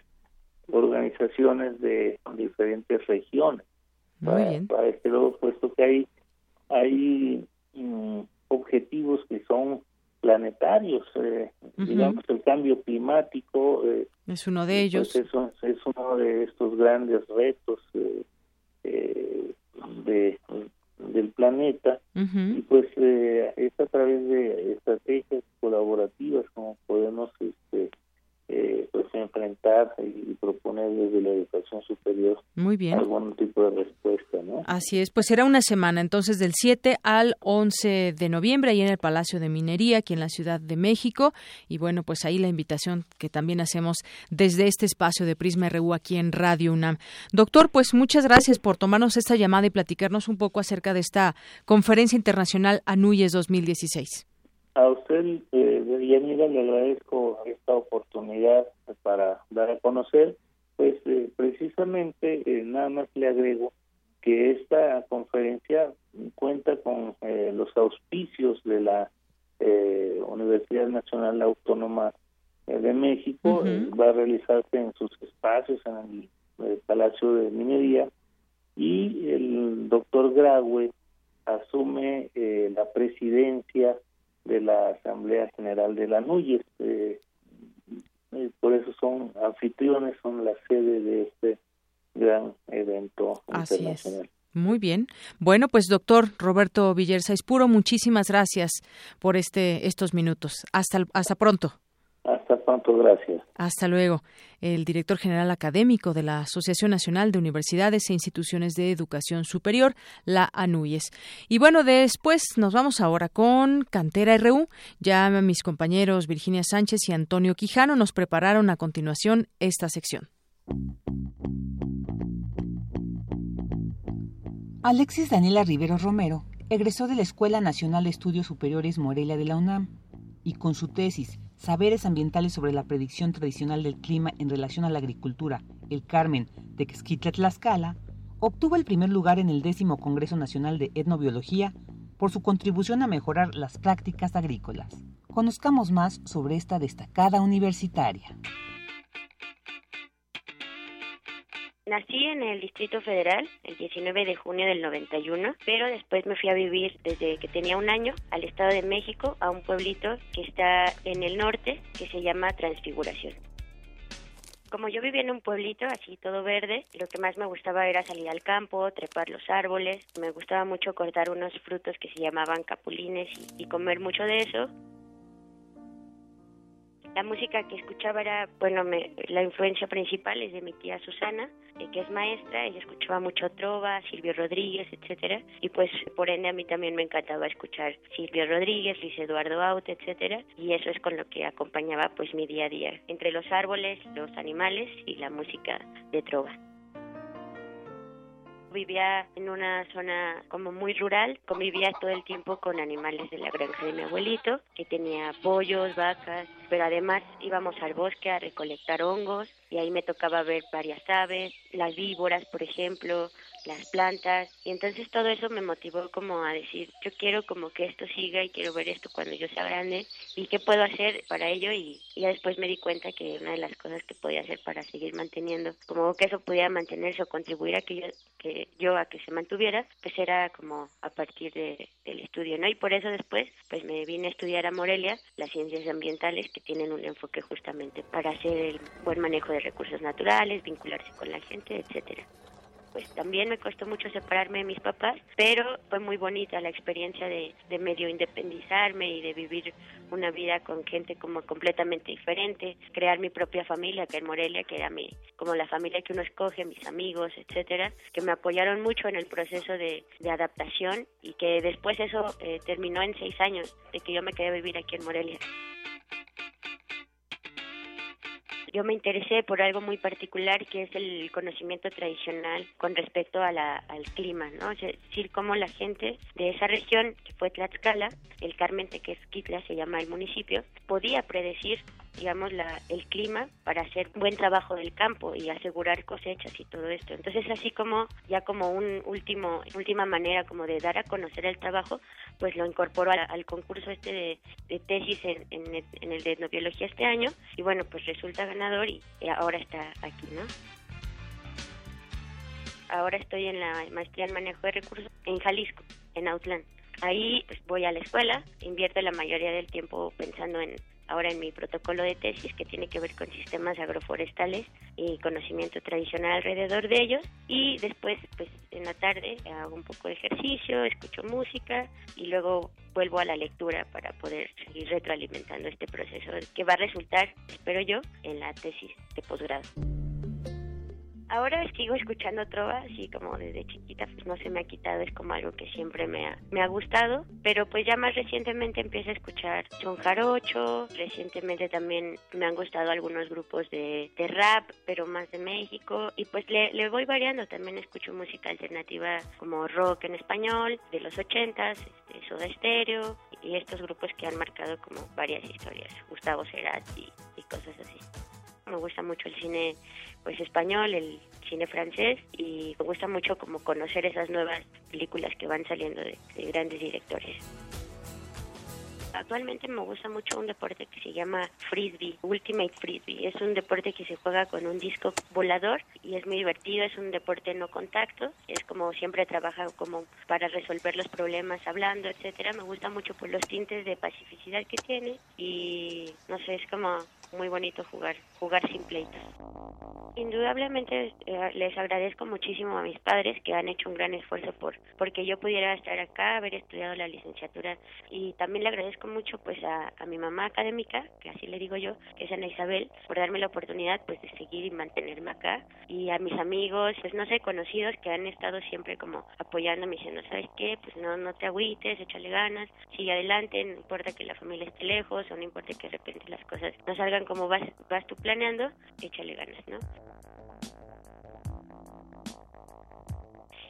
organizaciones de diferentes regiones. para, este lado, puesto que hay, hay mm, objetivos que son planetarios, eh, digamos el cambio climático eh, es uno de ellos. Pues es, uno de estos grandes retos eh, de, del planeta y pues es a través de estrategias colaborativas como podemos este, eh, pues enfrentar y proponer desde la educación superior Muy bien. algún tipo de respuesta, ¿no? Así es, pues será una semana entonces del 7 al 11 de noviembre ahí en el Palacio de Minería, aquí en la Ciudad de México y bueno, pues ahí la invitación que también hacemos desde este espacio de Prisma RU aquí en Radio UNAM. Doctor, pues muchas gracias por tomarnos esta llamada y platicarnos un poco acerca de esta Conferencia Internacional ANUYES 2016. A usted, eh, Yanira, le agradezco esta oportunidad para dar a conocer, pues eh, precisamente eh, nada más le agrego que esta conferencia cuenta con eh, los auspicios de la Universidad Nacional Autónoma de México, va a realizarse en sus espacios en el, Palacio de Minería. Y el doctor Graue asume la presidencia de la Asamblea General de la NUYES. Eh, eh, por eso son anfitriones, son la sede de este gran evento internacional. Muy bien. Bueno, pues doctor Roberto Villerza Espuro, muchísimas gracias por este estos minutos. Hasta hasta pronto. Hasta pronto, gracias. Hasta luego. El director general académico de la Asociación Nacional de Universidades e Instituciones de Educación Superior, la ANUYES. Y bueno, después nos vamos ahora con Cantera RU. Ya mis compañeros Virginia Sánchez y Antonio Quijano nos prepararon a continuación esta sección. Alexis Daniela Rivero Romero egresó de la Escuela Nacional de Estudios Superiores Morelia de la UNAM y con su tesis Saberes ambientales sobre la predicción tradicional del clima en relación a la agricultura, el Carmen de Xquitla Tlaxcala, obtuvo el primer lugar en el décimo Congreso Nacional de Etnobiología por su contribución a mejorar las prácticas agrícolas. Conozcamos más sobre esta destacada universitaria. Nací en el Distrito Federal el 19 de junio del 91, pero después me fui a vivir desde que tenía un año al Estado de México, a un pueblito que está en el norte, que se llama Transfiguración. Como yo vivía en un pueblito así todo verde, lo que más me gustaba era salir al campo, trepar los árboles, me gustaba mucho cortar unos frutos que se llamaban capulines y, y comer mucho de eso. La música que escuchaba era, bueno, me, la influencia principal es de mi tía Susana, eh, que es maestra, ella escuchaba mucho trova, Silvio Rodríguez, etcétera, y pues por ende a mí también me encantaba escuchar Silvio Rodríguez, Luis Eduardo Aute, etcétera, y eso es con lo que acompañaba pues mi día a día, entre los árboles, los animales y la música de trova. Vivía en una zona como muy rural, convivía todo el tiempo con animales de la granja de mi abuelito, que tenía pollos, vacas, pero además íbamos al bosque a recolectar hongos y ahí me tocaba ver varias aves, las víboras, por ejemplo, las plantas. Y entonces todo eso me motivó como a decir yo quiero como que esto siga y quiero ver esto cuando yo sea grande y qué puedo hacer para ello. Y, ya después me di cuenta que una de las cosas que podía hacer para seguir manteniendo como que eso pudiera mantenerse o contribuir a que yo que yo a que se mantuviera pues era como a partir de, del estudio no y por eso después pues me vine a estudiar a Morelia las ciencias ambientales que tienen un enfoque justamente para hacer el buen manejo de recursos naturales vincularse con la gente etcétera pues también me costó mucho separarme de mis papás, pero fue muy bonita la experiencia de, medio independizarme y de vivir una vida con gente como completamente diferente, crear mi propia familia que en Morelia, que era mi, como la familia que uno escoge, mis amigos, etcétera, que me apoyaron mucho en el proceso de, de adaptación y que después eso eh, terminó en seis años de que yo me quedé a vivir aquí en Morelia. Yo me interesé por algo muy particular que es el conocimiento tradicional con respecto a la, al clima, ¿no? Es decir, cómo la gente de esa región, que fue Tlaxcala, el Carmen Tequesquitla se llama el municipio, podía predecir digamos, la, el clima para hacer buen trabajo del campo y asegurar cosechas y todo esto. Entonces, así como ya como un último, última manera como de dar a conocer el trabajo, pues lo incorporó al, concurso este de, tesis en, en, el de etnobiología este año y bueno, pues resulta ganador y, ahora está aquí, ¿no? Ahora estoy en la maestría en manejo de recursos en Jalisco, en Autlán. Ahí pues voy a la escuela, invierto la mayoría del tiempo pensando en ahora en mi protocolo de tesis que tiene que ver con sistemas agroforestales y conocimiento tradicional alrededor de ellos y después pues en la tarde hago un poco de ejercicio, escucho música y luego vuelvo a la lectura para poder seguir retroalimentando este proceso que va a resultar, espero yo, en la tesis de posgrado. Ahora sigo escuchando trova, así como desde chiquita, pues no se me ha quitado, es como algo que siempre me ha, me ha gustado, pero pues ya más recientemente empiezo a escuchar son jarocho, recientemente también me han gustado algunos grupos de, de rap, pero más de México, y pues le, le, voy variando, también escucho música alternativa como rock en español, de los ochentas, este, Soda Stereo, y estos grupos que han marcado como varias historias, Gustavo Cerati y cosas así. Me gusta mucho el cine pues español, el cine francés y me gusta mucho como conocer esas nuevas películas que van saliendo de, grandes directores. Actualmente me gusta mucho un deporte que se llama frisbee, ultimate frisbee. Es un deporte que se juega con un disco volador y es muy divertido, es un deporte no contacto, es como siempre trabaja como para resolver los problemas hablando, etcétera. Me gusta mucho por los tintes de pacificidad que tiene y no sé, es como muy bonito jugar, jugar sin pleitos. Indudablemente eh, les agradezco muchísimo a mis padres que han hecho un gran esfuerzo por porque yo pudiera estar acá, haber estudiado la licenciatura y también le agradezco mucho pues a, a mi mamá académica, que así le digo yo, que es Ana Isabel, por darme la oportunidad pues de seguir y mantenerme acá y a mis amigos, pues no sé, conocidos que han estado siempre como apoyándome diciendo, ¿sabes qué? Pues no no te agüites, échale ganas, sigue adelante, no importa que la familia esté lejos o no importa que de repente las cosas no salgan como vas, vas tú planeando, échale ganas, ¿no?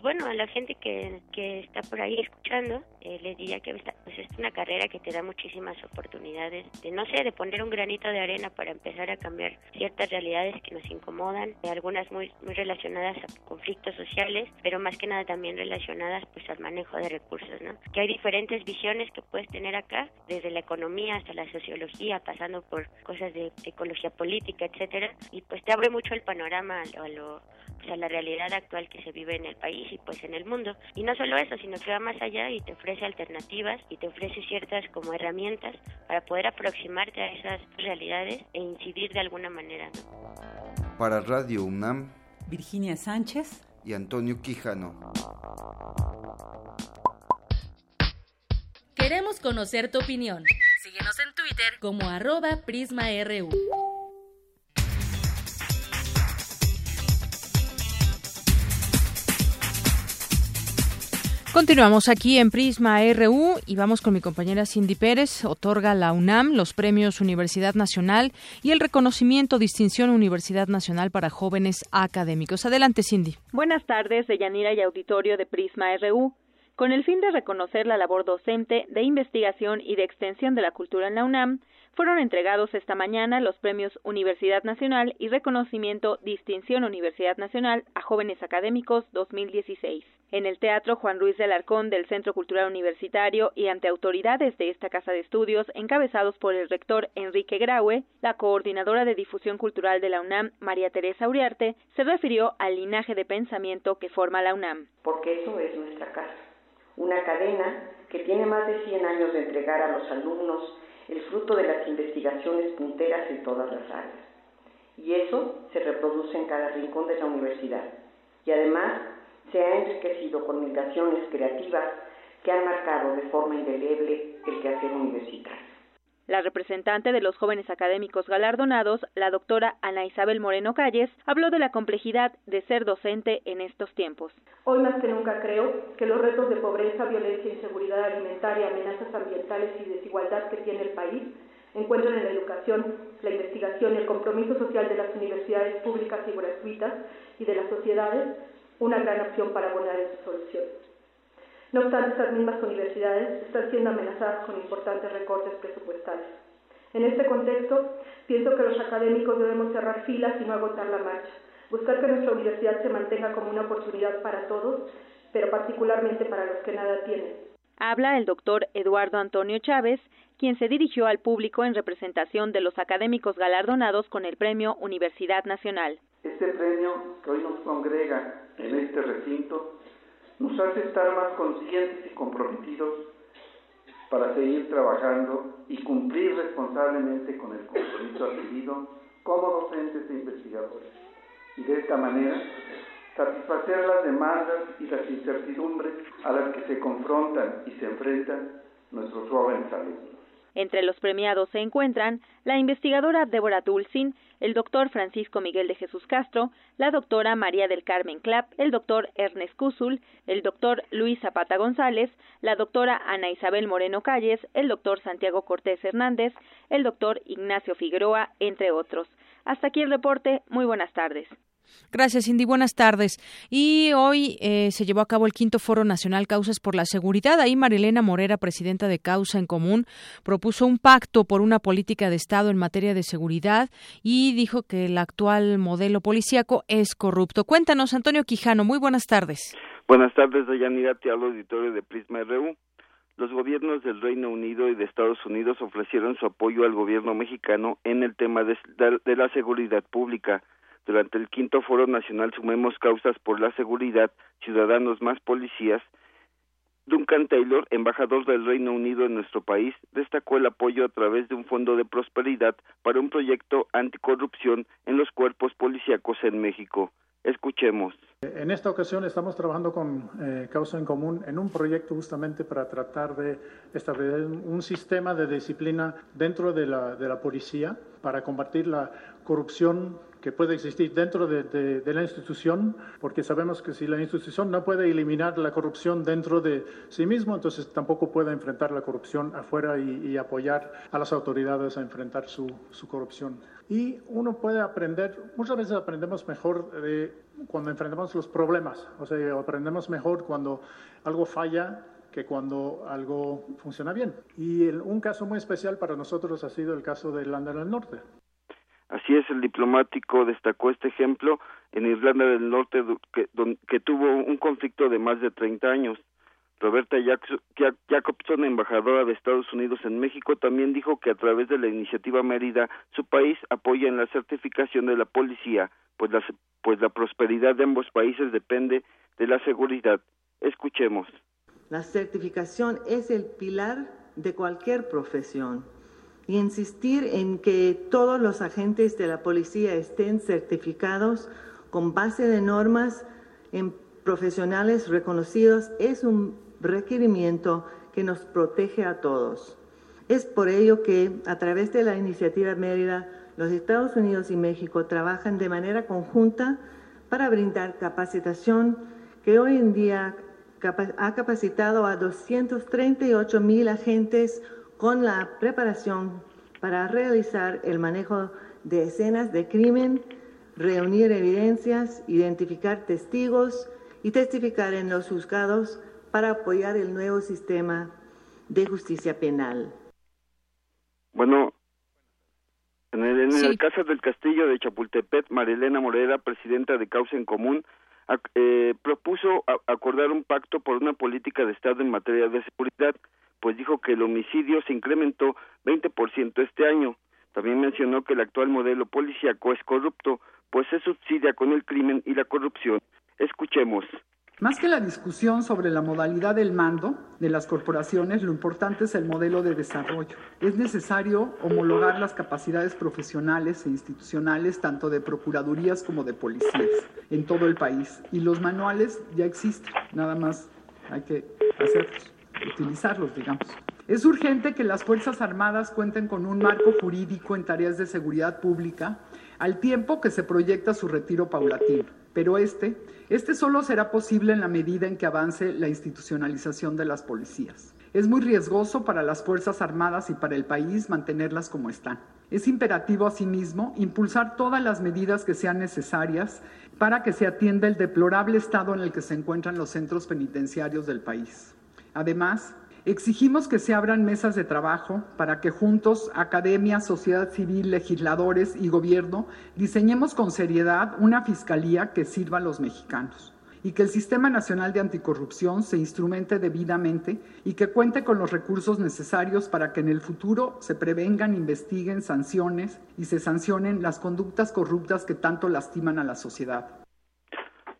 bueno, a la gente que, que está por ahí escuchando, eh, les diría que pues es una carrera que te da muchísimas oportunidades de, no sé, de poner un granito de arena para empezar a cambiar ciertas realidades que nos incomodan, algunas muy, muy relacionadas a conflictos sociales, pero más que nada también relacionadas pues al manejo de recursos, ¿no? Que hay diferentes visiones que puedes tener acá, desde la economía hasta la sociología, pasando por cosas de ecología política, etcétera, y pues te abre mucho el panorama a lo a la realidad actual que se vive en el país y pues en el mundo. Y no solo eso, sino que va más allá y te ofrece alternativas y te ofrece ciertas como herramientas para poder aproximarte a esas realidades e incidir de alguna manera. Para Radio UNAM, Virginia Sánchez y Antonio Quijano. Queremos conocer tu opinión. Síguenos en Twitter como arroba PrismaRU. Continuamos aquí en Prisma RU y vamos con mi compañera Cindy Pérez. Otorga la UNAM los premios Universidad Nacional y el reconocimiento Distinción Universidad Nacional para jóvenes académicos. Adelante, Cindy. Buenas tardes, Deyanira y auditorio de Prisma RU. Con el fin de reconocer la labor docente, de investigación y de extensión de la cultura en la UNAM, fueron entregados esta mañana los premios Universidad Nacional y reconocimiento Distinción Universidad Nacional a Jóvenes Académicos 2016. En el Teatro Juan Ruiz de Alarcón del Centro Cultural Universitario y ante autoridades de esta casa de estudios encabezados por el rector Enrique Graue, la coordinadora de difusión cultural de la UNAM, María Teresa Uriarte, se refirió al linaje de pensamiento que forma la UNAM. Porque eso es nuestra casa, una cadena que tiene más de 100 años de entregar a los alumnos el fruto de las investigaciones punteras en todas las áreas. Y eso se reproduce en cada rincón de la universidad. Y además se ha enriquecido con migraciones creativas que han marcado de forma indeleble el quehacer universitario. La representante de los jóvenes académicos galardonados, la doctora Ana Isabel Moreno Calles, habló de la complejidad de ser docente en estos tiempos. Hoy más que nunca creo que los retos de pobreza, violencia, inseguridad alimentaria, amenazas ambientales y desigualdad que tiene el país encuentran en la educación, la investigación y el compromiso social de las universidades públicas y gratuitas y de las sociedades una gran opción para abonar en su solución. No obstante, estas mismas universidades están siendo amenazadas con importantes recortes presupuestarios. En este contexto, pienso que los académicos debemos cerrar filas y no agotar la marcha, buscar que nuestra universidad se mantenga como una oportunidad para todos, pero particularmente para los que nada tienen. Habla el doctor Eduardo Antonio Chávez, quien se dirigió al público en representación de los académicos galardonados con el Premio Universidad Nacional. Este premio que hoy nos congrega en este recinto nos hace estar más conscientes y comprometidos para seguir trabajando y cumplir responsablemente con el compromiso adquirido como docentes e investigadores. Y de esta manera satisfacer las demandas y las incertidumbres a las que se confrontan y se enfrentan nuestros jóvenes alumnos. Entre los premiados se encuentran la investigadora Débora Dulcin, el doctor Francisco Miguel de Jesús Castro, la doctora María del Carmen Clapp, el doctor Ernest Cúzul, el doctor Luis Zapata González, la doctora Ana Isabel Moreno Calles, el doctor Santiago Cortés Hernández, el doctor Ignacio Figueroa, entre otros. Hasta aquí el reporte. Muy buenas tardes. Gracias, Cindy. Buenas tardes. Y hoy eh, se llevó a cabo el quinto Foro Nacional Causas por la Seguridad. Ahí Marilena Morera, presidenta de Causa en Común, propuso un pacto por una política de Estado en materia de seguridad y dijo que el actual modelo policíaco es corrupto. Cuéntanos, Antonio Quijano. Muy buenas tardes. Buenas tardes, Dayanira. Te hablo auditorio de Prisma RU. Los gobiernos del Reino Unido y de Estados Unidos ofrecieron su apoyo al gobierno mexicano en el tema de la seguridad pública durante el quinto Foro Nacional Sumemos Causas por la Seguridad, Ciudadanos más Policías, Duncan Taylor, embajador del Reino Unido en nuestro país, destacó el apoyo a través de un fondo de prosperidad para un proyecto anticorrupción en los cuerpos policíacos en México. Escuchemos. En esta ocasión estamos trabajando con eh, Causa en Común en un proyecto justamente para tratar de establecer un sistema de disciplina dentro de la, de la policía para combatir la corrupción que puede existir dentro de, la institución, porque sabemos que si la institución no puede eliminar la corrupción dentro de sí mismo, entonces tampoco puede enfrentar la corrupción afuera y, apoyar a las autoridades a enfrentar su, corrupción. Y uno puede aprender, muchas veces aprendemos mejor cuando enfrentamos los problemas, o sea, aprendemos mejor cuando algo falla que cuando algo funciona bien. Y un caso muy especial para nosotros ha sido el caso de Irlanda del Norte. Así es, el diplomático destacó este ejemplo en Irlanda del Norte, que, tuvo un conflicto de más de 30 años. Roberta Jacobson, embajadora de Estados Unidos en México, también dijo que a través de la iniciativa Mérida, su país apoya en la certificación de la policía, pues la, pues la prosperidad de ambos países depende de la seguridad. Escuchemos. La certificación es el pilar de cualquier profesión y insistir en que todos los agentes de la policía estén certificados con base de normas en profesionales reconocidos es un requerimiento que nos protege a todos. Es por ello que a través de la iniciativa Mérida, los Estados Unidos y México trabajan de manera conjunta para brindar capacitación que hoy en día ha capacitado a 238 mil agentes con la preparación para realizar el manejo de escenas de crimen, reunir evidencias, identificar testigos y testificar en los juzgados para apoyar el nuevo sistema de justicia penal. Bueno, en el, caso del castillo de Chapultepec, Marilena Morera, presidenta de Causa en Común, eh, propuso acordar un pacto por una política de Estado en materia de seguridad pues dijo que el homicidio se incrementó 20% este año. También mencionó que el actual modelo policíaco es corrupto, pues se subsidia con el crimen y la corrupción. Escuchemos. Más que la discusión sobre la modalidad del mando de las corporaciones, lo importante es el modelo de desarrollo. Es necesario homologar las capacidades profesionales e institucionales tanto de procuradurías como de policías en todo el país. Y los manuales ya existen, nada más hay que hacerlos utilizarlos, digamos. Es urgente que las Fuerzas Armadas cuenten con un marco jurídico en tareas de seguridad pública al tiempo que se proyecta su retiro paulatino. Pero este, este solo será posible en la medida en que avance la institucionalización de las policías. Es muy riesgoso para las Fuerzas Armadas y para el país mantenerlas como están. Es imperativo, asimismo, impulsar todas las medidas que sean necesarias para que se atienda el deplorable estado en el que se encuentran los centros penitenciarios del país. Además, exigimos que se abran mesas de trabajo para que juntos, academia, sociedad civil, legisladores y gobierno, diseñemos con seriedad una fiscalía que sirva a los mexicanos y que el Sistema Nacional de Anticorrupción se instrumente debidamente y que cuente con los recursos necesarios para que en el futuro se prevengan, investiguen sanciones y se sancionen las conductas corruptas que tanto lastiman a la sociedad.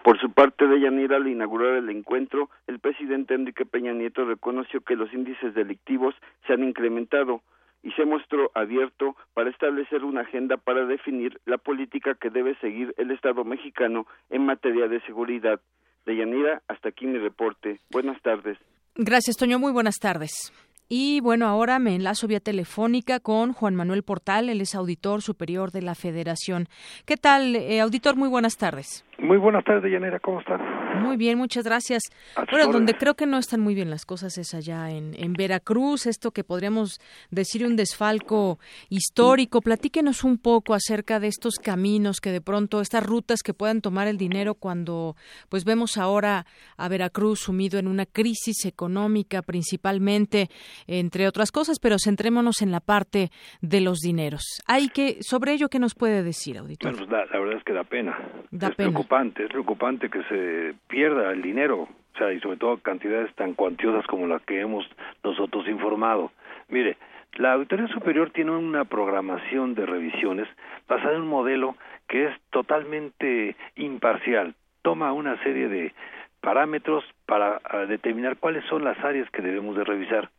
Por su parte, de Yanira, al inaugurar el encuentro, el presidente Enrique Peña Nieto reconoció que los índices delictivos se han incrementado y se mostró abierto para establecer una agenda para definir la política que debe seguir el Estado mexicano en materia de seguridad. De Yanira, hasta aquí mi reporte. Buenas tardes. Gracias, Toño. Muy buenas tardes. Y bueno, ahora me enlazo vía telefónica con Juan Manuel Portal, él es auditor superior de la Federación. ¿Qué tal, eh, auditor? Muy buenas tardes. Muy buenas tardes, Yanira, ¿cómo estás? Muy bien, muchas gracias. Bueno, donde creo que no están muy bien las cosas es allá en, en Veracruz, esto que podríamos decir un desfalco histórico. Platíquenos un poco acerca de estos caminos que de pronto, estas rutas que puedan tomar el dinero cuando pues vemos ahora a Veracruz sumido en una crisis económica principalmente, entre otras cosas, pero centrémonos en la parte de los dineros. Hay que, sobre ello, ¿qué nos puede decir, auditor? Bueno, la, verdad es que da pena. Da pena es preocupante que se pierda el dinero, o sea, y sobre todo cantidades tan cuantiosas como las que hemos nosotros informado. Mire, la Auditoría Superior tiene una programación de revisiones basada en un modelo que es totalmente imparcial. Toma una serie de parámetros para ah, determinar cuáles son las áreas que debemos de revisar.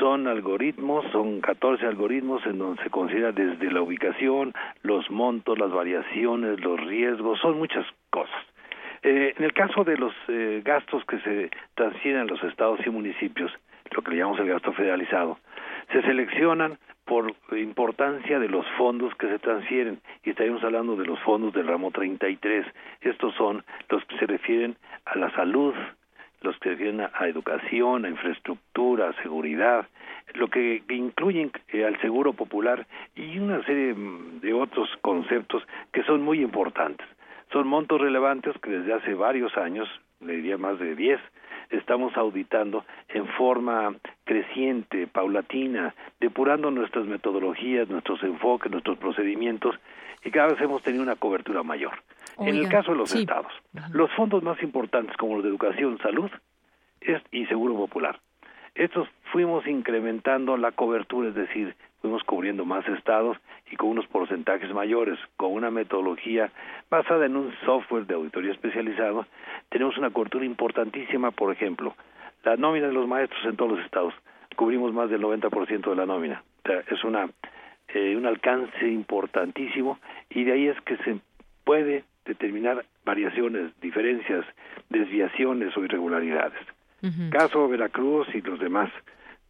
Son algoritmos, son 14 algoritmos en donde se considera desde la ubicación, los montos, las variaciones, los riesgos, son muchas cosas. Eh, en el caso de los eh, gastos que se transfieren a los estados y municipios, lo que le llamamos el gasto federalizado, se seleccionan por importancia de los fondos que se transfieren y estaríamos hablando de los fondos del ramo 33. Estos son los que se refieren a la salud, los que se refieren a, educación, a infraestructura, a seguridad, lo que, incluyen eh, al seguro popular y una serie de otros conceptos que son muy importantes. Son montos relevantes que desde hace varios años, le diría más de 10, estamos auditando en forma creciente, paulatina, depurando nuestras metodologías, nuestros enfoques, nuestros procedimientos y cada vez hemos tenido una cobertura mayor. en el caso de los estados, los fondos más importantes como los de educación, salud y seguro popular, estos fuimos incrementando la cobertura, es decir, fuimos cubriendo más estados y con unos porcentajes mayores, con una metodología basada en un software de auditoría especializado, tenemos una cobertura importantísima, por ejemplo, la nómina de los maestros en todos los estados, cubrimos más del 90% de la nómina, o sea, es una eh, un alcance importantísimo y de ahí es que se puede determinar variaciones, diferencias, desviaciones o irregularidades. Caso Veracruz y los demás.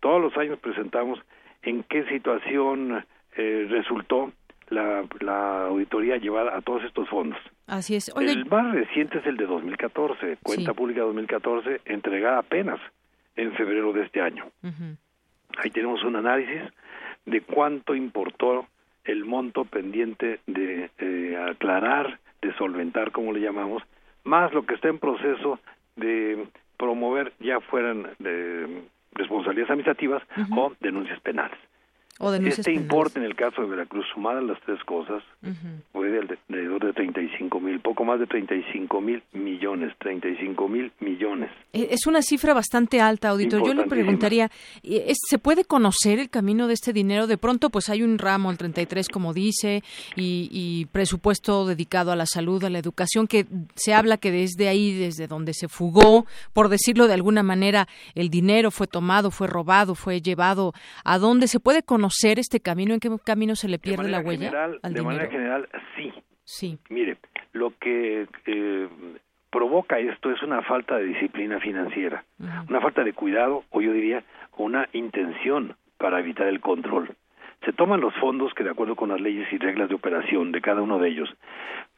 Todos los años presentamos en qué situación eh, resultó la, la, auditoría llevada a todos estos fondos. Así es. El más reciente es el de 2014, cuenta pública 2014, entregada apenas en febrero de este año. Ahí tenemos un análisis de cuánto importó el monto pendiente de eh, aclarar, de solventar, como le llamamos, más lo que está en proceso de promover ya fueran de responsabilidades administrativas o denuncias penales este importe en el caso de Veracruz, sumadas las tres cosas, fue de alrededor de 35 mil, poco más de 35 mil millones, 35 mil millones. E, es una cifra bastante alta, auditor. Yo le preguntaría, ¿se puede conocer el camino de este dinero? De pronto, pues hay un ramo, el 33, como dice, y, y presupuesto dedicado a la salud, a la educación, que se habla que desde ahí, desde donde se fugó, por decirlo de alguna manera, el dinero fue tomado, fue robado, fue llevado. ¿A dónde se puede conocer? Conocer este camino? ¿En qué camino se le pierde la huella? de manera general, sí. Sí. Mire, lo que eh, provoca esto es una falta de disciplina financiera, una falta de cuidado, o yo diría, una intención para evitar el control. Se toman los fondos que, de acuerdo con las leyes y reglas de operación de cada uno de ellos,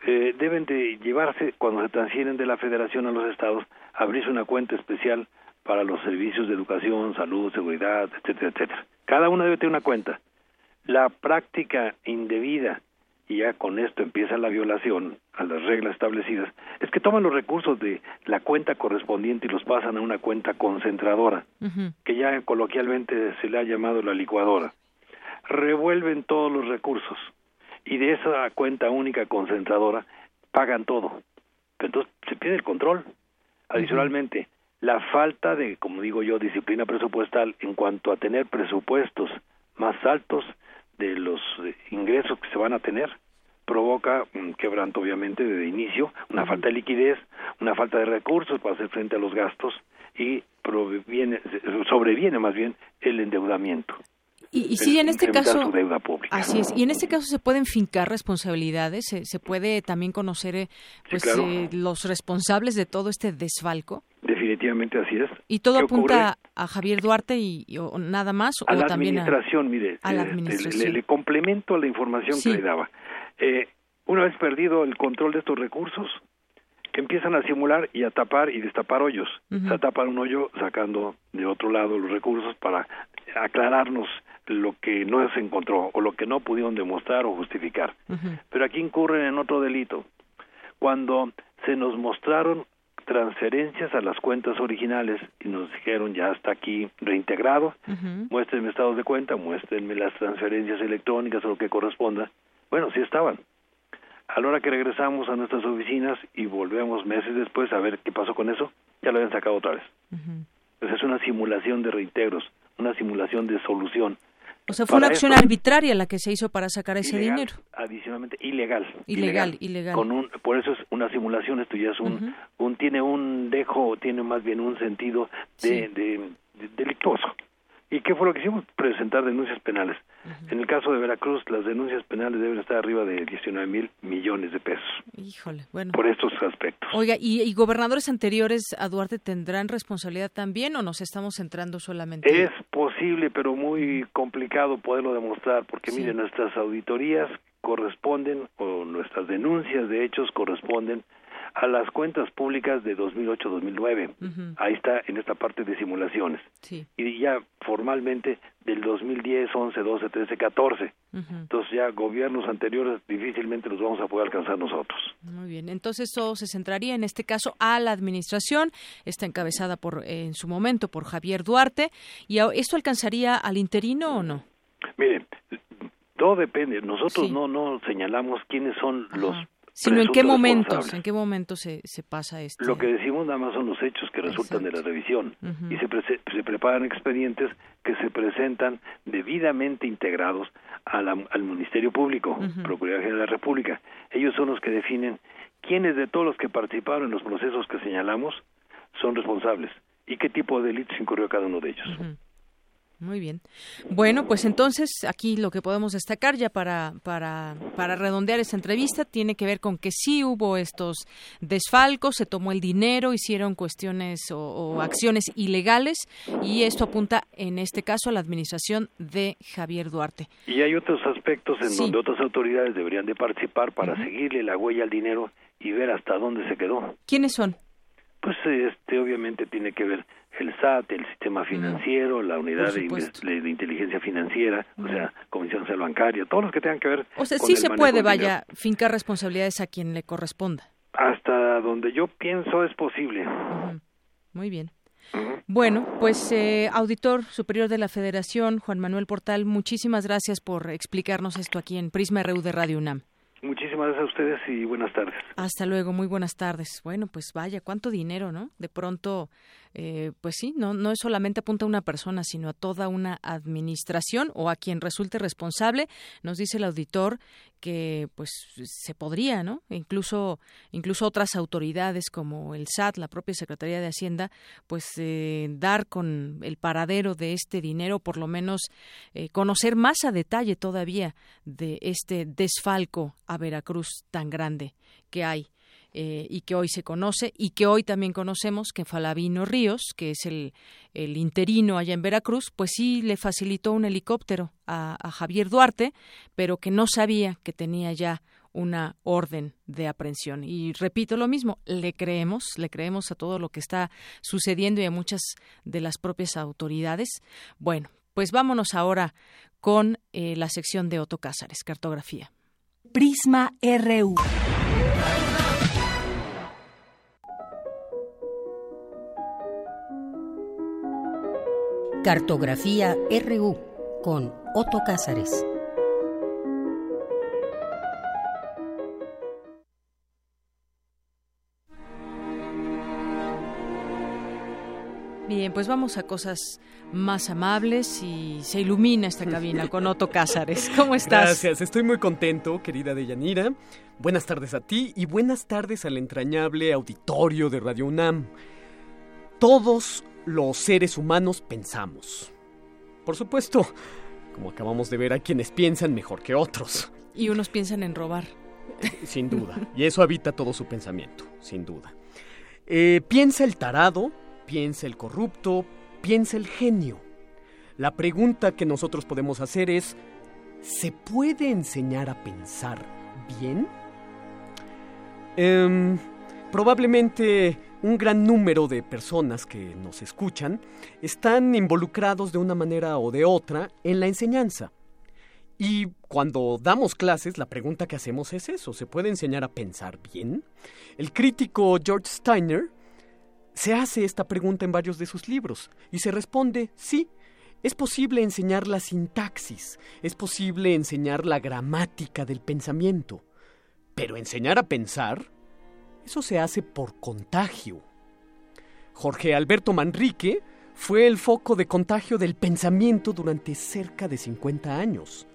eh, deben de llevarse, cuando se transfieren de la federación a los estados, abrirse una cuenta especial para los servicios de educación, salud, seguridad, etcétera, etcétera. Cada uno debe tener una cuenta. La práctica indebida, y ya con esto empieza la violación a las reglas establecidas, es que toman los recursos de la cuenta correspondiente y los pasan a una cuenta concentradora, que ya coloquialmente se le ha llamado la licuadora. Revuelven todos los recursos y de esa cuenta única concentradora pagan todo. Entonces se pierde el control. Adicionalmente, la falta de, como digo yo, disciplina presupuestal en cuanto a tener presupuestos más altos de los eh, ingresos que se van a tener provoca un quebranto obviamente de inicio, una falta de liquidez, una falta de recursos para hacer frente a los gastos y proviene, sobreviene más bien el endeudamiento. Y, sí, en este caso, así es. Y en este caso se pueden fincar responsabilidades, se, puede también conocer eh, pues, eh, los responsables de todo este desfalco. Definitivamente así es. Y todo apunta a Javier Duarte y, nada más a o la también administración, mire, a la eh, administración. Le, complemento a la información que le daba. una vez perdido el control de estos recursos, que empiezan a simular y a tapar y destapar hoyos. Se tapan un hoyo sacando de otro lado los recursos para aclararnos lo que no se encontró o lo que no pudieron demostrar o justificar. Pero aquí incurren en otro delito. Cuando se nos mostraron transferencias a las cuentas originales y nos dijeron ya está aquí reintegrado, muéstrenme estados de cuenta, muéstrenme las transferencias electrónicas o lo que corresponda. Bueno, sí estaban. A la hora que regresamos a nuestras oficinas y volvemos meses después a ver qué pasó con eso, ya lo habían sacado otra vez. Entonces es una simulación de reintegros, una simulación de solución o sea, fue una acción arbitraria la que se hizo para sacar ese dinero. Adicionalmente, ilegal. Ilegal, ilegal. Con un, por eso es una simulación, esto ya es un, un tiene un dejo, tiene más bien un sentido de, de delictuoso. ¿Y qué fue lo que hicimos? Presentar denuncias penales. En el caso de Veracruz, las denuncias penales deben estar arriba de 19 mil millones de pesos. Híjole, bueno. Por estos aspectos. Oiga, ¿y, gobernadores anteriores a Duarte tendrán responsabilidad también o nos estamos centrando solamente? Es posible, pero muy complicado poderlo demostrar, porque mire, nuestras auditorías corresponden, o nuestras denuncias de hechos corresponden a las cuentas públicas de 2008-2009. Ahí está en esta parte de simulaciones. Y ya formalmente del 2010, 11, 12, 13, 14. Entonces ya gobiernos anteriores difícilmente los vamos a poder alcanzar nosotros. Muy bien. Entonces todo se centraría en este caso a la administración. Está encabezada por en su momento por Javier Duarte. ¿Y esto alcanzaría al interino o no? Mire, todo depende. Nosotros no no señalamos quiénes son los Sino en qué momentos, en qué momentos se, se pasa esto. Lo que decimos nada más son los hechos que resultan de la revisión y se, se preparan expedientes que se presentan debidamente integrados al Ministerio Público, Procuraduría General de la República. Ellos son los que definen quiénes de todos los que participaron en los procesos que señalamos son responsables y qué tipo de delitos incurrió cada uno de ellos. Muy bien. Bueno, pues entonces aquí lo que podemos destacar ya para, para, para redondear esta entrevista tiene que ver con que sí hubo estos desfalcos, se tomó el dinero, hicieron cuestiones o, acciones ilegales y esto apunta en este caso a la administración de Javier Duarte. Y hay otros aspectos en donde otras autoridades deberían de participar para seguirle la huella al dinero y ver hasta dónde se quedó. ¿Quiénes son? Pues este obviamente tiene que ver el SAT, el sistema financiero, la unidad de, inteligencia financiera, o sea, Comisión Bancaria, todos los que tengan que ver. O sea, sí se puede, vaya, fincar responsabilidades a quien le corresponda. Hasta donde yo pienso es posible. Muy bien. Bueno, pues eh, auditor superior de la Federación, Juan Manuel Portal, muchísimas gracias por explicarnos esto aquí en Prisma RU de Radio UNAM. Muchísimas gracias a ustedes y buenas tardes. Hasta luego, muy buenas tardes. Bueno, pues vaya, cuánto dinero, ¿no? De pronto eh, pues sí, no, no es solamente apunta a una persona, sino a toda una administración o a quien resulte responsable. Nos dice el auditor que pues se podría, ¿no? incluso, incluso otras autoridades como el SAT, la propia Secretaría de Hacienda, pues eh, dar con el paradero de este dinero, por lo menos eh, conocer más a detalle todavía de este desfalco a Veracruz tan grande que hay eh, y que hoy se conoce y que hoy también conocemos que Falavino Ríos, que es el, el interino allá en Veracruz, pues sí le facilitó un helicóptero a, Javier Duarte, pero que no sabía que tenía ya una orden de aprehensión. Y repito lo mismo, le creemos, le creemos a todo lo que está sucediendo y a muchas de las propias autoridades. Bueno, pues vámonos ahora con eh, la sección de Otto Cázares, cartografía. Prisma RU. Cartografía RU con Otto Cázares. Bien, pues vamos a cosas más amables y se ilumina esta cabina con Otto Cázares. ¿Cómo estás? Gracias, estoy muy contento, querida Deyanira. Buenas tardes a ti y buenas tardes al entrañable auditorio de Radio UNAM. Todos los seres humanos pensamos. Por supuesto, como acabamos de ver, hay quienes piensan mejor que otros. Y unos piensan en robar. Sin duda. Y eso habita todo su pensamiento, sin duda. Eh, piensa el tarado, piensa el corrupto, piensa el genio. La pregunta que nosotros podemos hacer es, ¿se puede enseñar a pensar bien? Em, probablemente un gran número de personas que nos escuchan están involucrados de una manera o de otra en la enseñanza. Y cuando damos clases, la pregunta que hacemos es eso, ¿se puede enseñar a pensar bien? El crítico George Steiner se hace esta pregunta en varios de sus libros y se responde sí. Es posible enseñar la sintaxis, es posible enseñar la gramática del pensamiento, pero enseñar a pensar, eso se hace por contagio. Jorge Alberto Manrique fue el foco de contagio del pensamiento durante cerca de 50 años.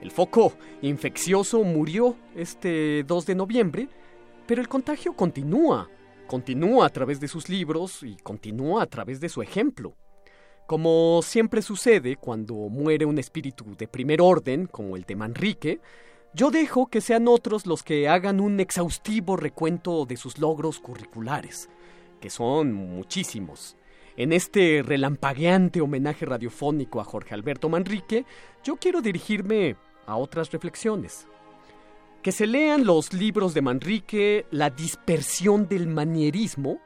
El foco infeccioso murió este 2 de noviembre, pero el contagio continúa continúa a través de sus libros y continúa a través de su ejemplo. Como siempre sucede cuando muere un espíritu de primer orden, como el de Manrique, yo dejo que sean otros los que hagan un exhaustivo recuento de sus logros curriculares, que son muchísimos. En este relampagueante homenaje radiofónico a Jorge Alberto Manrique, yo quiero dirigirme a otras reflexiones que se lean los libros de Manrique, La dispersión del manierismo,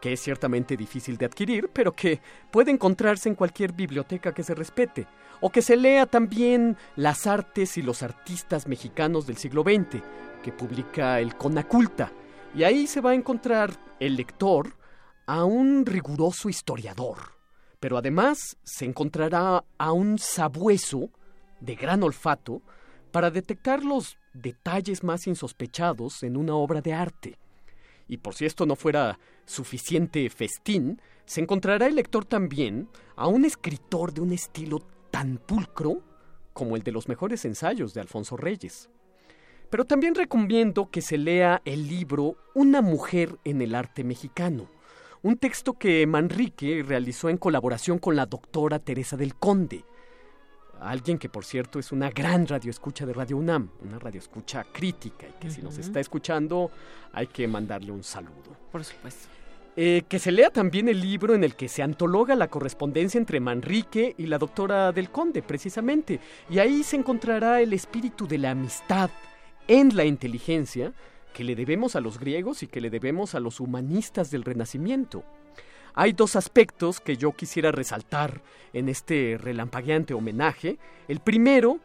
que es ciertamente difícil de adquirir, pero que puede encontrarse en cualquier biblioteca que se respete, o que se lea también Las artes y los artistas mexicanos del siglo XX, que publica el Conaculta, y ahí se va a encontrar el lector a un riguroso historiador, pero además se encontrará a un sabueso de gran olfato para detectar los detalles más insospechados en una obra de arte. Y por si esto no fuera suficiente festín, se encontrará el lector también a un escritor de un estilo tan pulcro como el de los mejores ensayos de Alfonso Reyes. Pero también recomiendo que se lea el libro Una mujer en el arte mexicano, un texto que Manrique realizó en colaboración con la doctora Teresa del Conde, alguien que por cierto es una gran radioescucha de Radio UNAM, una radioescucha crítica y que si nos está escuchando hay que mandarle un saludo. Por supuesto. Eh, que se lea también el libro en el que se antologa la correspondencia entre Manrique y la doctora del Conde, precisamente, y ahí se encontrará el espíritu de la amistad en la inteligencia que le debemos a los griegos y que le debemos a los humanistas del Renacimiento. Hay dos aspectos que yo quisiera resaltar en este relampagueante homenaje. El primero,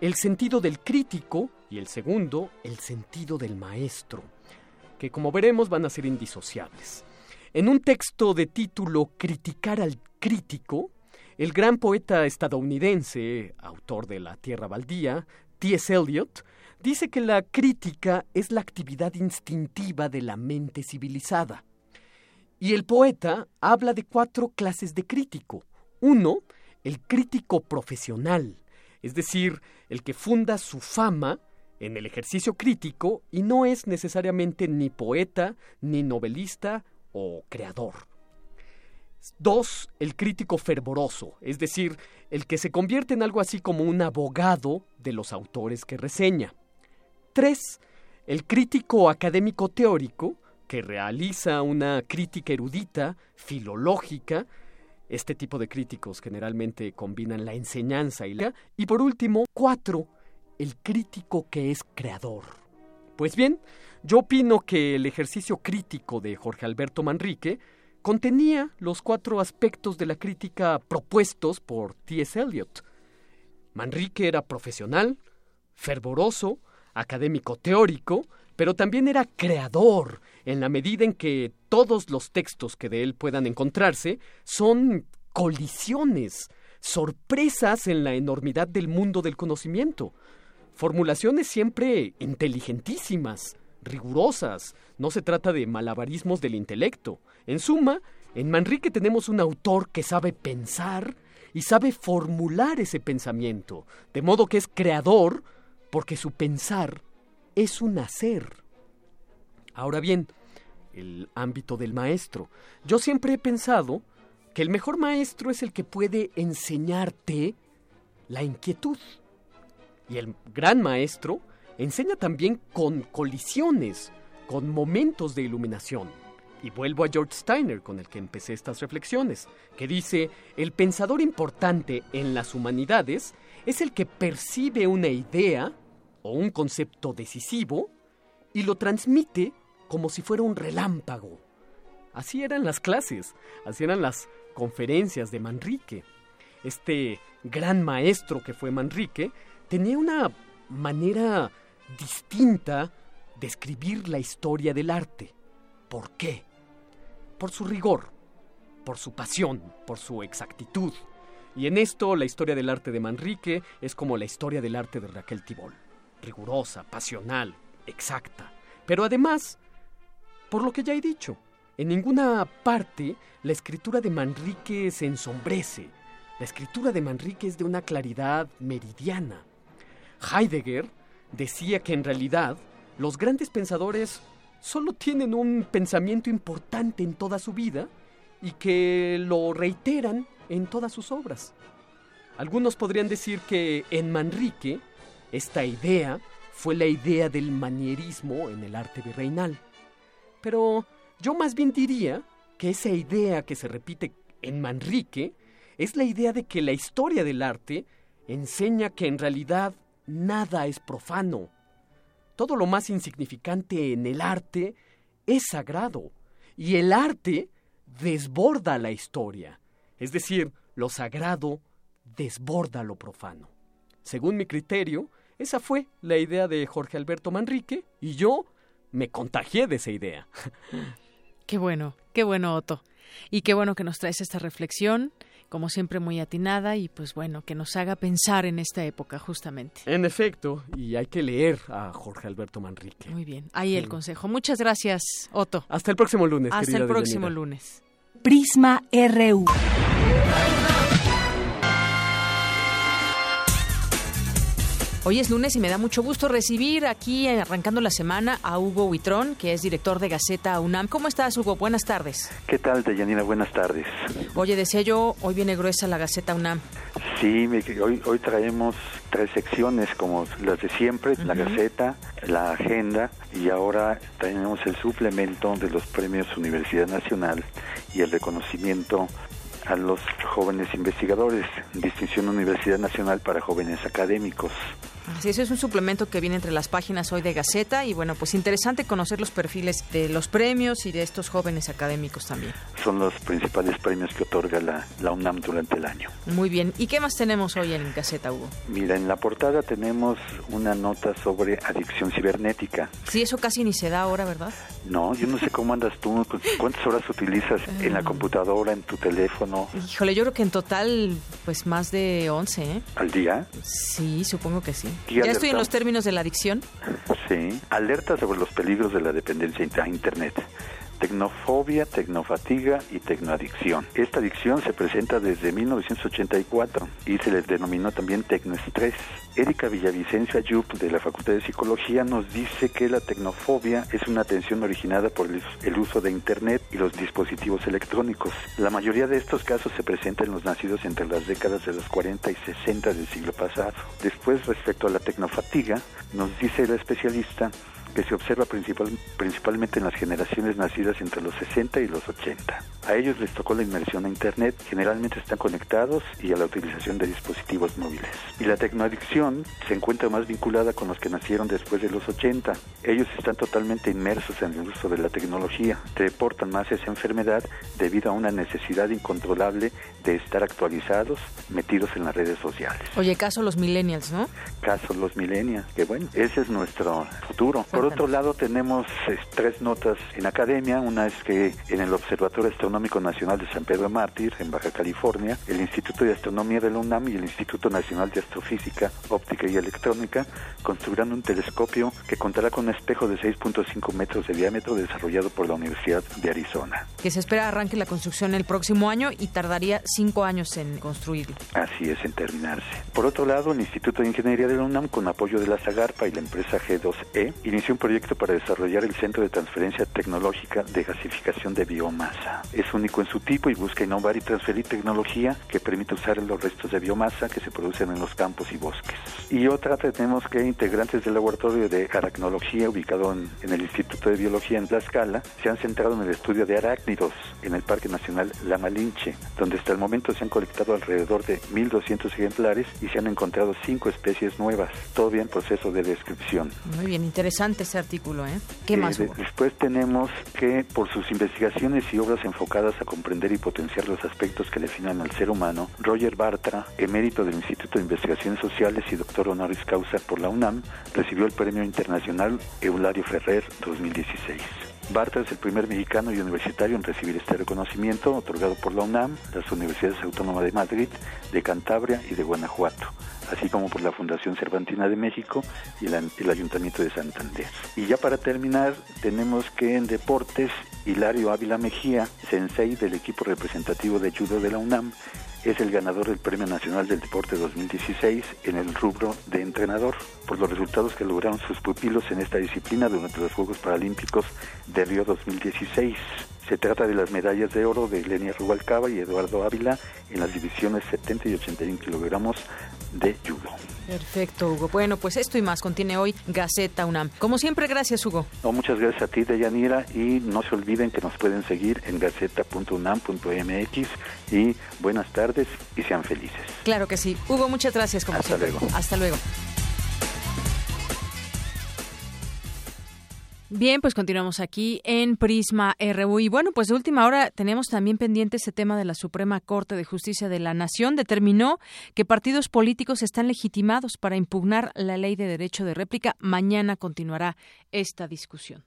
el sentido del crítico y el segundo, el sentido del maestro, que como veremos van a ser indisociables. En un texto de título Criticar al crítico, el gran poeta estadounidense, autor de La Tierra Baldía, T.S. Eliot, dice que la crítica es la actividad instintiva de la mente civilizada. Y el poeta habla de cuatro clases de crítico. Uno, el crítico profesional, es decir, el que funda su fama en el ejercicio crítico y no es necesariamente ni poeta, ni novelista o creador. Dos, el crítico fervoroso, es decir, el que se convierte en algo así como un abogado de los autores que reseña. Tres, el crítico académico teórico, que realiza una crítica erudita, filológica. Este tipo de críticos generalmente combinan la enseñanza y la... Y por último, cuatro, el crítico que es creador. Pues bien, yo opino que el ejercicio crítico de Jorge Alberto Manrique contenía los cuatro aspectos de la crítica propuestos por T.S. Eliot. Manrique era profesional, fervoroso, académico teórico, pero también era creador, en la medida en que todos los textos que de él puedan encontrarse son colisiones, sorpresas en la enormidad del mundo del conocimiento, formulaciones siempre inteligentísimas, rigurosas, no se trata de malabarismos del intelecto. En suma, en Manrique tenemos un autor que sabe pensar y sabe formular ese pensamiento, de modo que es creador porque su pensar es un hacer. Ahora bien, el ámbito del maestro. Yo siempre he pensado que el mejor maestro es el que puede enseñarte la inquietud. Y el gran maestro enseña también con colisiones, con momentos de iluminación. Y vuelvo a George Steiner, con el que empecé estas reflexiones, que dice, el pensador importante en las humanidades es el que percibe una idea o un concepto decisivo y lo transmite como si fuera un relámpago. Así eran las clases, así eran las conferencias de Manrique. Este gran maestro que fue Manrique tenía una manera distinta de escribir la historia del arte. ¿Por qué? Por su rigor, por su pasión, por su exactitud. Y en esto la historia del arte de Manrique es como la historia del arte de Raquel Tibol. Rigurosa, pasional, exacta. Pero además, por lo que ya he dicho, en ninguna parte la escritura de Manrique se ensombrece. La escritura de Manrique es de una claridad meridiana. Heidegger decía que en realidad los grandes pensadores solo tienen un pensamiento importante en toda su vida y que lo reiteran en todas sus obras. Algunos podrían decir que en Manrique esta idea fue la idea del manierismo en el arte virreinal. Pero yo más bien diría que esa idea que se repite en Manrique es la idea de que la historia del arte enseña que en realidad nada es profano. Todo lo más insignificante en el arte es sagrado y el arte desborda la historia. Es decir, lo sagrado desborda lo profano. Según mi criterio, esa fue la idea de Jorge Alberto Manrique y yo me contagié de esa idea. Qué bueno, qué bueno, Otto. Y qué bueno que nos traes esta reflexión como siempre muy atinada y pues bueno, que nos haga pensar en esta época justamente. En efecto, y hay que leer a Jorge Alberto Manrique. Muy bien, ahí el consejo. Muchas gracias, Otto. Hasta el próximo lunes. Hasta el próximo lunes. Prisma RU. Hoy es lunes y me da mucho gusto recibir aquí, arrancando la semana, a Hugo Huitrón, que es director de Gaceta UNAM. ¿Cómo estás, Hugo? Buenas tardes. ¿Qué tal, Deyanira? Buenas tardes. Oye, decía yo, hoy viene gruesa la Gaceta UNAM. Sí, hoy, hoy traemos tres secciones como las de siempre, la Gaceta, la Agenda y ahora tenemos el suplemento de los premios Universidad Nacional y el reconocimiento a los jóvenes investigadores, distinción Universidad Nacional para jóvenes académicos. Sí, eso es un suplemento que viene entre las páginas hoy de Gaceta y bueno, pues interesante conocer los perfiles de los premios y de estos jóvenes académicos también. Son los principales premios que otorga la, la UNAM durante el año. Muy bien. ¿Y qué más tenemos hoy en Gaceta, Hugo? Mira, en la portada tenemos una nota sobre adicción cibernética. Sí, eso casi ni se da ahora, ¿verdad? No, yo no sé cómo andas tú, cuántas horas utilizas en la computadora, en tu teléfono. Híjole, yo creo que en total, pues más de 11, ¿eh? ¿Al día? Sí, supongo que sí. ¿Ya estoy en los términos de la adicción? Sí. Alerta sobre los peligros de la dependencia a Internet tecnofobia, tecnofatiga y tecnoadicción. Esta adicción se presenta desde 1984 y se les denominó también tecnoestrés. Erika Villavicencio Ayub de la Facultad de Psicología nos dice que la tecnofobia es una tensión originada por el uso de Internet y los dispositivos electrónicos. La mayoría de estos casos se presentan en los nacidos entre las décadas de los 40 y 60 del siglo pasado. Después, respecto a la tecnofatiga, nos dice el especialista que se observa principal, principalmente en las generaciones nacidas entre los 60 y los 80. A ellos les tocó la inmersión a Internet, generalmente están conectados y a la utilización de dispositivos móviles. Y la tecnoadicción se encuentra más vinculada con los que nacieron después de los 80. Ellos están totalmente inmersos en el uso de la tecnología, reportan más esa enfermedad debido a una necesidad incontrolable de estar actualizados, metidos en las redes sociales. Oye, caso los millennials, ¿no? Caso los millennials, que bueno, ese es nuestro futuro. Por otro lado, tenemos eh, tres notas en academia. Una es que en el Observatorio Astronómico Nacional de San Pedro Mártir, en Baja California, el Instituto de Astronomía de la UNAM y el Instituto Nacional de Astrofísica, Óptica y Electrónica construirán un telescopio que contará con un espejo de 6.5 metros de diámetro desarrollado por la Universidad de Arizona. Que se espera arranque la construcción el próximo año y tardaría cinco años en construirlo. Así es, en terminarse. Por otro lado, el Instituto de Ingeniería de la UNAM, con apoyo de la Zagarpa y la empresa G2E, inició un proyecto para desarrollar el Centro de Transferencia Tecnológica de Gasificación de Biomasa. Es único en su tipo y busca innovar y transferir tecnología que permite usar los restos de biomasa que se producen en los campos y bosques. Y otra tenemos que integrantes del laboratorio de aracnología ubicado en, en el Instituto de Biología en Tlaxcala se han centrado en el estudio de arácnidos en el Parque Nacional La Malinche, donde hasta el momento se han colectado alrededor de 1.200 ejemplares y se han encontrado cinco especies nuevas, todavía en proceso de descripción. Muy bien, interesante ese artículo, ¿eh? ¿Qué Eh, más? después tenemos que por sus investigaciones y obras enfocadas a comprender y potenciar los aspectos que definen al ser humano, Roger Bartra, emérito del Instituto de Investigaciones Sociales y doctor honoris causa por la UNAM, recibió el Premio Internacional Eulario Ferrer 2016. Bartra es el primer mexicano y universitario en recibir este reconocimiento otorgado por la UNAM, las Universidades Autónomas de Madrid, de Cantabria y de Guanajuato, así como por la Fundación Cervantina de México y el Ayuntamiento de Santander. Y ya para terminar, tenemos que en deportes, Hilario Ávila Mejía, sensei del equipo representativo de judo de la UNAM, es el ganador del Premio Nacional del Deporte 2016 en el rubro de entrenador por los resultados que lograron sus pupilos en esta disciplina durante los Juegos Paralímpicos de Río 2016. Se trata de las medallas de oro de Lenia Rubalcaba y Eduardo Ávila en las divisiones 70 y 81 kilogramos de judo. Perfecto, Hugo. Bueno, pues esto y más contiene hoy Gaceta UNAM. Como siempre, gracias, Hugo. No, muchas gracias a ti, Deyanira, y no se olviden que nos pueden seguir en gaceta.unam.mx y buenas tardes y sean felices. Claro que sí. Hugo, muchas gracias, como Hasta siempre. luego. Hasta luego. Bien, pues continuamos aquí en Prisma RU. Y bueno, pues de última hora tenemos también pendiente este tema de la Suprema Corte de Justicia de la Nación. Determinó que partidos políticos están legitimados para impugnar la ley de derecho de réplica. Mañana continuará esta discusión.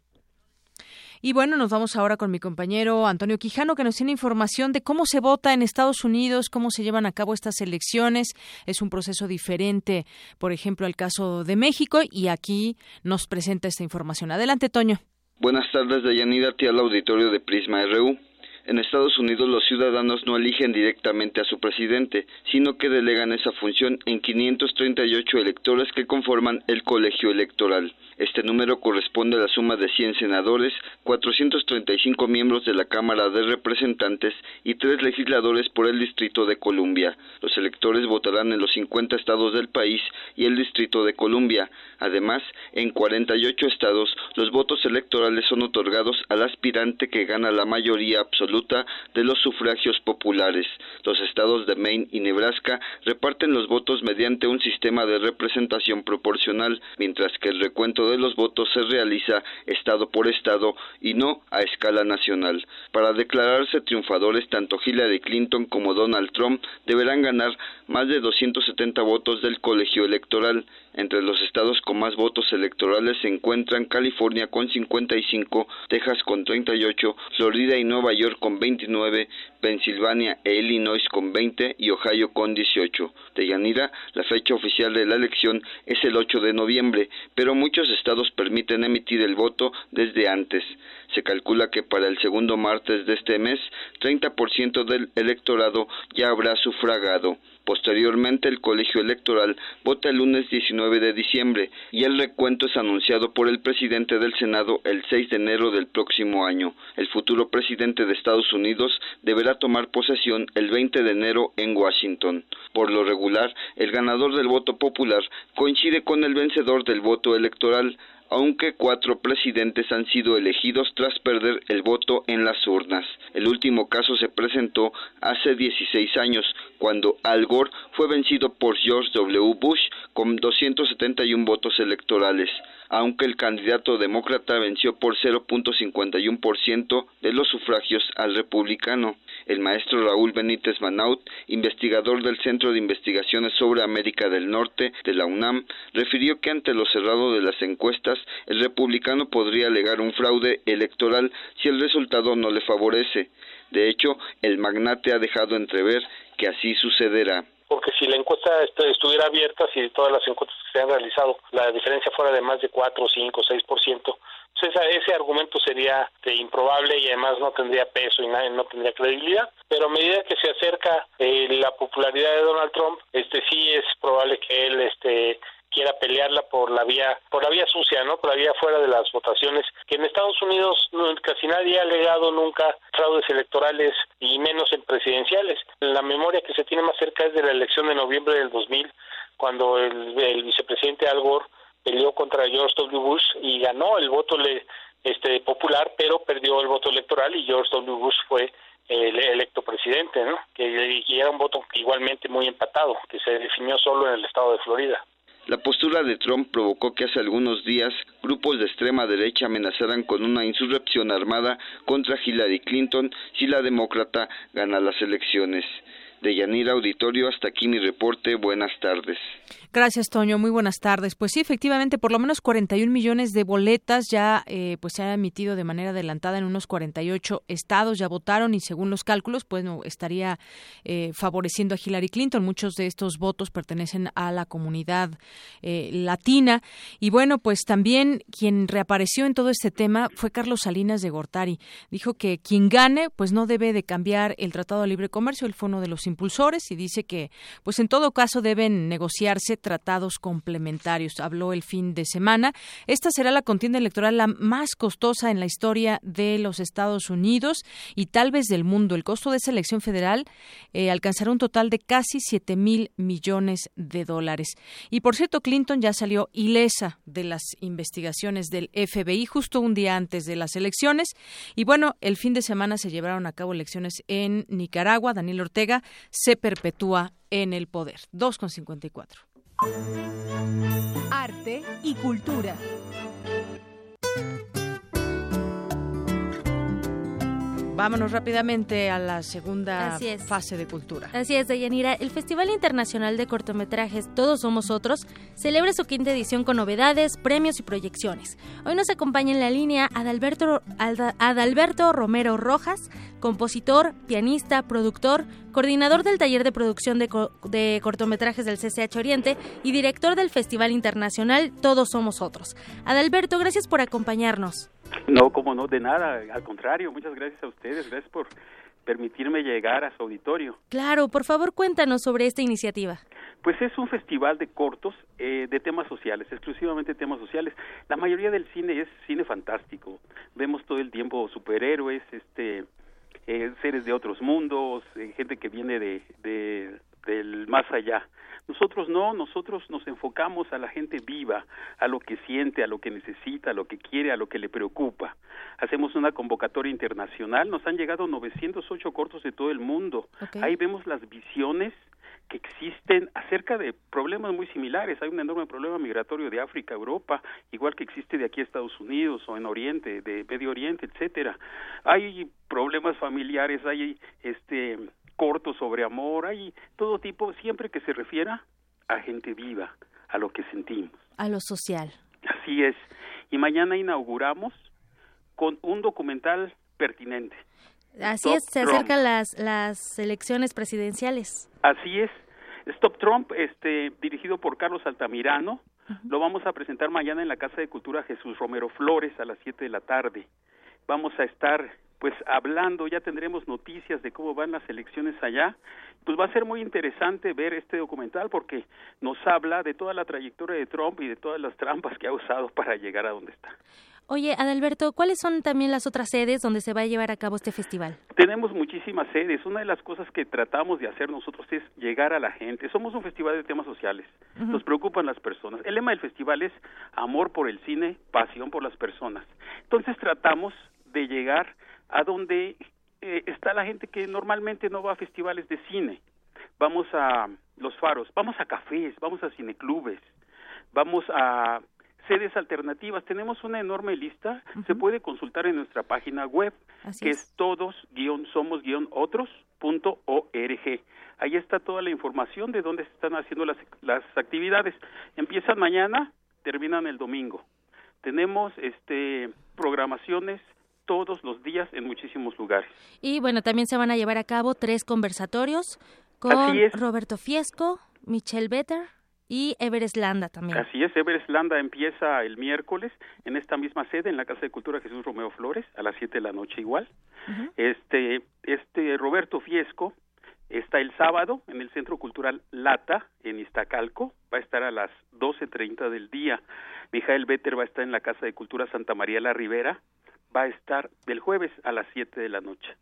Y bueno, nos vamos ahora con mi compañero Antonio Quijano, que nos tiene información de cómo se vota en Estados Unidos, cómo se llevan a cabo estas elecciones. Es un proceso diferente, por ejemplo, al caso de México, y aquí nos presenta esta información. Adelante, Toño. Buenas tardes, Deyanira, a ti al auditorio de Prisma RU. En Estados Unidos los ciudadanos no eligen directamente a su presidente, sino que delegan esa función en 538 electores que conforman el colegio electoral. Este número corresponde a la suma de 100 senadores, 435 miembros de la Cámara de Representantes y tres legisladores por el Distrito de Columbia. Los electores votarán en los 50 estados del país y el Distrito de Columbia. Además, en 48 estados, los votos electorales son otorgados al aspirante que gana la mayoría absoluta de los sufragios populares. Los estados de Maine y Nebraska reparten los votos mediante un sistema de representación proporcional, mientras que el recuento de los votos se realiza estado por estado y no a escala nacional. Para declararse triunfadores, tanto Hillary Clinton como Donald Trump deberán ganar más de 270 votos del colegio electoral. Entre los estados con más votos electorales se encuentran California con 55, Texas con 38, Florida y Nueva York con 29, Pensilvania e Illinois con 20 y Ohio con 18. De Yanira, la fecha oficial de la elección es el 8 de noviembre, pero muchos estados permiten emitir el voto desde antes. Se calcula que para el segundo martes de este mes, 30% del electorado ya habrá sufragado. Posteriormente, el colegio electoral vota el lunes 19 de diciembre y el recuento es anunciado por el presidente del Senado el 6 de enero del próximo año. El futuro presidente de Estados Unidos deberá tomar posesión el 20 de enero en Washington. Por lo regular, el ganador del voto popular coincide con el vencedor del voto electoral, aunque cuatro presidentes han sido elegidos tras perder el voto en las urnas. El último caso se presentó hace 16 años, cuando Al Gore fue vencido por George W. Bush con 271 votos electorales aunque el candidato demócrata venció por 0.51% de los sufragios al republicano. El maestro Raúl Benítez Manaut, investigador del Centro de Investigaciones sobre América del Norte de la UNAM, refirió que ante lo cerrado de las encuestas, el republicano podría alegar un fraude electoral si el resultado no le favorece. De hecho, el magnate ha dejado entrever que así sucederá porque si la encuesta estuviera abierta, si todas las encuestas que se han realizado, la diferencia fuera de más de 4, 5, 6%, pues ese argumento sería este, improbable y además no tendría peso y no tendría credibilidad. Pero a medida que se acerca eh, la popularidad de Donald Trump, este sí es probable que él este quiera pelearla por la vía por la vía sucia, ¿no? Por la vía fuera de las votaciones, que en Estados Unidos casi nadie ha alegado nunca fraudes electorales y menos en presidenciales. La memoria que se tiene más cerca es de la elección de noviembre del 2000, cuando el, vicepresidente Al Gore peleó contra George W. Bush y ganó el voto le, este popular, pero perdió el voto electoral y George W. Bush fue el electo presidente, ¿no? Que, que era un voto igualmente muy empatado, que se definió solo en el estado de Florida. La postura de Trump provocó que hace algunos días grupos de extrema derecha amenazaran con una insurrección armada contra Hillary Clinton si la demócrata gana las elecciones. De Yanira Auditorio, hasta aquí mi reporte. Buenas tardes. Gracias, Toño. Muy buenas tardes. Pues sí, efectivamente, por lo menos 41 millones de boletas ya eh, pues se han emitido de manera adelantada en unos 48 estados. Ya votaron y según los cálculos, pues no, estaría eh, favoreciendo a Hillary Clinton. Muchos de estos votos pertenecen a la comunidad eh, latina. Y bueno, pues también quien reapareció en todo este tema fue Carlos Salinas de Gortari. Dijo que quien gane, pues no debe de cambiar el Tratado de Libre Comercio. Él fue de los impulsores y dice que, pues en todo caso deben negociarse tratados complementarios. Habló el fin de semana. Esta será la contienda electoral la más costosa en la historia de los Estados Unidos y tal vez del mundo. El costo de esa elección federal eh, alcanzará un total de casi 7 mil millones de dólares. Y por cierto, Clinton ya salió ilesa de las investigaciones del FBI justo un día antes de las elecciones. Y bueno, el fin de semana se llevaron a cabo elecciones en Nicaragua. Daniel Ortega se perpetúa en el poder. 2,54. Arte y cultura. Vámonos rápidamente a la segunda fase de cultura. Así es, Deyanira. El Festival Internacional de Cortometrajes Todos Somos Otros celebra su quinta edición con novedades, premios y proyecciones. Hoy nos acompaña en la línea Adalberto, Adalberto Romero Rojas, compositor, pianista, productor, coordinador del taller de producción de, de, cortometrajes del CCH Oriente y director del Festival Internacional Todos Somos Otros. Adalberto, gracias por acompañarnos. No, como no, de nada, al contrario, muchas gracias a ustedes, gracias por permitirme llegar a su auditorio. Claro, por favor cuéntanos sobre esta iniciativa. Pues es un festival de cortos eh, de temas sociales, exclusivamente temas sociales. La mayoría del cine es cine fantástico. Vemos todo el tiempo superhéroes, este, eh, seres de otros mundos, eh, gente que viene de, de, del más allá. Nosotros no, nosotros nos enfocamos a la gente viva, a lo que siente, a lo que necesita, a lo que quiere, a lo que le preocupa. Hacemos una convocatoria internacional, nos han llegado 908 cortos de todo el mundo. Ahí vemos las visiones que existen acerca de problemas muy similares. Hay un enorme problema migratorio de África a Europa, igual que existe de aquí a Estados Unidos o en Oriente, de Medio Oriente, etcétera. Hay problemas familiares, hay este cortos sobre amor, hay todo tipo, siempre que se refiera a gente viva, a lo que sentimos. A lo social. Así es. Y mañana inauguramos con un documental pertinente. Así es, se acercan las, las elecciones presidenciales. Así es. Stop Trump, este, dirigido por Carlos Altamirano, lo vamos a presentar mañana en la Casa de Cultura Jesús Romero Flores a las 7 de la tarde. Vamos a estar pues hablando, ya tendremos noticias de cómo van las elecciones allá. Pues va a ser muy interesante ver este documental porque nos habla de toda la trayectoria de Trump y de todas las trampas que ha usado para llegar a donde está. Oye, Adalberto, ¿cuáles son también las otras sedes donde se va a llevar a cabo este festival? Tenemos muchísimas sedes. Una de las cosas que tratamos de hacer nosotros es llegar a la gente. Somos un festival de temas sociales. Nos preocupan las personas. El lema del festival es amor por el cine, pasión por las personas. Entonces tratamos de llegar a donde eh, está la gente que normalmente no va a festivales de cine. Vamos a los faros, vamos a cafés, vamos a cineclubes, vamos a sedes alternativas. Tenemos una enorme lista, se puede consultar en nuestra página web, que es, todos-somos-otros.org. Ahí está toda la información de dónde se están haciendo las, las actividades. Empiezan mañana, terminan el domingo. Tenemos este programaciones todos los días en muchísimos lugares. Y bueno, también se van a llevar a cabo tres conversatorios con Roberto Fiesco, Michelle Better y Everest Landa también. Así es, Everest Landa empieza el miércoles en esta misma sede en la Casa de Cultura Jesús Romeo Flores a las 7 de la noche igual. Este este Roberto Fiesco está el sábado en el Centro Cultural Lata en Iztacalco, va a estar a las 12:30 del día. Mijael Better va a estar en la Casa de Cultura Santa María la Ribera va a estar del jueves a las 7 de la noche.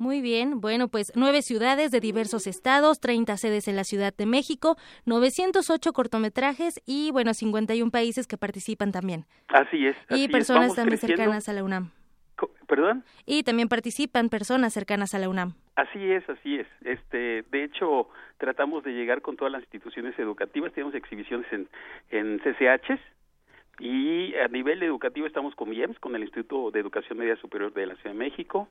Muy bien, bueno, pues nueve ciudades de diversos estados, 30 sedes en la Ciudad de México, 908 cortometrajes y, bueno, 51 países que participan también. Así es. y personas también cercanas a la UNAM. ¿Perdón? Y también participan personas cercanas a la UNAM. Así es, así es. Este, de hecho, tratamos de llegar con todas las instituciones educativas. Tenemos exhibiciones en, en CCHs, y a nivel educativo estamos con IEMS, con el Instituto de Educación Media Superior de la Ciudad de México.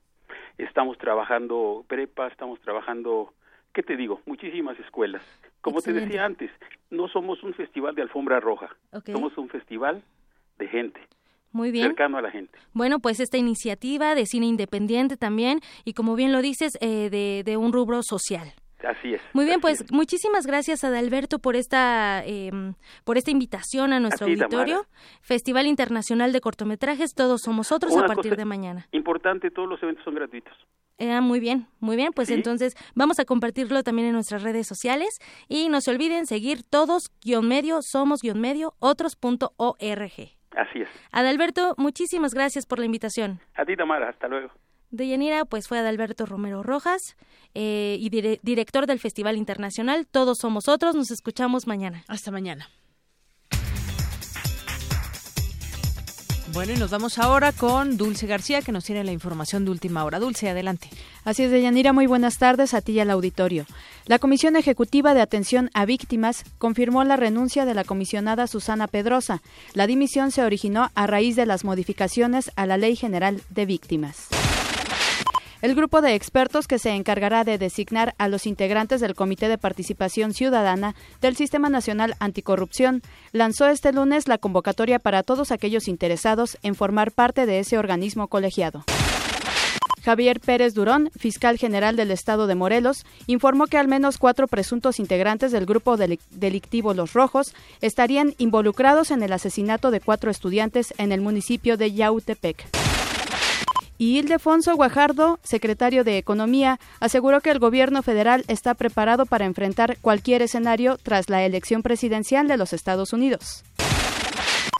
Estamos trabajando prepa, estamos trabajando, ¿qué te digo? Muchísimas escuelas. Como te decía antes, no somos un festival de alfombra roja, somos un festival de gente. Muy bien. Cercano a la gente. Bueno, pues esta iniciativa de cine independiente también y como bien lo dices, eh, de, de un rubro social. Así es. Muy bien, pues muchísimas gracias Adalberto por esta em, por esta invitación a nuestro auditorio. Festival Internacional de Cortometrajes, todos somos otros a partir de mañana. Importante, todos los eventos son gratuitos. Eh, muy bien, muy bien, pues entonces vamos a compartirlo también en nuestras redes sociales y no se olviden seguir todos guion medio, somos guion medio, otros.org. Así es. Adalberto, muchísimas gracias por la invitación. A ti, Tamara, hasta luego. De Yanira, pues fue Adalberto Romero Rojas eh, y director del Festival Internacional Todos Somos Otros. Nos escuchamos mañana. Hasta mañana. Bueno, y nos vamos ahora con Dulce García, que nos tiene la información de última hora. Dulce, adelante. Así es, Deyanira, muy buenas tardes a ti y al auditorio. La Comisión Ejecutiva de Atención a Víctimas confirmó la renuncia de la comisionada Susana Pedrosa. La dimisión se originó a raíz de las modificaciones a la Ley General de Víctimas. El grupo de expertos que se encargará de designar a los integrantes del Comité de Participación Ciudadana del Sistema Nacional Anticorrupción lanzó este lunes la convocatoria para todos aquellos interesados en formar parte de ese organismo colegiado. Javier Pérez Durón, fiscal general del Estado de Morelos, informó que al menos cuatro presuntos integrantes del grupo delictivo Los Rojos estarían involucrados en el asesinato de cuatro estudiantes en el municipio de Yautepec. Y Ildefonso Guajardo, secretario de Economía, aseguró que el gobierno federal está preparado para enfrentar cualquier escenario tras la elección presidencial de los Estados Unidos.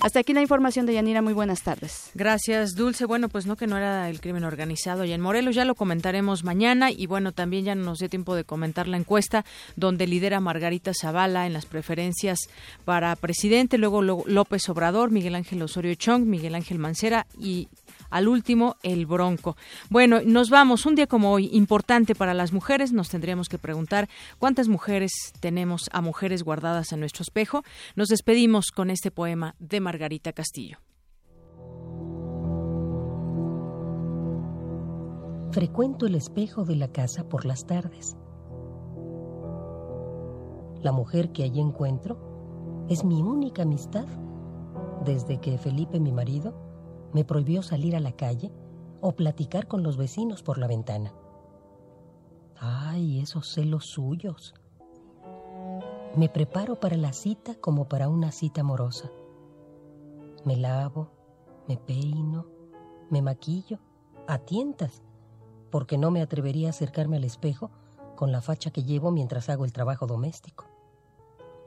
Hasta aquí la información de Yanira. Muy buenas tardes. Gracias, Dulce. Bueno, pues no que no era el crimen organizado y en Morelos. Ya lo comentaremos mañana y bueno, también ya no nos dio tiempo de comentar la encuesta donde lidera Margarita Zavala en las preferencias para presidente, luego López Obrador, Miguel Ángel Osorio Chong, Miguel Ángel Mancera y al último el Bronco. Bueno, nos vamos. Un día como hoy, importante para las mujeres, nos tendríamos que preguntar cuántas mujeres tenemos a mujeres guardadas en nuestro espejo. Nos despedimos con este poema de Margarita Castillo. Frecuento el espejo de la casa por las tardes. La mujer que allí encuentro es mi única amistad desde que Felipe, mi marido, me prohibió salir a la calle o platicar con los vecinos por la ventana. Ay, esos celos suyos. Me preparo para la cita como para una cita amorosa. Me lavo, me peino, me maquillo, a tientas, porque no me atrevería a acercarme al espejo con la facha que llevo mientras hago el trabajo doméstico.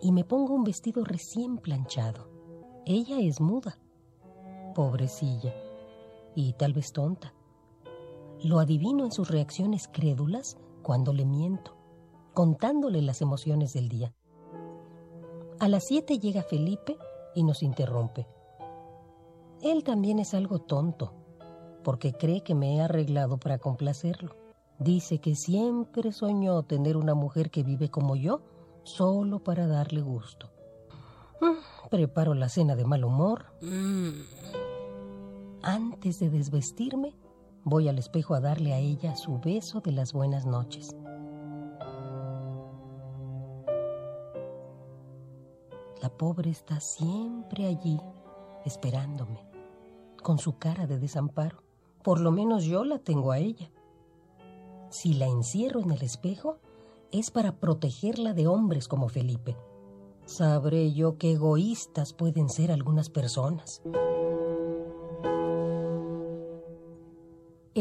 Y me pongo un vestido recién planchado. Ella es muda Pobrecilla. Y tal vez tonta. Lo adivino en sus reacciones crédulas cuando le miento, contándole las emociones del día. A las siete llega Felipe y nos interrumpe. Él también es algo tonto, porque cree que me he arreglado para complacerlo. Dice que siempre soñó tener una mujer que vive como yo, solo para darle gusto. Mm, preparo la cena de mal humor. Mm. Antes de desvestirme, voy al espejo a darle a ella su beso de las buenas noches. La pobre está siempre allí, esperándome, con su cara de desamparo. Por lo menos yo la tengo a ella. Si la encierro en el espejo, es para protegerla de hombres como Felipe. Sabré yo qué egoístas pueden ser algunas personas.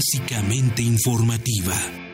clásicamente informativa.